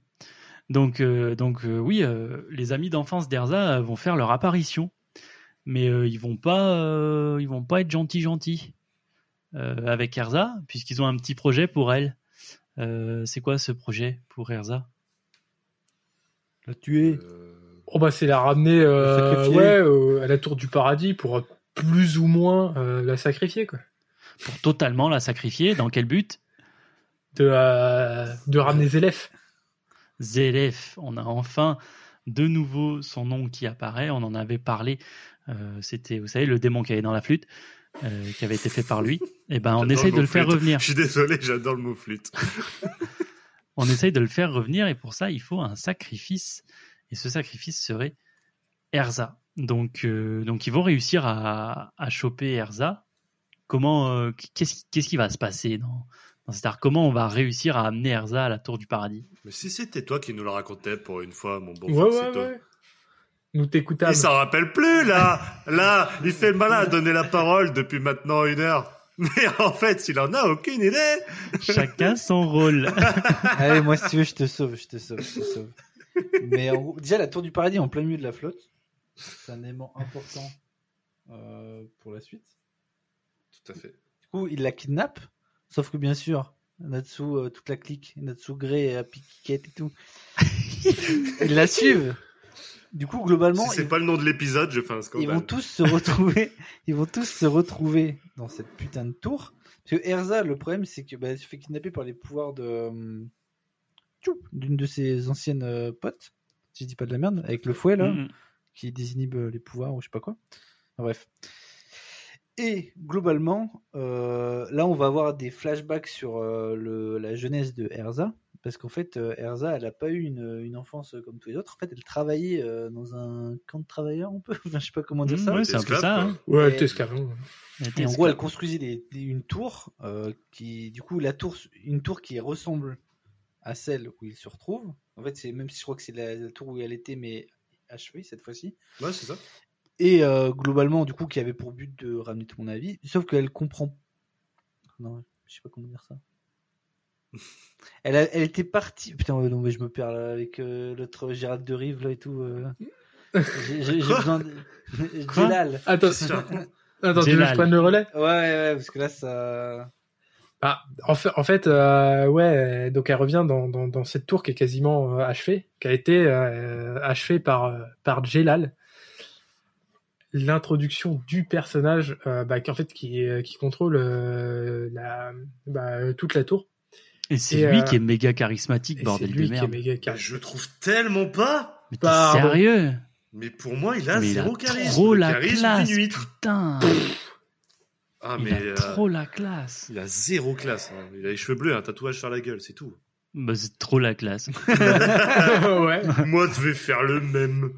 Donc, euh, donc euh, oui, euh, les amis d'enfance d'Erza vont faire leur apparition, mais euh, ils vont pas, euh, ils vont pas être gentils gentils euh, avec Erza, puisqu'ils ont un petit projet pour elle. Euh, c'est quoi ce projet pour Erza? La tuer. Euh, Oh bah c'est la ramener euh, ouais, euh, à la tour du paradis pour plus ou moins euh, la sacrifier quoi. Pour totalement la sacrifier. Dans quel but? De, euh, de ramener Zélef. Zélef. On a enfin de nouveau son nom qui apparaît. On en avait parlé. Euh, C'était, vous savez, le démon qui avait dans la flûte, euh, qui avait été fait par lui. Et ben, on essaye le de le faire revenir. Je suis désolé, j'adore le mot flûte. [laughs] On essaye de le faire revenir et pour ça, il faut un sacrifice. Et ce sacrifice serait Erza. Donc, euh, donc ils vont réussir à, à choper Erza. Comment, euh, qu'est-ce, qu'est-ce qui va se passer dans, arc Comment on va réussir à amener Erza à la tour du paradis Mais si c'était toi qui nous le racontais pour une fois, mon bon Ouais frère, ouais c'est toi. ouais. Nous t'écoutâmes. Il s'en rappelle plus, là Là, il fait le malin à donner la parole depuis maintenant une heure. Mais en fait, il en a aucune idée Chacun son rôle. [laughs] Allez, moi, si tu veux, je te sauve, je te sauve, je te sauve. Mais en gros, déjà, la tour du paradis en plein milieu de la flotte, c'est un élément important euh, pour la suite. Tout à fait. Du coup, il la kidnappe, sauf que bien sûr, Natsu, euh, toute la clique, Natsu Grey, Happy Kikette et tout, [laughs] ils la suivent. Du coup, globalement, Si c'est ils, pas le nom de l'épisode, je fais un ils scandale. vont tous se retrouver, [laughs] ils vont tous se retrouver dans cette putain de tour. Parce que Erza, le problème, c'est que bah, elle se fait kidnapper par les pouvoirs de euh, d'une de ses anciennes euh, potes, si je dis pas de la merde, avec le fouet là Mhm. qui désinhibe les pouvoirs ou je sais pas quoi. Enfin, bref. Et globalement, euh, là, on va avoir des flashbacks sur euh, le, la jeunesse de Erza. Parce qu'en fait, euh, Erza, elle n'a pas eu une, une enfance comme tous les autres. En fait, elle travaillait euh, dans un camp de travailleurs, on peut. [laughs] Enfin, je sais pas comment dire Mhm, ça. ouais, c'est un peu Esclave, ça. quoi. hein. Ouais, esclave. hein. Elle était Et en gros, esclave. elle construisait des- des- une tour euh, qui, du coup, la tour, une tour qui ressemble à celle où il se retrouve. En fait, c'est même si je crois que c'est la, la tour où elle était, mais achevée cette fois-ci. Ouais, c'est ça. Et euh, globalement, du coup, qui avait pour but de ramener tout mon avis. Sauf qu'elle comprend. Non, je sais pas comment dire ça. [laughs] Elle, a- elle était partie. Putain, non, mais je me perds là, avec euh, l'autre Gérald de Rive là et tout. euh. J'ai j'ai- j'ai Quoi besoin de. Gélal. [laughs] Attends, attends, tu veux que Gélal. je prenne le relais? Ouais, ouais, parce que là, ça. Ah, en fait, en fait euh, ouais, donc elle revient dans, dans, dans cette tour qui est quasiment euh, achevée, qui a été euh, achevée par, euh, par Jelal. L'introduction du personnage, euh, bah, qui, en fait, qui, euh, qui contrôle euh, la, bah, toute la tour. Et c'est lui euh, qui est méga charismatique, bordel de lui qui est merde. méga charismatique. je trouve tellement pas Mais t'es Pardon. sérieux? Mais pour moi, il a Mais il a zéro charisme. trop Le la charisme classe, d'une huître. putain Ah, Il mais a euh, trop la classe il a zéro classe. hein. Il a les cheveux bleus, un tatouage sur la gueule, c'est tout. bah, C'est trop la classe. [laughs] [laughs] ouais. Moi, je vais faire le même.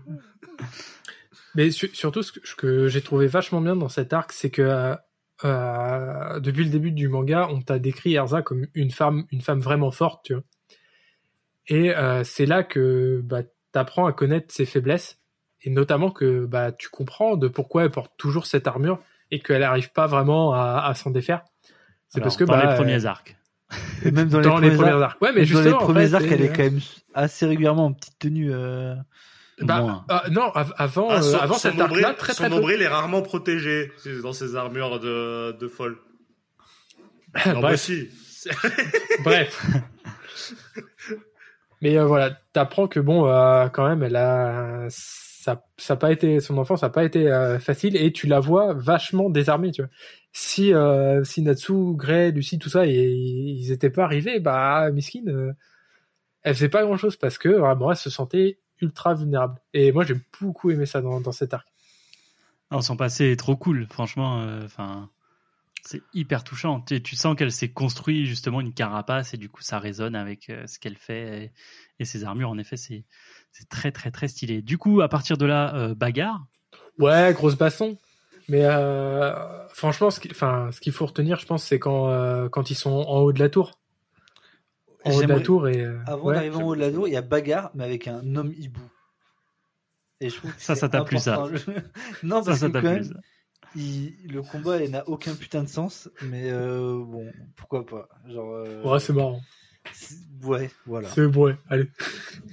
Mais su- surtout, ce que, j'ai trouvé vachement bien dans cet arc, c'est que euh, euh, depuis le début du manga, on t'a décrit Erza comme une femme, une femme vraiment forte, tu vois. Et euh, c'est là que bah, t'apprends à connaître ses faiblesses et notamment que bah tu comprends de pourquoi elle porte toujours cette armure et qu'elle n'arrive pas vraiment à, à s'en défaire. C'est parce que dans bah, les premiers arcs. Et même dans, [laughs] dans les, les premiers arcs. arcs. Ouais, mais dans les en premiers fait, arcs, elle est quand même assez régulièrement en petite tenue. euh, Bah, ah, non, av- avant, Ah, euh, son, avant son cet nombril, arc-là, très son très peu. nombril est rarement protégé dans ses armures de, de folle. [laughs] Non, bah Bref. si. [laughs] Bref. Mais euh, voilà, t'apprends que bon, euh, quand même, elle a, ça, ça a pas été, son enfance a pas été euh, facile et tu la vois vachement désarmée, tu vois. Si, euh, si Natsu, Grey, Lucie, tout ça, et, ils étaient pas arrivés, bah, Miskin, euh, elle faisait pas grand chose parce que vraiment, elle se sentait ultra vulnérable. Et moi, j'ai beaucoup aimé ça dans, dans cet arc. Non, son passé est trop cool, franchement. euh, c'est hyper touchant. Tu, tu sens qu'elle s'est construit justement une carapace et du coup ça résonne avec euh, ce qu'elle fait et, et ses armures. En effet, c'est très très très stylé. Du coup, à partir de là, euh, bagarre? Ouais, grosse baston. Mais franchement, ce enfin, qu'il faut retenir, je pense, c'est quand, quand ils sont en haut de la tour. En haut de la J'aimerais- tour et. euh, Avant ouais. d'arriver en haut de la tour, il y a bagarre, mais avec un homme hibou. Et je trouve que Ça, ça t'a plu, ça. [laughs] [laughs] non, Ça, parce ça que t'a quand plu. même, ça. il- le combat il n'a aucun putain de sens, mais euh, bon, pourquoi pas. Genre, euh, Ouais, c'est marrant. c'est- Ouais, voilà. C'est ouais, allez.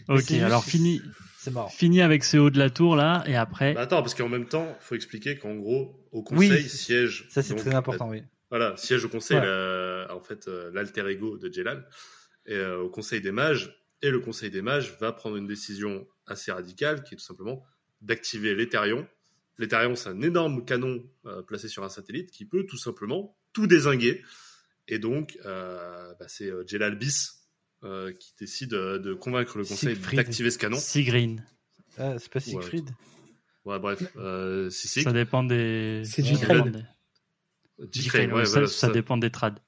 Ok, alors fini, C'est marrant. fini avec ce haut de la tour là et après. Bah attends, parce qu'en même temps, faut expliquer qu'en gros, au conseil Oui, siège. Ça, c'est très important, oui. Voilà, siège au conseil, Ouais. la- en fait, euh, l'alter ego de Jelal, et euh, au conseil des mages. Et le conseil des mages va prendre une décision assez radicale, qui est tout simplement d'activer l'Etherion. L'Etherion, c'est un énorme canon euh, placé sur un satellite qui peut tout simplement tout désinguer. Et donc, euh, bah, c'est euh, Jelal Bis euh, qui décide euh, de convaincre le conseil Siegfried. d'activer ce canon. Sigreen. Ah, c'est pas Siegfried. Ouais, bref, euh, si, si. Ça dépend des. C'est ouais, ça, voilà, ça dépend des trades.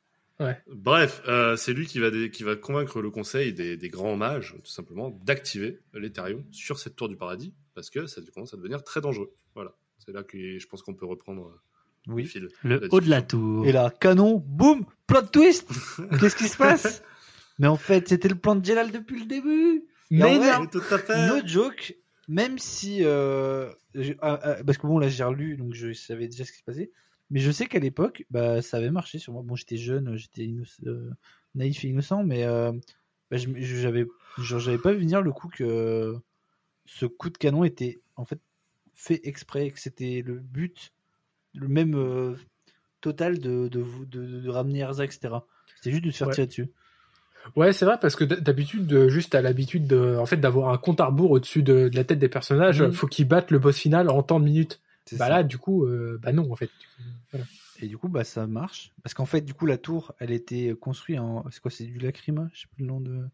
Bref, euh, c'est lui qui va, dé- qui va convaincre le conseil des, des grands mages, tout simplement, d'activer l'Ethereum sur cette tour du paradis, parce que ça commence à devenir très dangereux. Voilà. C'est là que je pense qu'on peut reprendre euh, le Oui. fil. Le haut de la tour. Et là, canon, boum, plot twist [laughs] Qu'est-ce qui se passe? Mais en fait, c'était le plan de Jelal depuis le début Et Mais vrai, non. Tout à fait. No joke, même si. euh, ah, ah, parce que bon, là, j'ai relu, donc je savais déjà ce qui se passait. Mais je sais qu'à l'époque, bah, ça avait marché sur moi. Bon, j'étais jeune, j'étais euh, naïf et innocent, mais euh, bah, j'avais j'avais pas vu venir le coup que ce coup de canon était en fait fait exprès, que c'était le but, le même euh, total de, de, vous- de, de ramener Erza, etc. C'était juste de se faire Ouais. tirer dessus. Ouais, c'est vrai parce que d'habitude, juste à l'habitude de, en fait, d'avoir un compte à rebours au-dessus de, de la tête des personnages, Mhm. faut qu'ils battent le boss final en temps de minutes. Bah ça. là, du coup, euh, bah non, en fait. Et du coup, bah, ça marche. Parce qu'en fait, du coup, la tour, elle était construite en. C'est quoi C'est du lacrima Je sais plus le nom de.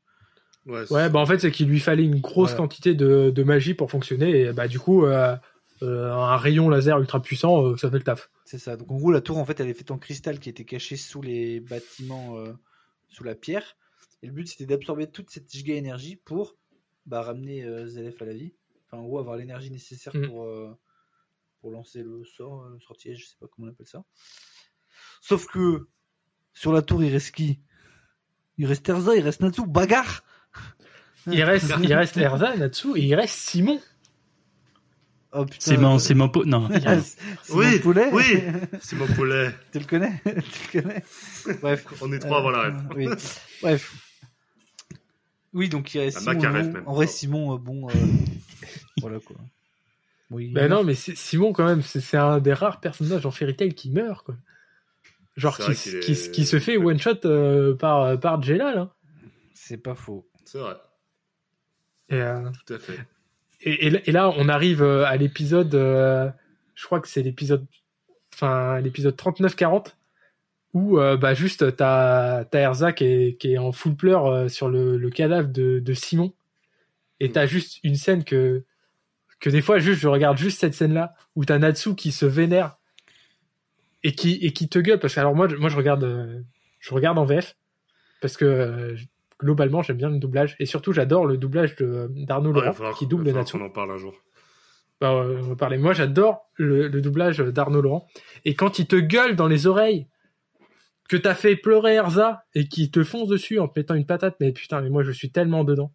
Ouais, Ouais, bah en fait, c'est qu'il lui fallait une grosse Voilà. quantité de, de magie pour fonctionner et bah du coup, euh, euh, un rayon laser ultra puissant, euh, ça fait le taf. C'est ça. Donc en gros, la tour, en fait, elle est faite en cristal qui était caché sous les bâtiments, euh, sous la pierre. Et le but, c'était d'absorber toute cette giga énergie pour bah, ramener euh, Zelef à la vie. Enfin, en gros, avoir l'énergie nécessaire Mm. pour, euh, pour lancer le sort, euh, le sortilège, je sais pas comment on appelle ça. Sauf que sur la tour, il reste qui? Il reste Erza, il reste Natsu, bagarre Il reste, il reste Erza, Natsu et il reste Simon. Oh putain. C'est mon, c'est mon. Non. [laughs] Oui, mon poulet oui. C'est mon poulet. tu le connais? [laughs] Tu le connais? Bref. On est trois rêve. Euh, oui. Bref. Oui, donc il reste Simon. Bon, même. en vrai, Simon, euh, bon. euh, [laughs] voilà quoi. Il Ben non, mais c'est- Simon, quand même, c'est un des rares personnages en Fairy Tail qui meurt, quoi. Genre, qui, vrai qu'il est- qui, qui se fait one-shot euh, par, par Jelal. Hein. C'est pas faux. C'est vrai, Et, euh, tout à fait. et, et là- et là, on arrive euh, à l'épisode, euh, je crois que c'est l'épisode, enfin, l'épisode 39-40, où euh, bah, juste t'as as Erza qui est, qui est en full pleurs euh, sur le, le cadavre de, de Simon. Et t'as juste une scène que, que des fois, juste, je regarde juste cette scène-là, où t'as Natsu qui se vénère et qui, et qui te gueule. Parce que, alors, moi, je- moi je, regarde, euh, je regarde en VF, parce que euh, globalement, j'aime bien le doublage. Et surtout, j'adore le doublage de- d'Arnaud Laurent, qui double Natsu. qu'on en parle un jour. Bah, euh, on va parler. Moi, j'adore le, le doublage d'Arnaud Laurent. Et quand il te gueule dans les oreilles, que t'as fait pleurer Erza et qui te fonce dessus en te mettant une patate. Mais putain, mais moi je suis tellement dedans,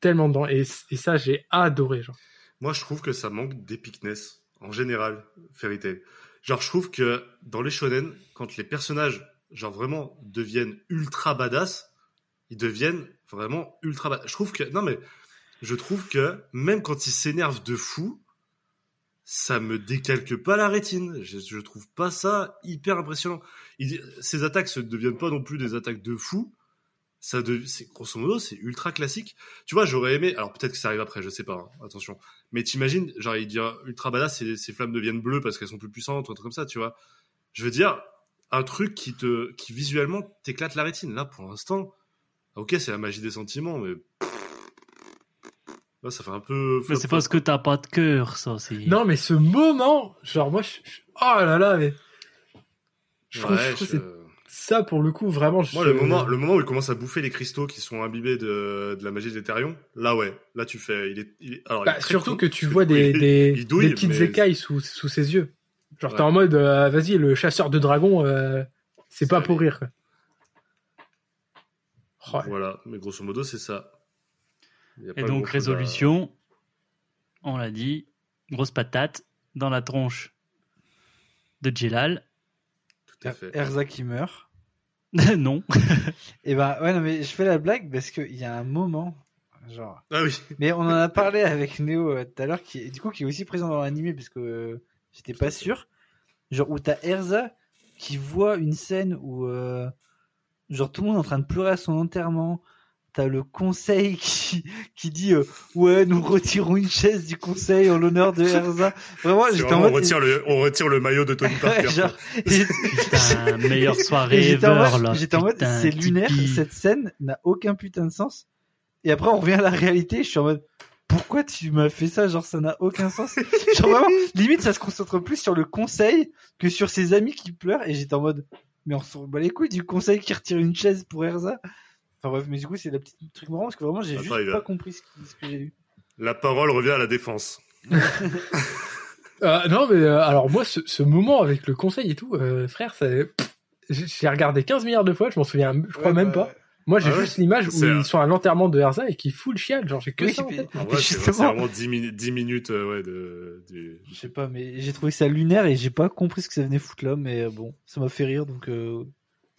tellement dedans. Et, et ça, j'ai adoré. Genre. Moi, je trouve que ça manque d'épicness en général, Fairy Tail. Genre, je trouve que dans les shonen, quand les personnages, genre vraiment deviennent ultra badass, ils deviennent vraiment ultra badass. Je trouve que non mais je trouve que même quand ils s'énervent de fou, ça me décalque pas la rétine. Je, trouve pas ça hyper impressionnant. Ces attaques ne deviennent pas non plus des attaques de fou. Ça c'est grosso modo, c'est ultra classique. Tu vois, j'aurais aimé. Alors peut-être que ça arrive après, je sais pas. hein, attention. Mais t'imagines, genre il dit ultra badass, ces, ces flammes deviennent bleues parce qu'elles sont plus puissantes ou un truc comme ça, tu vois. Je veux dire un truc qui te, qui visuellement t'éclate la rétine. Là, pour l'instant, ok, c'est la magie des sentiments, mais là, ça fait un peu. Mais c'est parce que t'as pas de cœur, ça. C'est... Non, mais ce moment, genre moi, je, oh là là, mais je trouve, Ouais, je trouve je- c'est ça pour le coup vraiment. Je, Moi, le moment, le moment où il commence à bouffer les cristaux qui sont imbibés de, de la magie d'Ethereum, là, ouais, là, tu fais. Il est, il est- alors, il Bah, est surtout con, que tu [laughs] vois des, il- des, il douille, des petites mais- écailles sous, sous ses yeux. Genre t'es en mode, euh, vas-y, le chasseur de dragons, euh, c'est pas pour rire. Quoi. Oh, Voilà, mais grosso modo, c'est ça. Et donc, à- résolution, on l'a dit, grosse patate dans la tronche de Jelal. Tout à fait. Erza qui meurt. [laughs] non. [laughs] Et ben ouais non mais je fais la blague parce qu'il y a un moment genre Ah oui. [laughs] mais on en a parlé avec Néo euh, tout à l'heure qui du coup qui est aussi présent dans l'animé parce que euh, j'étais pas sûr genre où t'as Erza qui voit une scène où euh, genre tout le monde est en train de pleurer à son enterrement t'as le conseil [laughs] qui qui dit euh, ouais nous retirons une chaise du conseil en l'honneur de Erza vraiment j'étais vraiment, en on, mode retire le, on retire le maillot de Tony [laughs] Parker. genre. [laughs] Putain, meilleure soirée en ever, mode, là. j'étais en mode, c'est lunaire, cette scène n'a aucun putain de sens. Et après, on revient à la réalité, je suis en mode, pourquoi tu m'as fait ça? Genre, ça n'a aucun sens. Genre, vraiment, limite, ça se concentre plus sur le conseil que sur ses amis qui pleurent. Et j'étais en mode, mais on s'en bat les couilles du conseil qui retire une chaise pour Erza. Enfin bref, mais du coup, c'est la petite truc marrant parce que vraiment, j'ai juste pas compris ce, qui- ce que j'ai lu. La parole revient à la défense. [laughs] Euh, non, mais euh, alors moi, ce, ce moment avec le conseil et tout, euh, frère, j'ai regardé 15 milliards de fois, je m'en souviens, je crois même pas. Moi, j'ai Ah ouais juste l'image où un- ils sont à l'enterrement de Erza et qui fout le chial, genre j'ai que Oui, ça en puis- tête. En vrai, c'est Justement. c'est vraiment 10, minu- 10 minutes euh, ouais, de, du- Je sais pas, mais j'ai trouvé ça lunaire et j'ai pas compris ce que ça venait foutre là, mais bon, ça m'a fait rire, donc euh,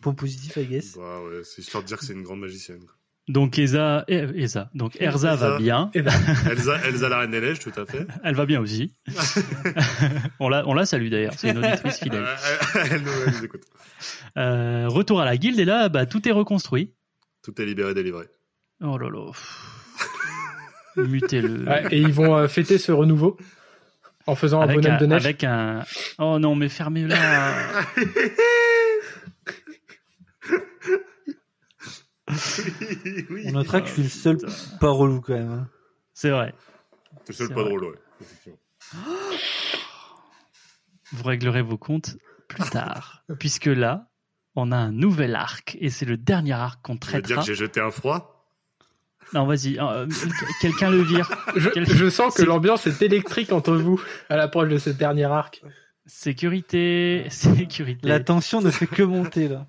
point positif, I guess. Bah ouais, c'est histoire de dire que c'est une grande magicienne. quoi. Donc, Eza, eh, Eza. Donc, Erza Erza. va bien. [laughs] Elsa, Elsa la reine des neiges, tout à fait. [laughs] Elle va bien aussi. [laughs] on la, on la salue d'ailleurs. C'est une auditrice fidèle. Elle nous, elle nous écoute. Euh, retour à la guilde et là, bah, tout est reconstruit. Tout est libéré, délivré. Oh là là. Mutez-le. Ouais, et ils vont euh, fêter ce renouveau en faisant un bonhomme un, de neige. avec un. Oh non, mais fermez-la. Oui, oui. On notera que je suis le seul Putain. pas relou quand même. hein. C'est vrai. C'est le seul C'est pas vrai. drôle, ouais. effectivement. [gasps] Vous réglerez vos comptes plus tard. puisque là, on a un nouvel arc. Et c'est le dernier arc qu'on Tu veux dire traitera. que j'ai jeté un froid? Non, vas-y. euh, Quelqu'un le vire. [laughs] Je, Quel- je sens que c'est- l'ambiance est électrique entre vous à l'approche de ce dernier arc. Sécurité. Sécurité. La tension ne fait que monter là.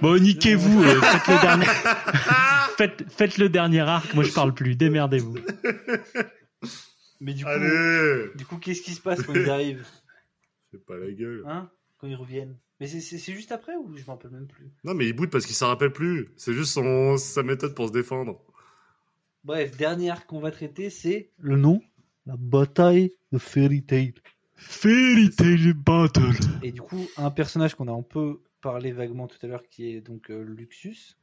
Bon, niquez-vous. euh, faites, le dernier... [laughs] faites, faites le dernier arc. Moi, je parle plus. Démerdez-vous. Mais du coup, Allez du coup, qu'est-ce qui se passe quand ils arrivent C'est pas la gueule. Hein Quand ils reviennent Mais c'est- juste après ou je m'en rappelle même plus Non, mais il boude parce qu'il s'en rappelle plus. C'est juste son, sa méthode pour se défendre. Bref, dernier arc qu'on va traiter, c'est le nom La bataille de Fairy Tail. Fairy Tail Battle. Et du coup, un personnage qu'on a un peu parlé vaguement tout à l'heure qui est donc euh, Luxus.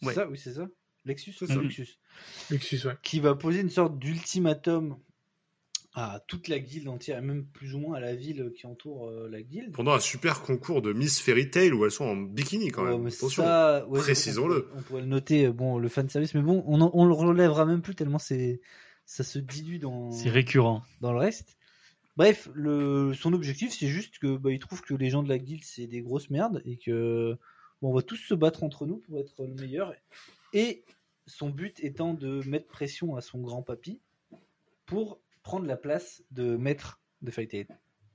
C'est Ouais. ça? Oui, c'est ça Lexus? C'est ça. Luxus. Luxus, ouais. Qui va poser une sorte d'ultimatum à toute la guilde entière, et même plus ou moins à la ville qui entoure euh, la guilde. Pendant un super concours de Miss Fairy Tail où elles sont en bikini quand Ouais, même. mais Attention. ouais, précisons-le. On, pourrait- on pourrait le noter, euh, bon, le fan service, mais bon, on, en- on le relèvera même plus tellement c'est, ça se dilue dans, C'est récurrent. dans le reste. Bref, le, son objectif, c'est juste que bah, il trouve que les gens de la guilde c'est des grosses merdes et que bon, on va tous se battre entre nous pour être le meilleur. Et son but étant de mettre pression à son grand papy pour prendre la place de maître de Fairy Tail.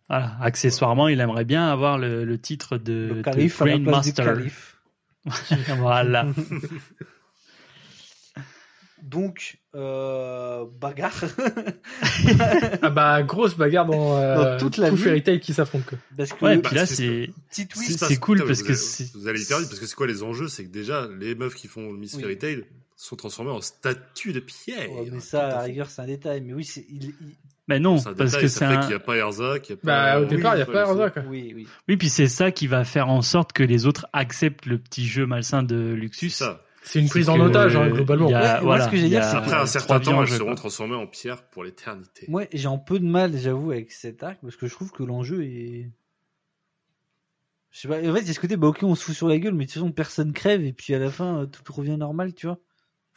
Voilà. Accessoirement, il aimerait bien avoir le, le titre de, Le de calife à la place du Grandmaster. calife. [laughs] voilà. [laughs] Donc, euh, bagarre. [laughs] Ah bah, grosse bagarre dans, euh, Dans toute la tout ville. Fairy Tail qui s'affronte, quoi. Parce que Ouais, et bah, puis là, c'est- cool parce vous que Vous allez vite parce que c'est quoi les enjeux? C'est que déjà, les meufs qui font Miss Oui. Fairy Tail sont transformées en statues de pierre. Ouais, mais ça, à la rigueur, c'est un détail. Mais oui, c'est. Il, il- Mais non, parce détail, que c'est un. qu'il n'y a pas Erza, qu'il n'y a Bah, au oui, départ, il n'y a pas Erza, quoi. Oui, oui. Oui, puis c'est ça qui va faire en sorte que les autres acceptent le petit jeu malsain de C'est Luxus. ça. C'est une prise en otage, hein, globalement. a- Ouais, moi, voilà, ce que j'ai dire, a Après un certain temps, elles seront transformées en pierre pour l'éternité. Moi, j'ai un peu de mal, j'avoue, avec cet arc parce que je trouve que l'enjeu est. Je sais pas. En fait, il y a ce côté, bah ok, on se fout sur la gueule, mais de toute façon, personne crève et puis à la fin, tout revient normal, tu vois.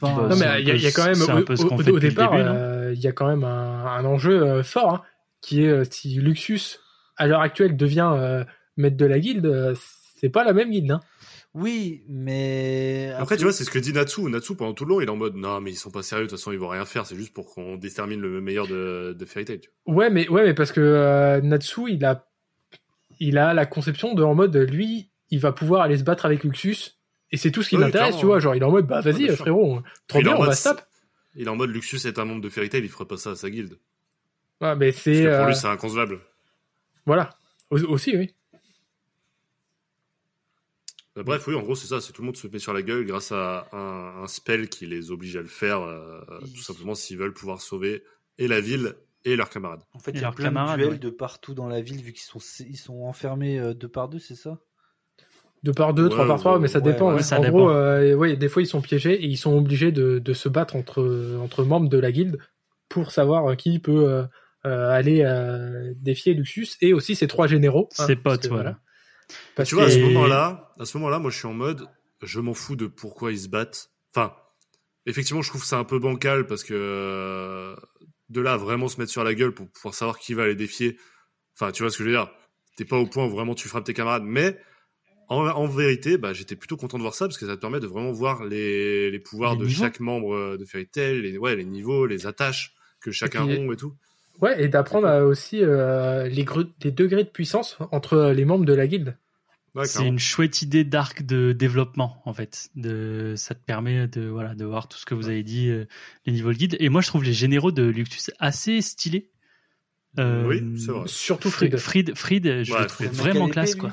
Enfin, Bah, Non, c'est mais il y, a- y quand même, au, départ, euh, il y a quand même un, un enjeu euh, fort, hein, qui est euh, si Luxus, à l'heure actuelle, devient euh, maître de la guilde, euh, c'est pas la même guilde. Hein. Oui, mais. Après, tu vois, c'est ce que dit Natsu. Natsu, pendant tout le long, il est en mode non, mais ils sont pas sérieux, de toute façon, ils vont rien faire, c'est juste pour qu'on détermine le meilleur de, de Fairy Tail. Ouais, mais ouais, mais parce que euh, Natsu, il a, il a la conception de en mode, lui, il va pouvoir aller se battre avec Luxus, et c'est tout ce qui Oui, l'intéresse, tu vois. Genre, il est en mode, bah vas-y, sûr. frérot, trop bien, en on va se taper. Il est en mode Luxus est un membre de Fairy Tail, il ferait pas ça à sa guilde. Ouais, mais Parce c'est, que pour euh, lui, c'est inconcevable. voilà, Au- aussi, oui. Euh, Bref, oui, en gros, c'est ça. C'est tout le monde se met sur la gueule grâce à un, un spell qui les oblige à le faire, euh, tout simplement s'ils veulent pouvoir sauver et la ville et leurs camarades. En fait, il y a plein de duels ouais. de partout dans la ville vu qu'ils sont, ils sont enfermés euh, deux par deux, c'est ça? Deux par deux, Ouais, trois par trois, ouais, mais ça ouais, dépend. ouais, ouais. ça en dépend. gros, euh, ouais, des fois ils sont piégés et ils sont obligés de, de se battre entre, entre membres de la guilde pour savoir qui peut euh, euh, aller euh, défier Luxus et aussi ses trois généraux. hein, Ses potes, que, voilà. Parce tu vois, à ce moment-là, à ce moment-là, moi, je suis en mode, je m'en fous de pourquoi ils se battent. Enfin, effectivement, je trouve ça un peu bancal parce que euh, de là à vraiment se mettre sur la gueule pour pouvoir savoir qui va les défier. Enfin, tu vois ce que je veux dire? T'es pas au point où vraiment tu frappes tes camarades, mais en, en vérité, bah, j'étais plutôt content de voir ça parce que ça te permet de vraiment voir les, les pouvoirs Les de niveaux. chaque membre euh, de Fairy Tail, les, ouais, les niveaux, les attaches que chacun rompt et tout. Ouais, et d'apprendre à aussi euh, les, degrés de puissance entre les membres de la guilde. C'est une chouette idée d'arc de développement en fait. De, ça te permet de voilà de voir tout ce que vous avez dit, euh, les niveaux de guide. Et moi je trouve les généraux de Luxus assez stylés. Euh, Oui, c'est vrai. Surtout Fried, Fried. Je Ouais, le trouve Fried. vraiment classe quoi.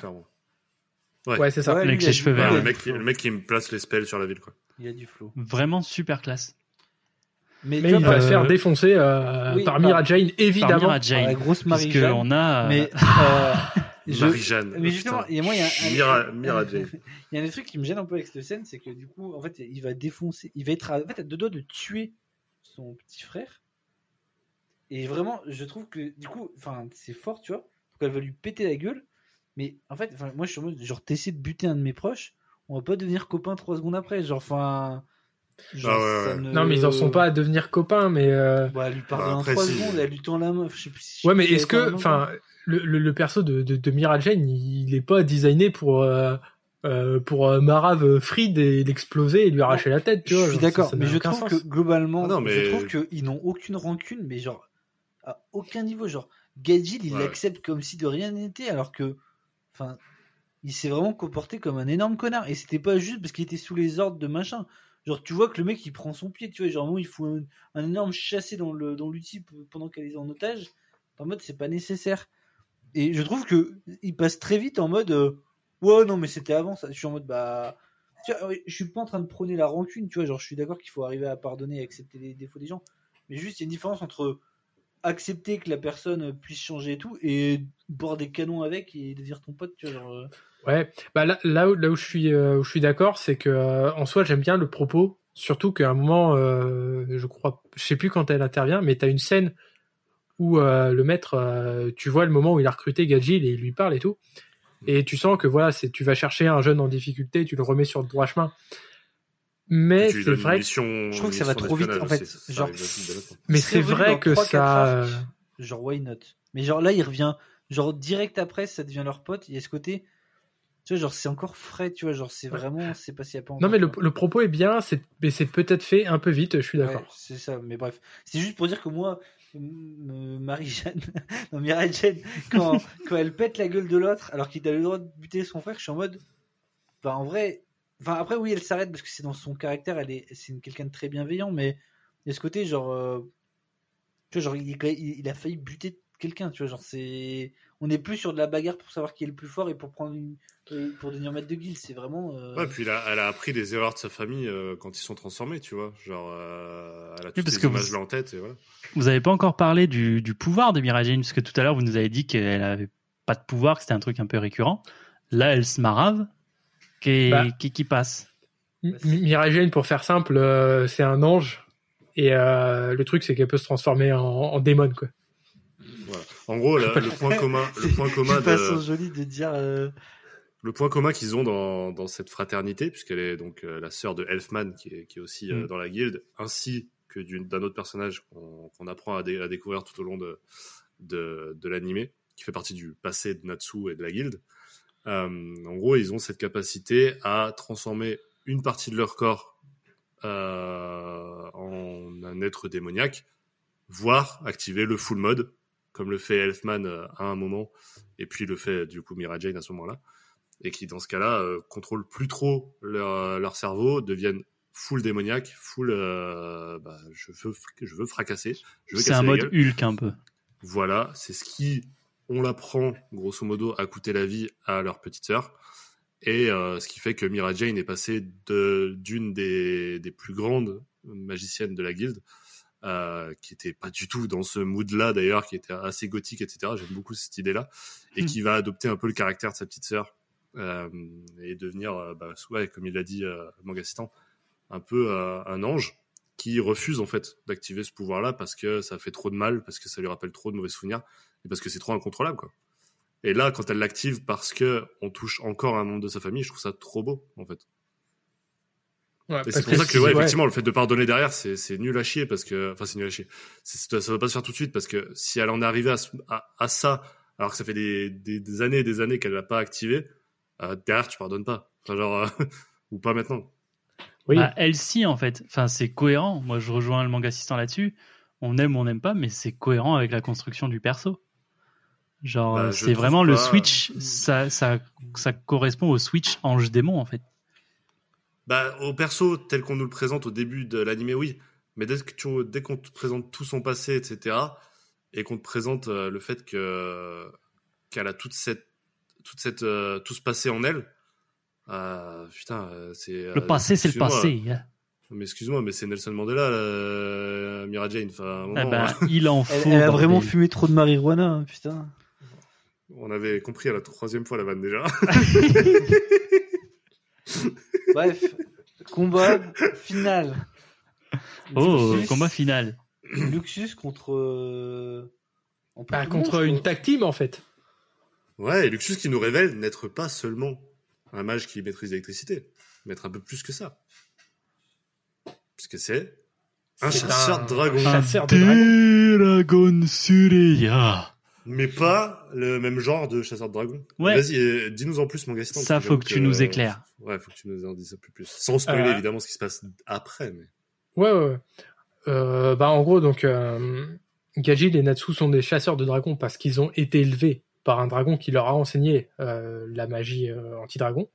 Ouais, c'est ça. Ouais, Avec les cheveux verts. Le, mec, le mec qui me place les spells sur la ville, quoi. Il y a du flow. Vraiment super classe. Mais, il va euh, se faire défoncer euh, oui, par Mira Jane, Par évidemment. Mira par Jane. la grosse Parce Marie que Jeanne. on a. Mais, [laughs] euh, je- Marie-Jeanne. mais justement, putain. et moi, il y a un- Mira, Mira Jane. [laughs] Il y a un des trucs qui me gêne un peu avec cette scène, c'est que du coup, en fait, il va défoncer, il va être à, en fait, à deux doigts de tuer son petit frère. Et vraiment, je trouve que du coup, enfin, c'est fort, tu vois. Donc elle va lui péter la gueule. Mais en fait, moi, je suis en mode, genre, t'essaies de buter un de mes proches, on va pas devenir copains trois secondes après. Genre, enfin. Genre, Ah ouais, ça ouais. ne- Non, mais ils en sont pas à devenir copains, mais. euh, Bah, elle lui parle Bah, en trois si. secondes, elle lui tend la main. Je sais plus si- Ouais, mais est-ce que, enfin, le, le, le perso de, de, de Mira Jane, il est pas designé pour euh, euh, pour euh, Marave Fried et l'exploser et lui arracher la tête, tu vois. je suis d'accord, mais je trouve sens. que globalement, Ah non, mais- je trouve qu'ils n'ont aucune rancune, mais genre à aucun niveau. Genre Gadgil, il Ouais. l'accepte comme si de rien n'était, alors que, enfin, il s'est vraiment comporté comme un énorme connard. Et c'était pas juste parce qu'il était sous les ordres de machin. Genre, tu vois que le mec il prend son pied, tu vois, genre il faut un, énorme chassé dans le dans l'outil pendant qu'elle est en otage. En mode, c'est pas nécessaire. Et je trouve que il passe très vite en mode, euh, ouais, non, mais c'était avant ça. Je suis en mode, bah. Tu vois, je suis pas en train de prôner la rancune, tu vois. Genre, je suis d'accord qu'il faut arriver à pardonner et accepter les défauts des gens. Mais juste, il y a une différence entre accepter que la personne puisse changer et tout et boire des canons avec et devenir ton pote, tu vois. Genre, euh, Ouais, bah là, là, où, là où je suis, euh, où je suis d'accord, c'est que euh, en soi, j'aime bien le propos, surtout qu'à un moment, je crois, je sais plus quand elle intervient, mais t'as une scène où le maître, tu vois le moment où il a recruté Gadgil et il lui parle et tout, et tu sens que voilà, c'est, tu vas chercher un jeune en difficulté, tu le remets sur le droit chemin. Mais c'est vrai, que- mission- Je trouve que une ça va trop vite, en fait. Genre, mais c'est vrai que ça, genre, why not? Mais genre là, il revient, genre direct après, ça devient leur pote. Il y a ce côté, tu vois, genre c'est encore frais, tu vois, genre c'est vraiment, c'est passé à pas non mais le, le propos est bien, c'est, mais c'est peut-être fait un peu vite, je suis d'accord. Ouais, c'est ça, mais bref. C'est juste pour dire que moi, Marie-Jeanne, [laughs] non, quand, quand elle pète la gueule de l'autre, alors qu'il a le droit de buter son frère, je suis en mode, enfin, en vrai, enfin, après, oui, elle s'arrête parce que c'est dans son caractère, elle est, c'est une- quelqu'un de très bienveillant, mais il y a ce côté, genre, euh, tu vois, genre, il, il- il a failli buter quelqu'un, tu vois, genre, c'est, on n'est plus sur de la bagarre pour savoir qui est le plus fort et pour prendre une, et pour devenir maître de guilde, c'est vraiment, euh, Ouais, puis elle a, elle a appris des erreurs de sa famille euh, quand ils sont transformés, tu vois. Genre, euh, elle a toutes parce les que images vous- là en tête et voilà. Vous n'avez pas encore parlé du, du pouvoir de Mira Jane, parce que tout à l'heure, vous nous avez dit qu'elle avait pas de pouvoir, que c'était un truc un peu récurrent. Là, elle se marave. Qui, Bah. qui, qui passe Mi- Mirai Jane, pour faire simple, euh, c'est un ange. Et euh, le truc, c'est qu'elle peut se transformer en, en démon, quoi. Voilà. En gros, le, le point commun, le [laughs] point commun une façon de, jolie de dire, euh, le point commun qu'ils ont dans, dans cette fraternité, puisqu'elle est donc euh, la sœur de Elfman, qui est, qui est aussi euh, Mm. dans la guilde, ainsi que d'un autre personnage qu'on qu'on apprend à, dé- à découvrir tout au long de, de, de l'animé, qui fait partie du passé de Natsu et de la guilde. Euh, en gros, ils ont cette capacité à transformer une partie de leur corps euh, en un être démoniaque, voire activer le full mode, comme le fait Elfman euh, à un moment, et puis le fait du coup Mira Jane à ce moment-là, et qui dans ce cas-là euh, contrôlent plus trop leur, leur cerveau, deviennent full démoniaque, full euh, bah, je veux je veux fracasser, je veux C'est un mode. Hulk un peu. Voilà, c'est ce qui, on l'apprend, grosso modo, à coûter la vie à leur petite sœur. Et euh, ce qui fait que Mira Jane est passée de- d'une des, des plus grandes magiciennes de la guilde, euh, qui était pas du tout dans ce mood-là d'ailleurs, qui était assez gothique, etc. J'aime beaucoup cette idée-là. Et Hmm. qui va adopter un peu le caractère de sa petite sœur euh, et devenir, bah, comme il l'a dit, euh, un peu un ange qui refuse en fait d'activer ce pouvoir-là parce que ça fait trop de mal, parce que ça lui rappelle trop de mauvais souvenirs et parce que c'est trop incontrôlable quoi. Et là, quand elle l'active parce que on touche encore un membre de sa famille, je trouve ça trop beau en fait. Ouais, Et c'est pour ça que si- ouais, ouais, effectivement, le fait de pardonner derrière, c'est c'est nul à chier parce que, enfin, c'est nul à chier. C'est- Ça va pas se faire tout de suite parce que si elle en est arrivée à, à, à ça, alors que ça fait des, des, des années et des années qu'elle l'a pas activé, euh, derrière tu pardonnes pas. Enfin, genre, euh, [laughs] ou pas maintenant. Oui. Bah, elle si en fait. Enfin, c'est cohérent. Moi, je rejoins le manga assistant là-dessus. On aime ou on n'aime pas, mais c'est cohérent avec la construction du perso. Genre, Bah, euh, c'est vraiment le switch. Ça, ça, ça correspond au switch ange-démon en fait. Bah, au perso tel qu'on nous le présente au début de l'animé, oui. Mais dès que tu, dès qu'on te présente tout son passé, etc., et qu'on te présente euh, le fait que qu'elle a toute cette, toute cette, euh, tout ce passé en elle, euh, putain, euh, c'est. Le euh, passé, c'est le passé. hein. Mais excuse-moi, mais c'est Nelson Mandela, euh, Mira Jane. Enfin, Eh ben, il en faut. elle, elle a vraiment fumé trop de marijuana, hein, putain. on avait compris à la troisième fois la vanne déjà. [laughs] Bref, combat final. Oh, Luxus- combat final. Luxus contre. euh, on peut Bah, le contre une tag team, en fait. Ouais, et Luxus qui nous révèle n'être pas seulement un mage qui maîtrise l'électricité, mais être un peu plus que ça. Puisque c'est un chasseur un- de dragons. un chasseur de dragons. Dragon Sureya. Mais pas le même genre de chasseur de dragons. Ouais. Vas-y, euh, dis-nous en plus, mon Gaston. Ça, faut que tu nous éclaires. Ouais, faut que tu nous en dises un peu plus. Sans spoiler, Euh, évidemment, ce qui se passe après. Mais... Ouais, ouais. ouais. Euh, bah, en gros, donc, euh, Gajil et Natsu sont des chasseurs de dragons parce qu'ils ont été élevés par un dragon qui leur a enseigné euh, la magie euh, anti-dragon.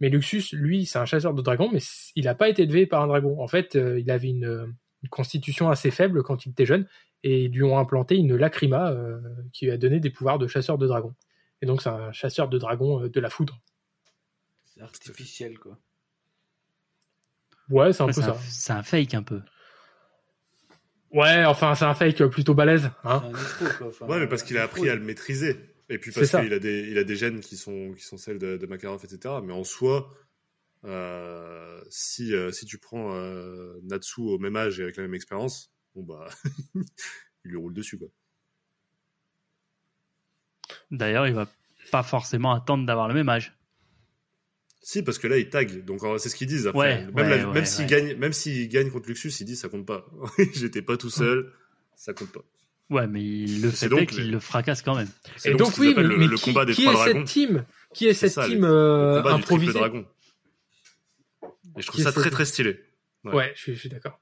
Mais Luxus, lui, c'est un chasseur de dragons, mais il n'a pas été élevé par un dragon. En fait, euh, il avait une, une constitution assez faible quand il était jeune, et ils lui ont implanté une lacrima euh, qui lui a donné des pouvoirs de chasseur de dragons. Et donc, c'est un chasseur de dragons euh, de la foudre. C'est artificiel, quoi. Ouais, c'est un Ouais, peu ça. C'est un fake un peu. Ouais, enfin, c'est un fake plutôt balèze. Hein C'est un escroc, quoi. Enfin, Ouais, mais parce qu'il a appris à le maîtriser. Et puis parce qu'il a des, il a des gènes qui sont, qui sont celles de, de Makarov, etc. Mais en soi, euh, si, euh, si tu prends euh, Natsu au même âge et avec la même expérience, bon bah, [laughs] il lui roule dessus quoi. D'ailleurs, il va pas forcément attendre d'avoir le même âge. Si, parce que là, il tag. Donc, c'est ce qu'ils disent après. Ouais, même ouais, la- ouais, même s'il ouais. gagne, même s'il gagne contre Luxus, il dit ça compte pas. [laughs] J'étais pas tout seul, ça compte pas. Ouais, mais il le fait donc est qu'il le fracasse quand même. Et donc, oui, mais, le, mais le qui, combat des qui trois est dragons. cette team Qui est cette ça, team le- euh, Le combat du triple improvisée dragon. Et je trouve Qui ça très très stylé. Ouais, je suis, d'accord.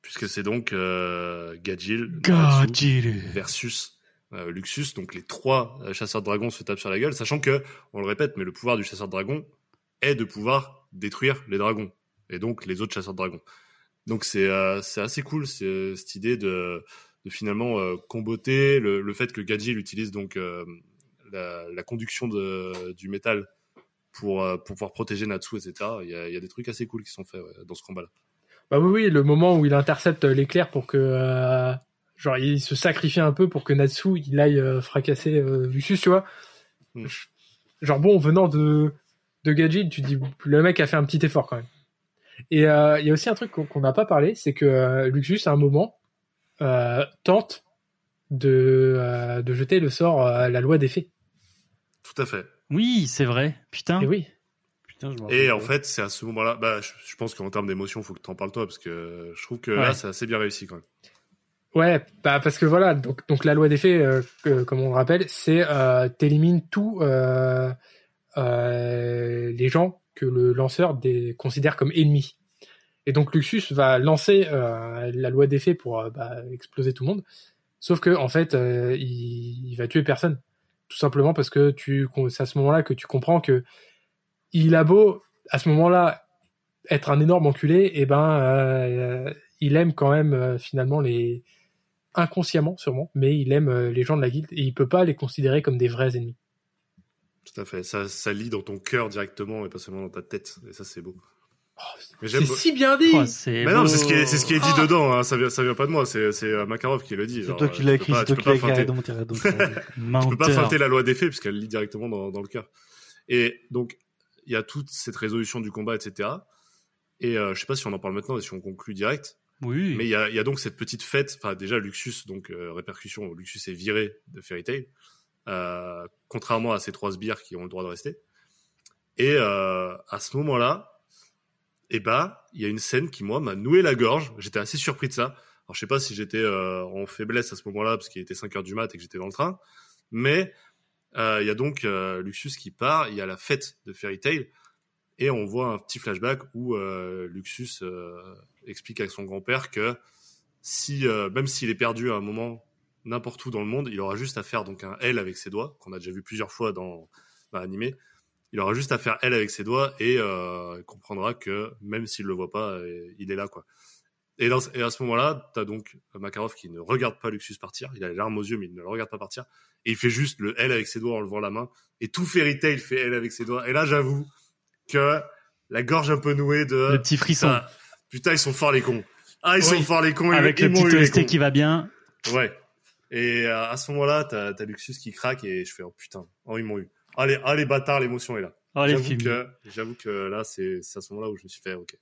puisque c'est donc euh, Gadjil, Gadjil. versus euh, Luxus. Donc les trois euh, chasseurs de dragons se tapent sur la gueule, sachant que, on le répète, mais le pouvoir du chasseur de dragons est de pouvoir détruire les dragons et donc les autres chasseurs de dragons. Donc c'est euh, assez cool cette idée de, finalement comboter le, fait que Gadjil utilise donc la, conduction du métal pour, pour pouvoir protéger Natsu, etc. Il y a, y a des trucs assez cool qui sont faits dans ce combat-là. Bah oui, le moment où il intercepte l'éclair pour que, genre, il se sacrifie un peu pour que Natsu il aille euh, fracasser euh, Lucius, tu vois. Mm. Genre bon, venant de de Gadget, tu te dis le mec a fait un petit effort quand même. Et euh, il y a aussi un truc qu'on n'a pas parlé, c'est que euh, Luxus à un moment euh, tente de euh, de jeter le sort euh, la loi des fées. Tout à fait. Oui, c'est vrai. Putain. Et oui. Putain, je m'en Et en fait, c'est à ce moment-là, bah, je, je pense qu'en termes d'émotion, faut que t'en parles toi, parce que je trouve que Ouais. là, c'est assez bien réussi quand même. Ouais, bah parce que voilà, donc donc la loi des fées, euh, comme on le rappelle, c'est euh, t'élimines tous euh, euh, les gens que le lanceur des, considère comme ennemis. Et donc Luxus va lancer euh, la loi des fées pour euh, bah, exploser tout le monde. Sauf que en fait, euh, il, il va tuer personne, tout simplement parce que tu, c'est à ce moment-là que tu comprends que il a beau à ce moment-là être un énorme enculé, et ben euh, il aime quand même finalement les inconsciemment sûrement, mais il aime euh, les gens de la guilde et il peut pas les considérer comme des vrais ennemis. Tout à fait. Ça, ça lit dans ton cœur directement et pas seulement dans ta tête. Et ça, c'est beau. Oh, c'est si bien dit. Oh, c'est Mais non, c'est ce qui est, c'est ce qui est dit Ah. dedans. Hein. Ça vient, ça vient pas de moi. C'est, c'est euh, Makarov qui le dit. C'est toi qui euh, l'as tu écrit, peux pas- c'est toi peux qui pas l'as écrit. [laughs] Tu peux pas feinter la loi des faits puisqu'elle lit directement dans, dans le cœur. Et donc, il y a toute cette résolution du combat, etc. Et euh, je sais pas si on en parle maintenant et si on conclut direct. Oui. Mais il y a, y a donc cette petite fête. Enfin, déjà, Luxus, donc euh, répercussion, Luxus est viré de Fairy Tail, euh, contrairement à ces trois sbires qui ont le droit de rester. Et euh, à ce moment-là, eh ben, il y a une scène qui moi m'a noué la gorge. J'étais assez surpris de ça. Alors, je sais pas si j'étais euh, en faiblesse à ce moment-là parce qu'il était 5 heures du mat et que j'étais dans le train, mais euh, il y a donc euh, Luxus qui part. Il y a la fête de Fairy Tail. Et on voit un petit flashback où euh, Luxus euh, explique avec son grand-père que si, euh, même s'il est perdu à un moment n'importe où dans le monde, il aura juste à faire donc un L avec ses doigts, qu'on a déjà vu plusieurs fois dans, dans l'animé. Il aura juste à faire L avec ses doigts et euh, comprendra que même s'il le voit pas, il est là quoi. Et, dans- et à ce moment-là, t'as donc Makarov qui ne regarde pas Luxus partir. Il a les larmes aux yeux, mais il ne le regarde pas partir. Et il fait juste le L avec ses doigts en levant la main. Et tout Fairy Tail fait L avec ses doigts. Et là, j'avoue que la gorge un peu nouée de Le petit frisson. Putain, putain, ils sont forts les cons. Ah, ils Oui. sont forts les cons. ils- Avec ils le m'ont petit les OST qui va bien. Ouais. Et euh, à ce moment-là, t'as as Luxus qui craque et je fais oh putain, oh ils m'ont eu. Allez, allez bâtard, l'émotion est là. Oh, les J'avoue que, j'avoue que là, c'est à ce moment-là où je me suis fait ok.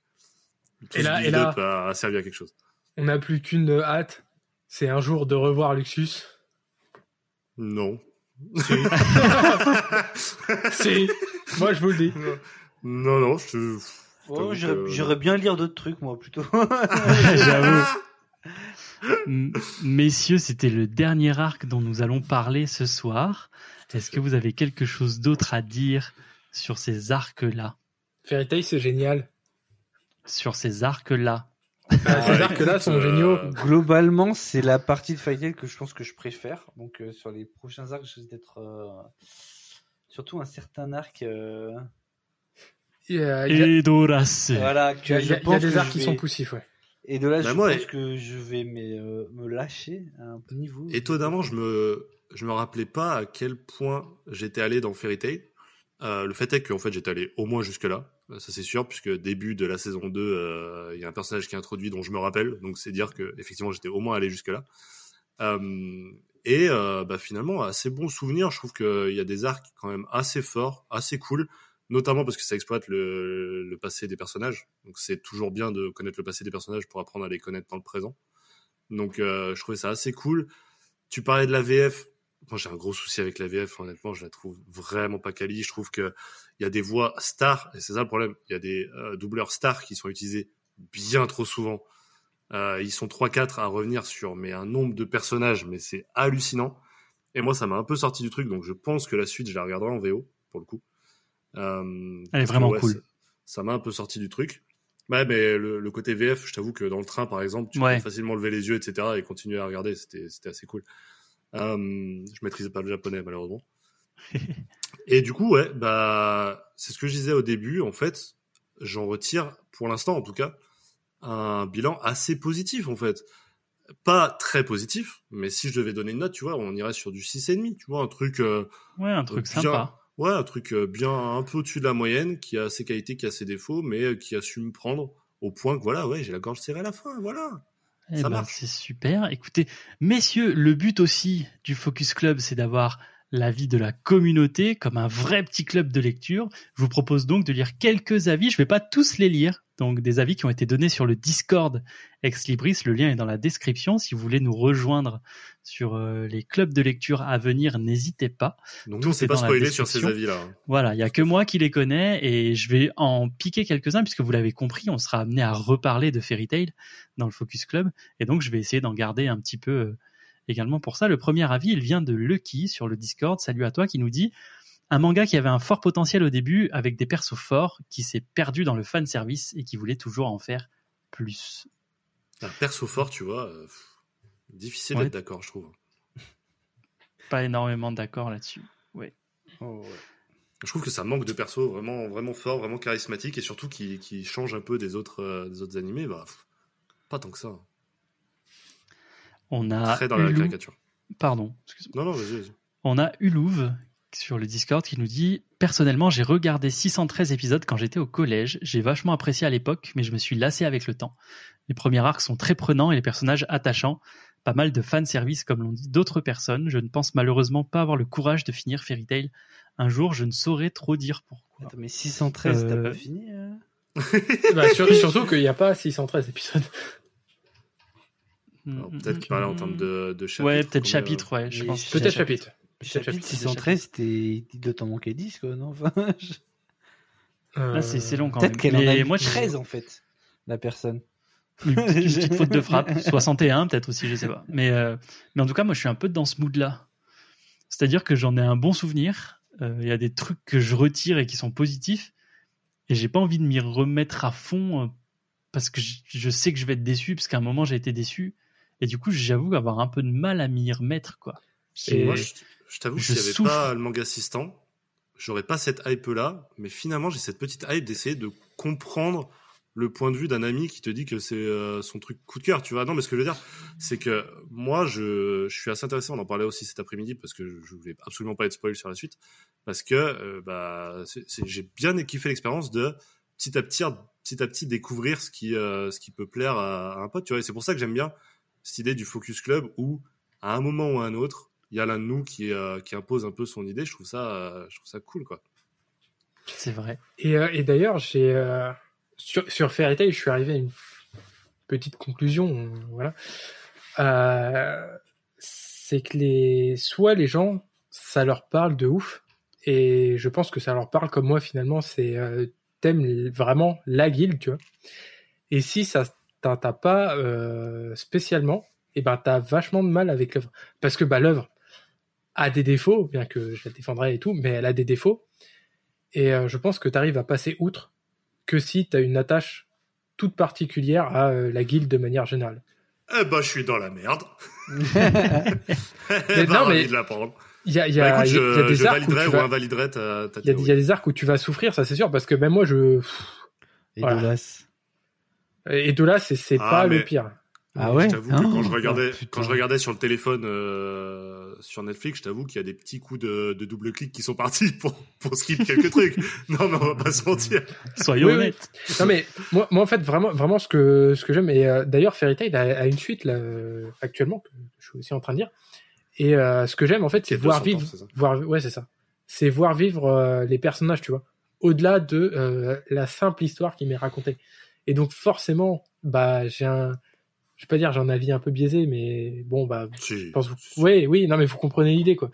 Tout Et là- et là- build-up a, a servi à quelque chose. On n'a plus qu'une hâte, c'est un jour de revoir Luxus. Non. Si. [laughs] si. Moi je vous le dis. Non, non, je te. Oh, J'avoue J'aurais que- bien lire d'autres trucs, moi, plutôt. [laughs] J'avoue. Messieurs, c'était le dernier arc dont nous allons parler ce soir. Est-ce que vous avez quelque chose d'autre à dire sur ces arcs-là? Fairy Tail c'est génial. Sur ces arcs-là Euh, Ah, ces arcs-là sont euh, géniaux. Globalement, c'est la partie de Fight Tail que je pense que je préfère. Donc, euh, sur les prochains arcs, je risque d'être. euh, Surtout un certain arc. Euh, il y a- Edorace. Voilà, que je il y a pense des je qui vais- sont poussifs, ouais. Et de là, Bah, je moi, pense et- que je vais mais, euh, me lâcher à un niveau. Étonnamment, je me, je me rappelais pas à quel point j'étais allé dans Fairy Tail. Euh, le fait est qu'en fait, j'étais allé au moins jusque-là. Euh, Ça, c'est sûr, puisque début de la saison 2, euh, il y a un personnage qui est introduit dont je me rappelle. Donc, c'est dire que, effectivement, j'étais au moins allé jusque-là. Euh, et euh, bah, finalement, assez bon souvenir. Je trouve qu'il y a des arcs quand même assez forts, assez cool. Notamment parce que ça exploite le, le passé des personnages. Donc, c'est toujours bien de connaître le passé des personnages pour apprendre à les connaître dans le présent. Donc, euh, je trouvais ça assez cool. Tu parlais de la VF. Moi, j'ai un gros souci avec la VF. Honnêtement, je la trouve vraiment pas quali. Je trouve que il y a des voix stars, et c'est ça le problème. Il y a des euh, doubleurs stars qui sont utilisés bien trop souvent. Euh, ils sont 3-4 à revenir sur mais un nombre de personnages, mais c'est hallucinant. Et moi, ça m'a un peu sorti du truc, donc je pense que la suite, je la regarderai en VO, pour le coup. Euh, Elle est que, vraiment ouais, cool. ça- m'a un peu sorti du truc. Ouais, mais le, le côté VF, je t'avoue que dans le train, par exemple, tu Ouais. peux facilement lever les yeux, etc., et continuer à regarder. C'était, c'était assez cool. Euh, je maîtrisais pas le japonais, malheureusement. [laughs] et du coup, ouais, bah, c'est ce que je disais au début. En fait, j'en retire, pour l'instant, en tout cas, un bilan assez positif, en fait. Pas très positif, mais si je devais donner une note, tu vois, on irait sur du 6,5, tu vois, un truc, euh, Ouais, un truc bien- sympa. Ouais, un truc euh, bien un peu au-dessus de la moyenne, qui a ses qualités, qui a ses défauts, mais euh, qui a su me prendre au point que voilà, ouais, j'ai la gorge serrée à la fin, voilà. Eh Ça ben, marche. c'est super. Écoutez, messieurs, le but aussi du Focus Club, c'est d'avoir l'avis de la communauté comme un vrai petit club de lecture. Je vous propose donc de lire quelques avis. Je vais pas tous les lire. Donc, des avis qui ont été donnés sur le Discord Ex Libris. Le lien est dans la description. Si vous voulez nous rejoindre sur euh, les clubs de lecture à venir, n'hésitez pas. Donc Tout nous, est c'est pas spoilé sur ces avis-là. hein. Voilà, il y a que moi qui les connais et je vais en piquer quelques-uns puisque vous l'avez compris, on sera amené à reparler de Fairy Tail dans le Focus Club et donc je vais essayer d'en garder un petit peu euh, également pour ça. Le premier avis, il vient de Lucky sur le Discord. Salut à toi qui nous dit un manga qui avait un fort potentiel au début avec des persos forts qui s'est perdu dans le fan service et qui voulait toujours en faire plus. Un perso fort, tu vois, euh, pff, difficile Ouais. d'être d'accord, je trouve. [laughs] Pas énormément d'accord là-dessus. Oh, Je trouve que ça manque de persos vraiment, vraiment forts, vraiment charismatiques et surtout qui, qui changent un peu des autres, euh, des autres animés. Bah, pff, pas tant que ça. On a Très dans la caricature. Pardon. Non, non, vas-y, vas-y. On a Ulouve sur le Discord qui nous dit Personnellement, j'ai regardé 613 épisodes quand j'étais au collège. J'ai vachement apprécié à l'époque, mais je me suis lassé avec le temps. Les premiers arcs sont très prenants et les personnages attachants. Pas mal de fanservice, comme l'ont dit d'autres personnes. Je ne pense malheureusement pas avoir le courage de finir Fairy Tail. Un jour, je ne saurais trop dire pourquoi. Attends, mais 613, t'as Euh, pas fini euh [laughs] Bah, sur- surtout qu'il n'y a pas 613 épisodes. Alors, Peut-être qu'il parlait en termes de, de chapitres. Ouais, peut-être euh, chapitre, ouais, je pense. Peut-être chapitre. Chapitre chapitre, 613, c'était... il doit t'en manquer 10, quoi, non enfin, [laughs] je- Euh, Ah, c'est c'est long quand même. Peut-être qu'elle en a moi, je- 13, en fait, la personne. Une [laughs] petite, une petite faute de frappe. [laughs] 61 peut-être aussi, je sais pas. Mais, euh, mais en tout cas, moi je suis un peu dans ce mood-là. C'est-à-dire que j'en ai un bon souvenir. Euh, Il y a des trucs que je retire et qui sont positifs. Et j'ai pas envie de m'y remettre à fond parce que je, je sais que je vais être déçu, parce qu'à un moment j'ai été déçu. Et du coup, j'avoue avoir un peu de mal à m'y remettre, quoi. Et Et C'est- moi, je, je t'avoue, s'il n'y avait souffre. pas le manga assistant, j'aurais pas cette hype-là, mais finalement, j'ai cette petite hype d'essayer de comprendre le point de vue d'un ami qui te dit que c'est euh, son truc coup de cœur, tu vois. Non, mais ce que je veux dire, c'est que moi, je, je suis assez intéressé, on en parlait aussi cet après-midi, parce que je, je voulais absolument pas être spoil sur la suite, parce que euh, bah, j'ai bien kiffé l'expérience de petit à petit, petit à petit découvrir ce qui, euh, ce qui peut plaire à, à un pote, tu vois. Et c'est pour ça que j'aime bien cette idée du focus club où, à un moment ou à un autre, il y a l'un de nous qui, euh, qui impose un peu son idée. Je trouve ça, euh, je trouve ça cool, quoi. C'est vrai. Et, euh, et d'ailleurs, j'ai euh, sur, sur Fairy Tail, je suis arrivé à une petite conclusion. Voilà, Euh, c'est que les soit les gens, ça leur parle de ouf, et je pense que ça leur parle comme moi finalement. C'est euh, t'aimes vraiment la guilde, tu vois. Et si ça t'as pas euh, spécialement, et ben t'as vachement de mal avec l'œuvre, parce que bah l'œuvre a des défauts, bien que je la défendrai et tout, mais elle a des défauts. Et euh, je pense que tu arrives à passer outre que si tu as une attache toute particulière à euh, la guilde de manière générale. Eh ben, je suis dans la merde. [laughs] Mais [laughs] Eh ben, non, mais- de. Il y a, Bah, écoute, y y des je arcs où validerai tu ou vas- invaliderai ta, ta il y, a, il y a théorie. des arcs où tu vas souffrir, ça c'est sûr, parce que même moi, je. Et Voilà. Dolas. Et de là, c'est c'est Ah, pas mais- le pire. Ah ouais Je t'avoue que Oh, quand je regardais, oh, putain. quand je regardais sur le téléphone euh, sur Netflix, je t'avoue qu'il y a des petits coups de, de double clic qui sont partis [laughs] pour pour skip quelques [laughs] trucs. Non, mais on va pas se mentir. Soyons Oui, oui. honnêtes. Non mais moi, moi en fait vraiment vraiment ce que ce que j'aime et euh, d'ailleurs Fairy Tail a, a une suite là euh, actuellement que je suis aussi en train de dire et euh, ce que j'aime en fait c'est voir 200 ans, vivre voir ouais c'est ça c'est voir vivre euh, les personnages tu vois au-delà de euh, la simple histoire qui m'est racontée et donc forcément bah j'ai un je vais pas dire j'ai un avis un peu biaisé mais bon bah Si. je pense que vous... oui oui non mais vous comprenez l'idée quoi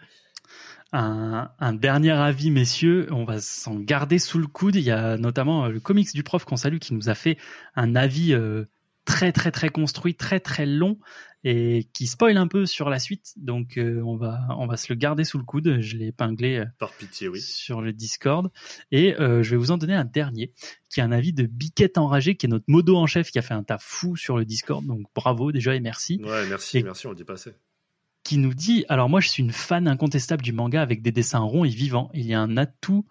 un, un dernier avis, messieurs. On va s'en garder sous le coude. Il y a notamment euh, le comics du prof qu'on salue qui nous a fait un avis euh, très très très construit, très très long et qui spoil un peu sur la suite. Donc euh, on va on va se le garder sous le coude. Je l'ai épinglé euh, Par pitié, oui. sur le Discord et euh, je vais vous en donner un dernier qui est un avis de Biquette enragé qui est notre modo en chef qui a fait un tas fou sur le Discord. Donc bravo déjà et merci. Ouais, merci, Et- merci, on le dit pas assez. Qui nous dit alors moi je suis une fan incontestable du manga avec des dessins ronds et vivants. Il y a un atout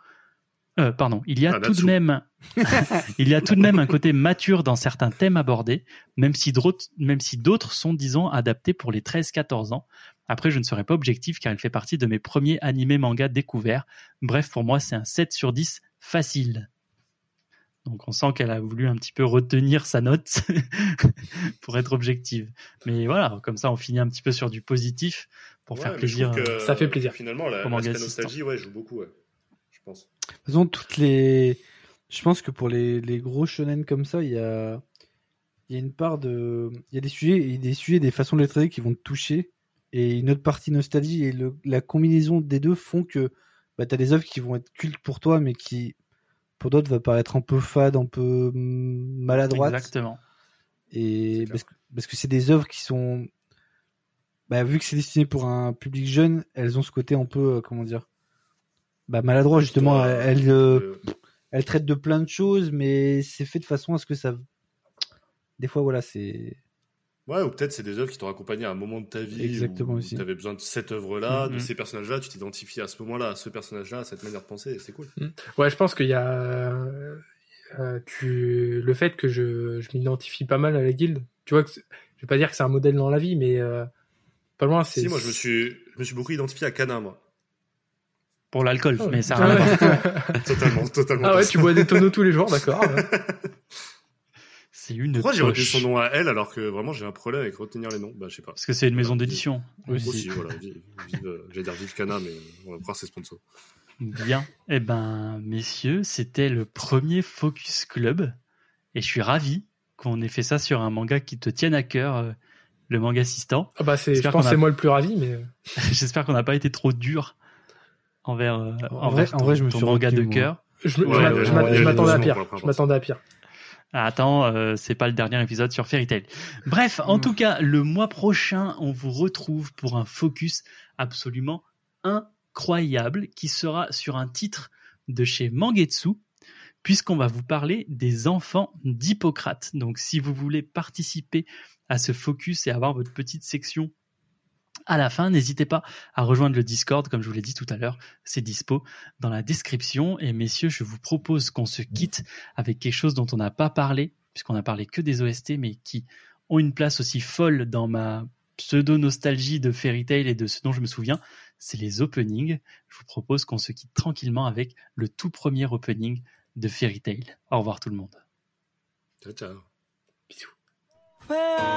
euh, pardon, il y a tout de même, [laughs] il y a tout de même un côté mature dans certains thèmes abordés, même si d'autres, même si d'autres sont, disons, adaptés pour les 13-14 ans. Après, je ne serai pas objectif car il fait partie de mes premiers animés manga découverts. Bref, pour moi, c'est un 7 sur 10 facile. Donc, on sent qu'elle a voulu un petit peu retenir sa note [laughs] pour être objective. Mais voilà, comme ça, on finit un petit peu sur du positif pour Ouais, faire plaisir. euh, Ça fait plaisir. Finalement, la, assistant. nostalgie, ouais, joue beaucoup, ouais. Je pense. De toute façon, toutes les. Je pense que pour les, les gros shonen comme ça, il y a, il y a une part de. Il y a des sujets, il y a des sujets, des façons de les traiter qui vont te toucher. Et une autre partie nostalgie et le, la combinaison des deux font que bah, tu as des œuvres qui vont être cultes pour toi, mais qui, pour d'autres, va paraître un peu fade, un peu mm, maladroite. Exactement. Et clair. parce que parce que c'est des œuvres qui sont, bah, vu que c'est destiné pour un public jeune, elles ont ce côté un peu, euh, comment dire, bah, maladroit justement. Elles, elles, euh, Euh, elles traitent de plein de choses, mais c'est fait de façon à ce que ça. Des fois, voilà, c'est. Ouais, ou peut-être c'est des œuvres qui t'ont accompagné à un moment de ta vie. Exactement où aussi. Tu avais besoin de cette œuvre-là, de Mhm. ces personnages-là, tu t'identifies à ce moment-là, à ce personnage-là, à cette manière de penser, et c'est cool. Ouais, je pense qu'il y a euh, euh, tu le fait que je, je m'identifie pas mal à la guilde. Tu vois que je vais pas dire que c'est un modèle dans la vie, mais euh, pas loin. C'est Si, moi, je me suis, je me suis beaucoup identifié à Kana, moi. Pour l'alcool, Ah ouais. mais ça a rien à voir. [laughs] Totalement, totalement. ah ouais, tu bois des tonneaux tous les jours, d'accord. C'est une Pourquoi j'ai retenu son nom à elle alors que vraiment j'ai un problème avec retenir les noms? Bah, je sais pas. Parce que c'est une maison d'édition. Aussi, aussi. voilà. Euh, J'allais dire vive Kana, mais on va croire c'est sponsor. Bien. Eh ben, messieurs, c'était le premier Focus Club. Et je suis ravi qu'on ait fait ça sur un manga qui te tienne à cœur, euh, le manga assistant. Ah bah c'est, je pense qu'on que a- c'est moi le plus ravi, mais [laughs] J'espère qu'on n'a pas été trop dur envers, euh, En envers vrai- en ton, vrai, je me ton suis manga de cœur. je, Ouais, ouais, m'attendais à pire. Je m'attendais à pire. Ah, attends, euh, c'est pas le dernier épisode sur Fairy Tail. Bref, en Mm. tout cas, le mois prochain, on vous retrouve pour un focus absolument incroyable qui sera sur un titre de chez Mangetsu, puisqu'on va vous parler des enfants d'Hippocrate. Donc, si vous voulez participer à ce focus et avoir votre petite section à la fin, n'hésitez pas à rejoindre le Discord, comme je vous l'ai dit tout à l'heure, c'est dispo dans la description. Et messieurs, je vous propose qu'on se quitte avec quelque chose dont on n'a pas parlé, puisqu'on a parlé que des OST, mais qui ont une place aussi folle dans ma pseudo-nostalgie de Fairy Tail et de ce dont je me souviens, c'est les openings. Je vous propose qu'on se quitte tranquillement avec le tout premier opening de Fairy Tail. Au revoir tout le monde. Ciao, ciao. Where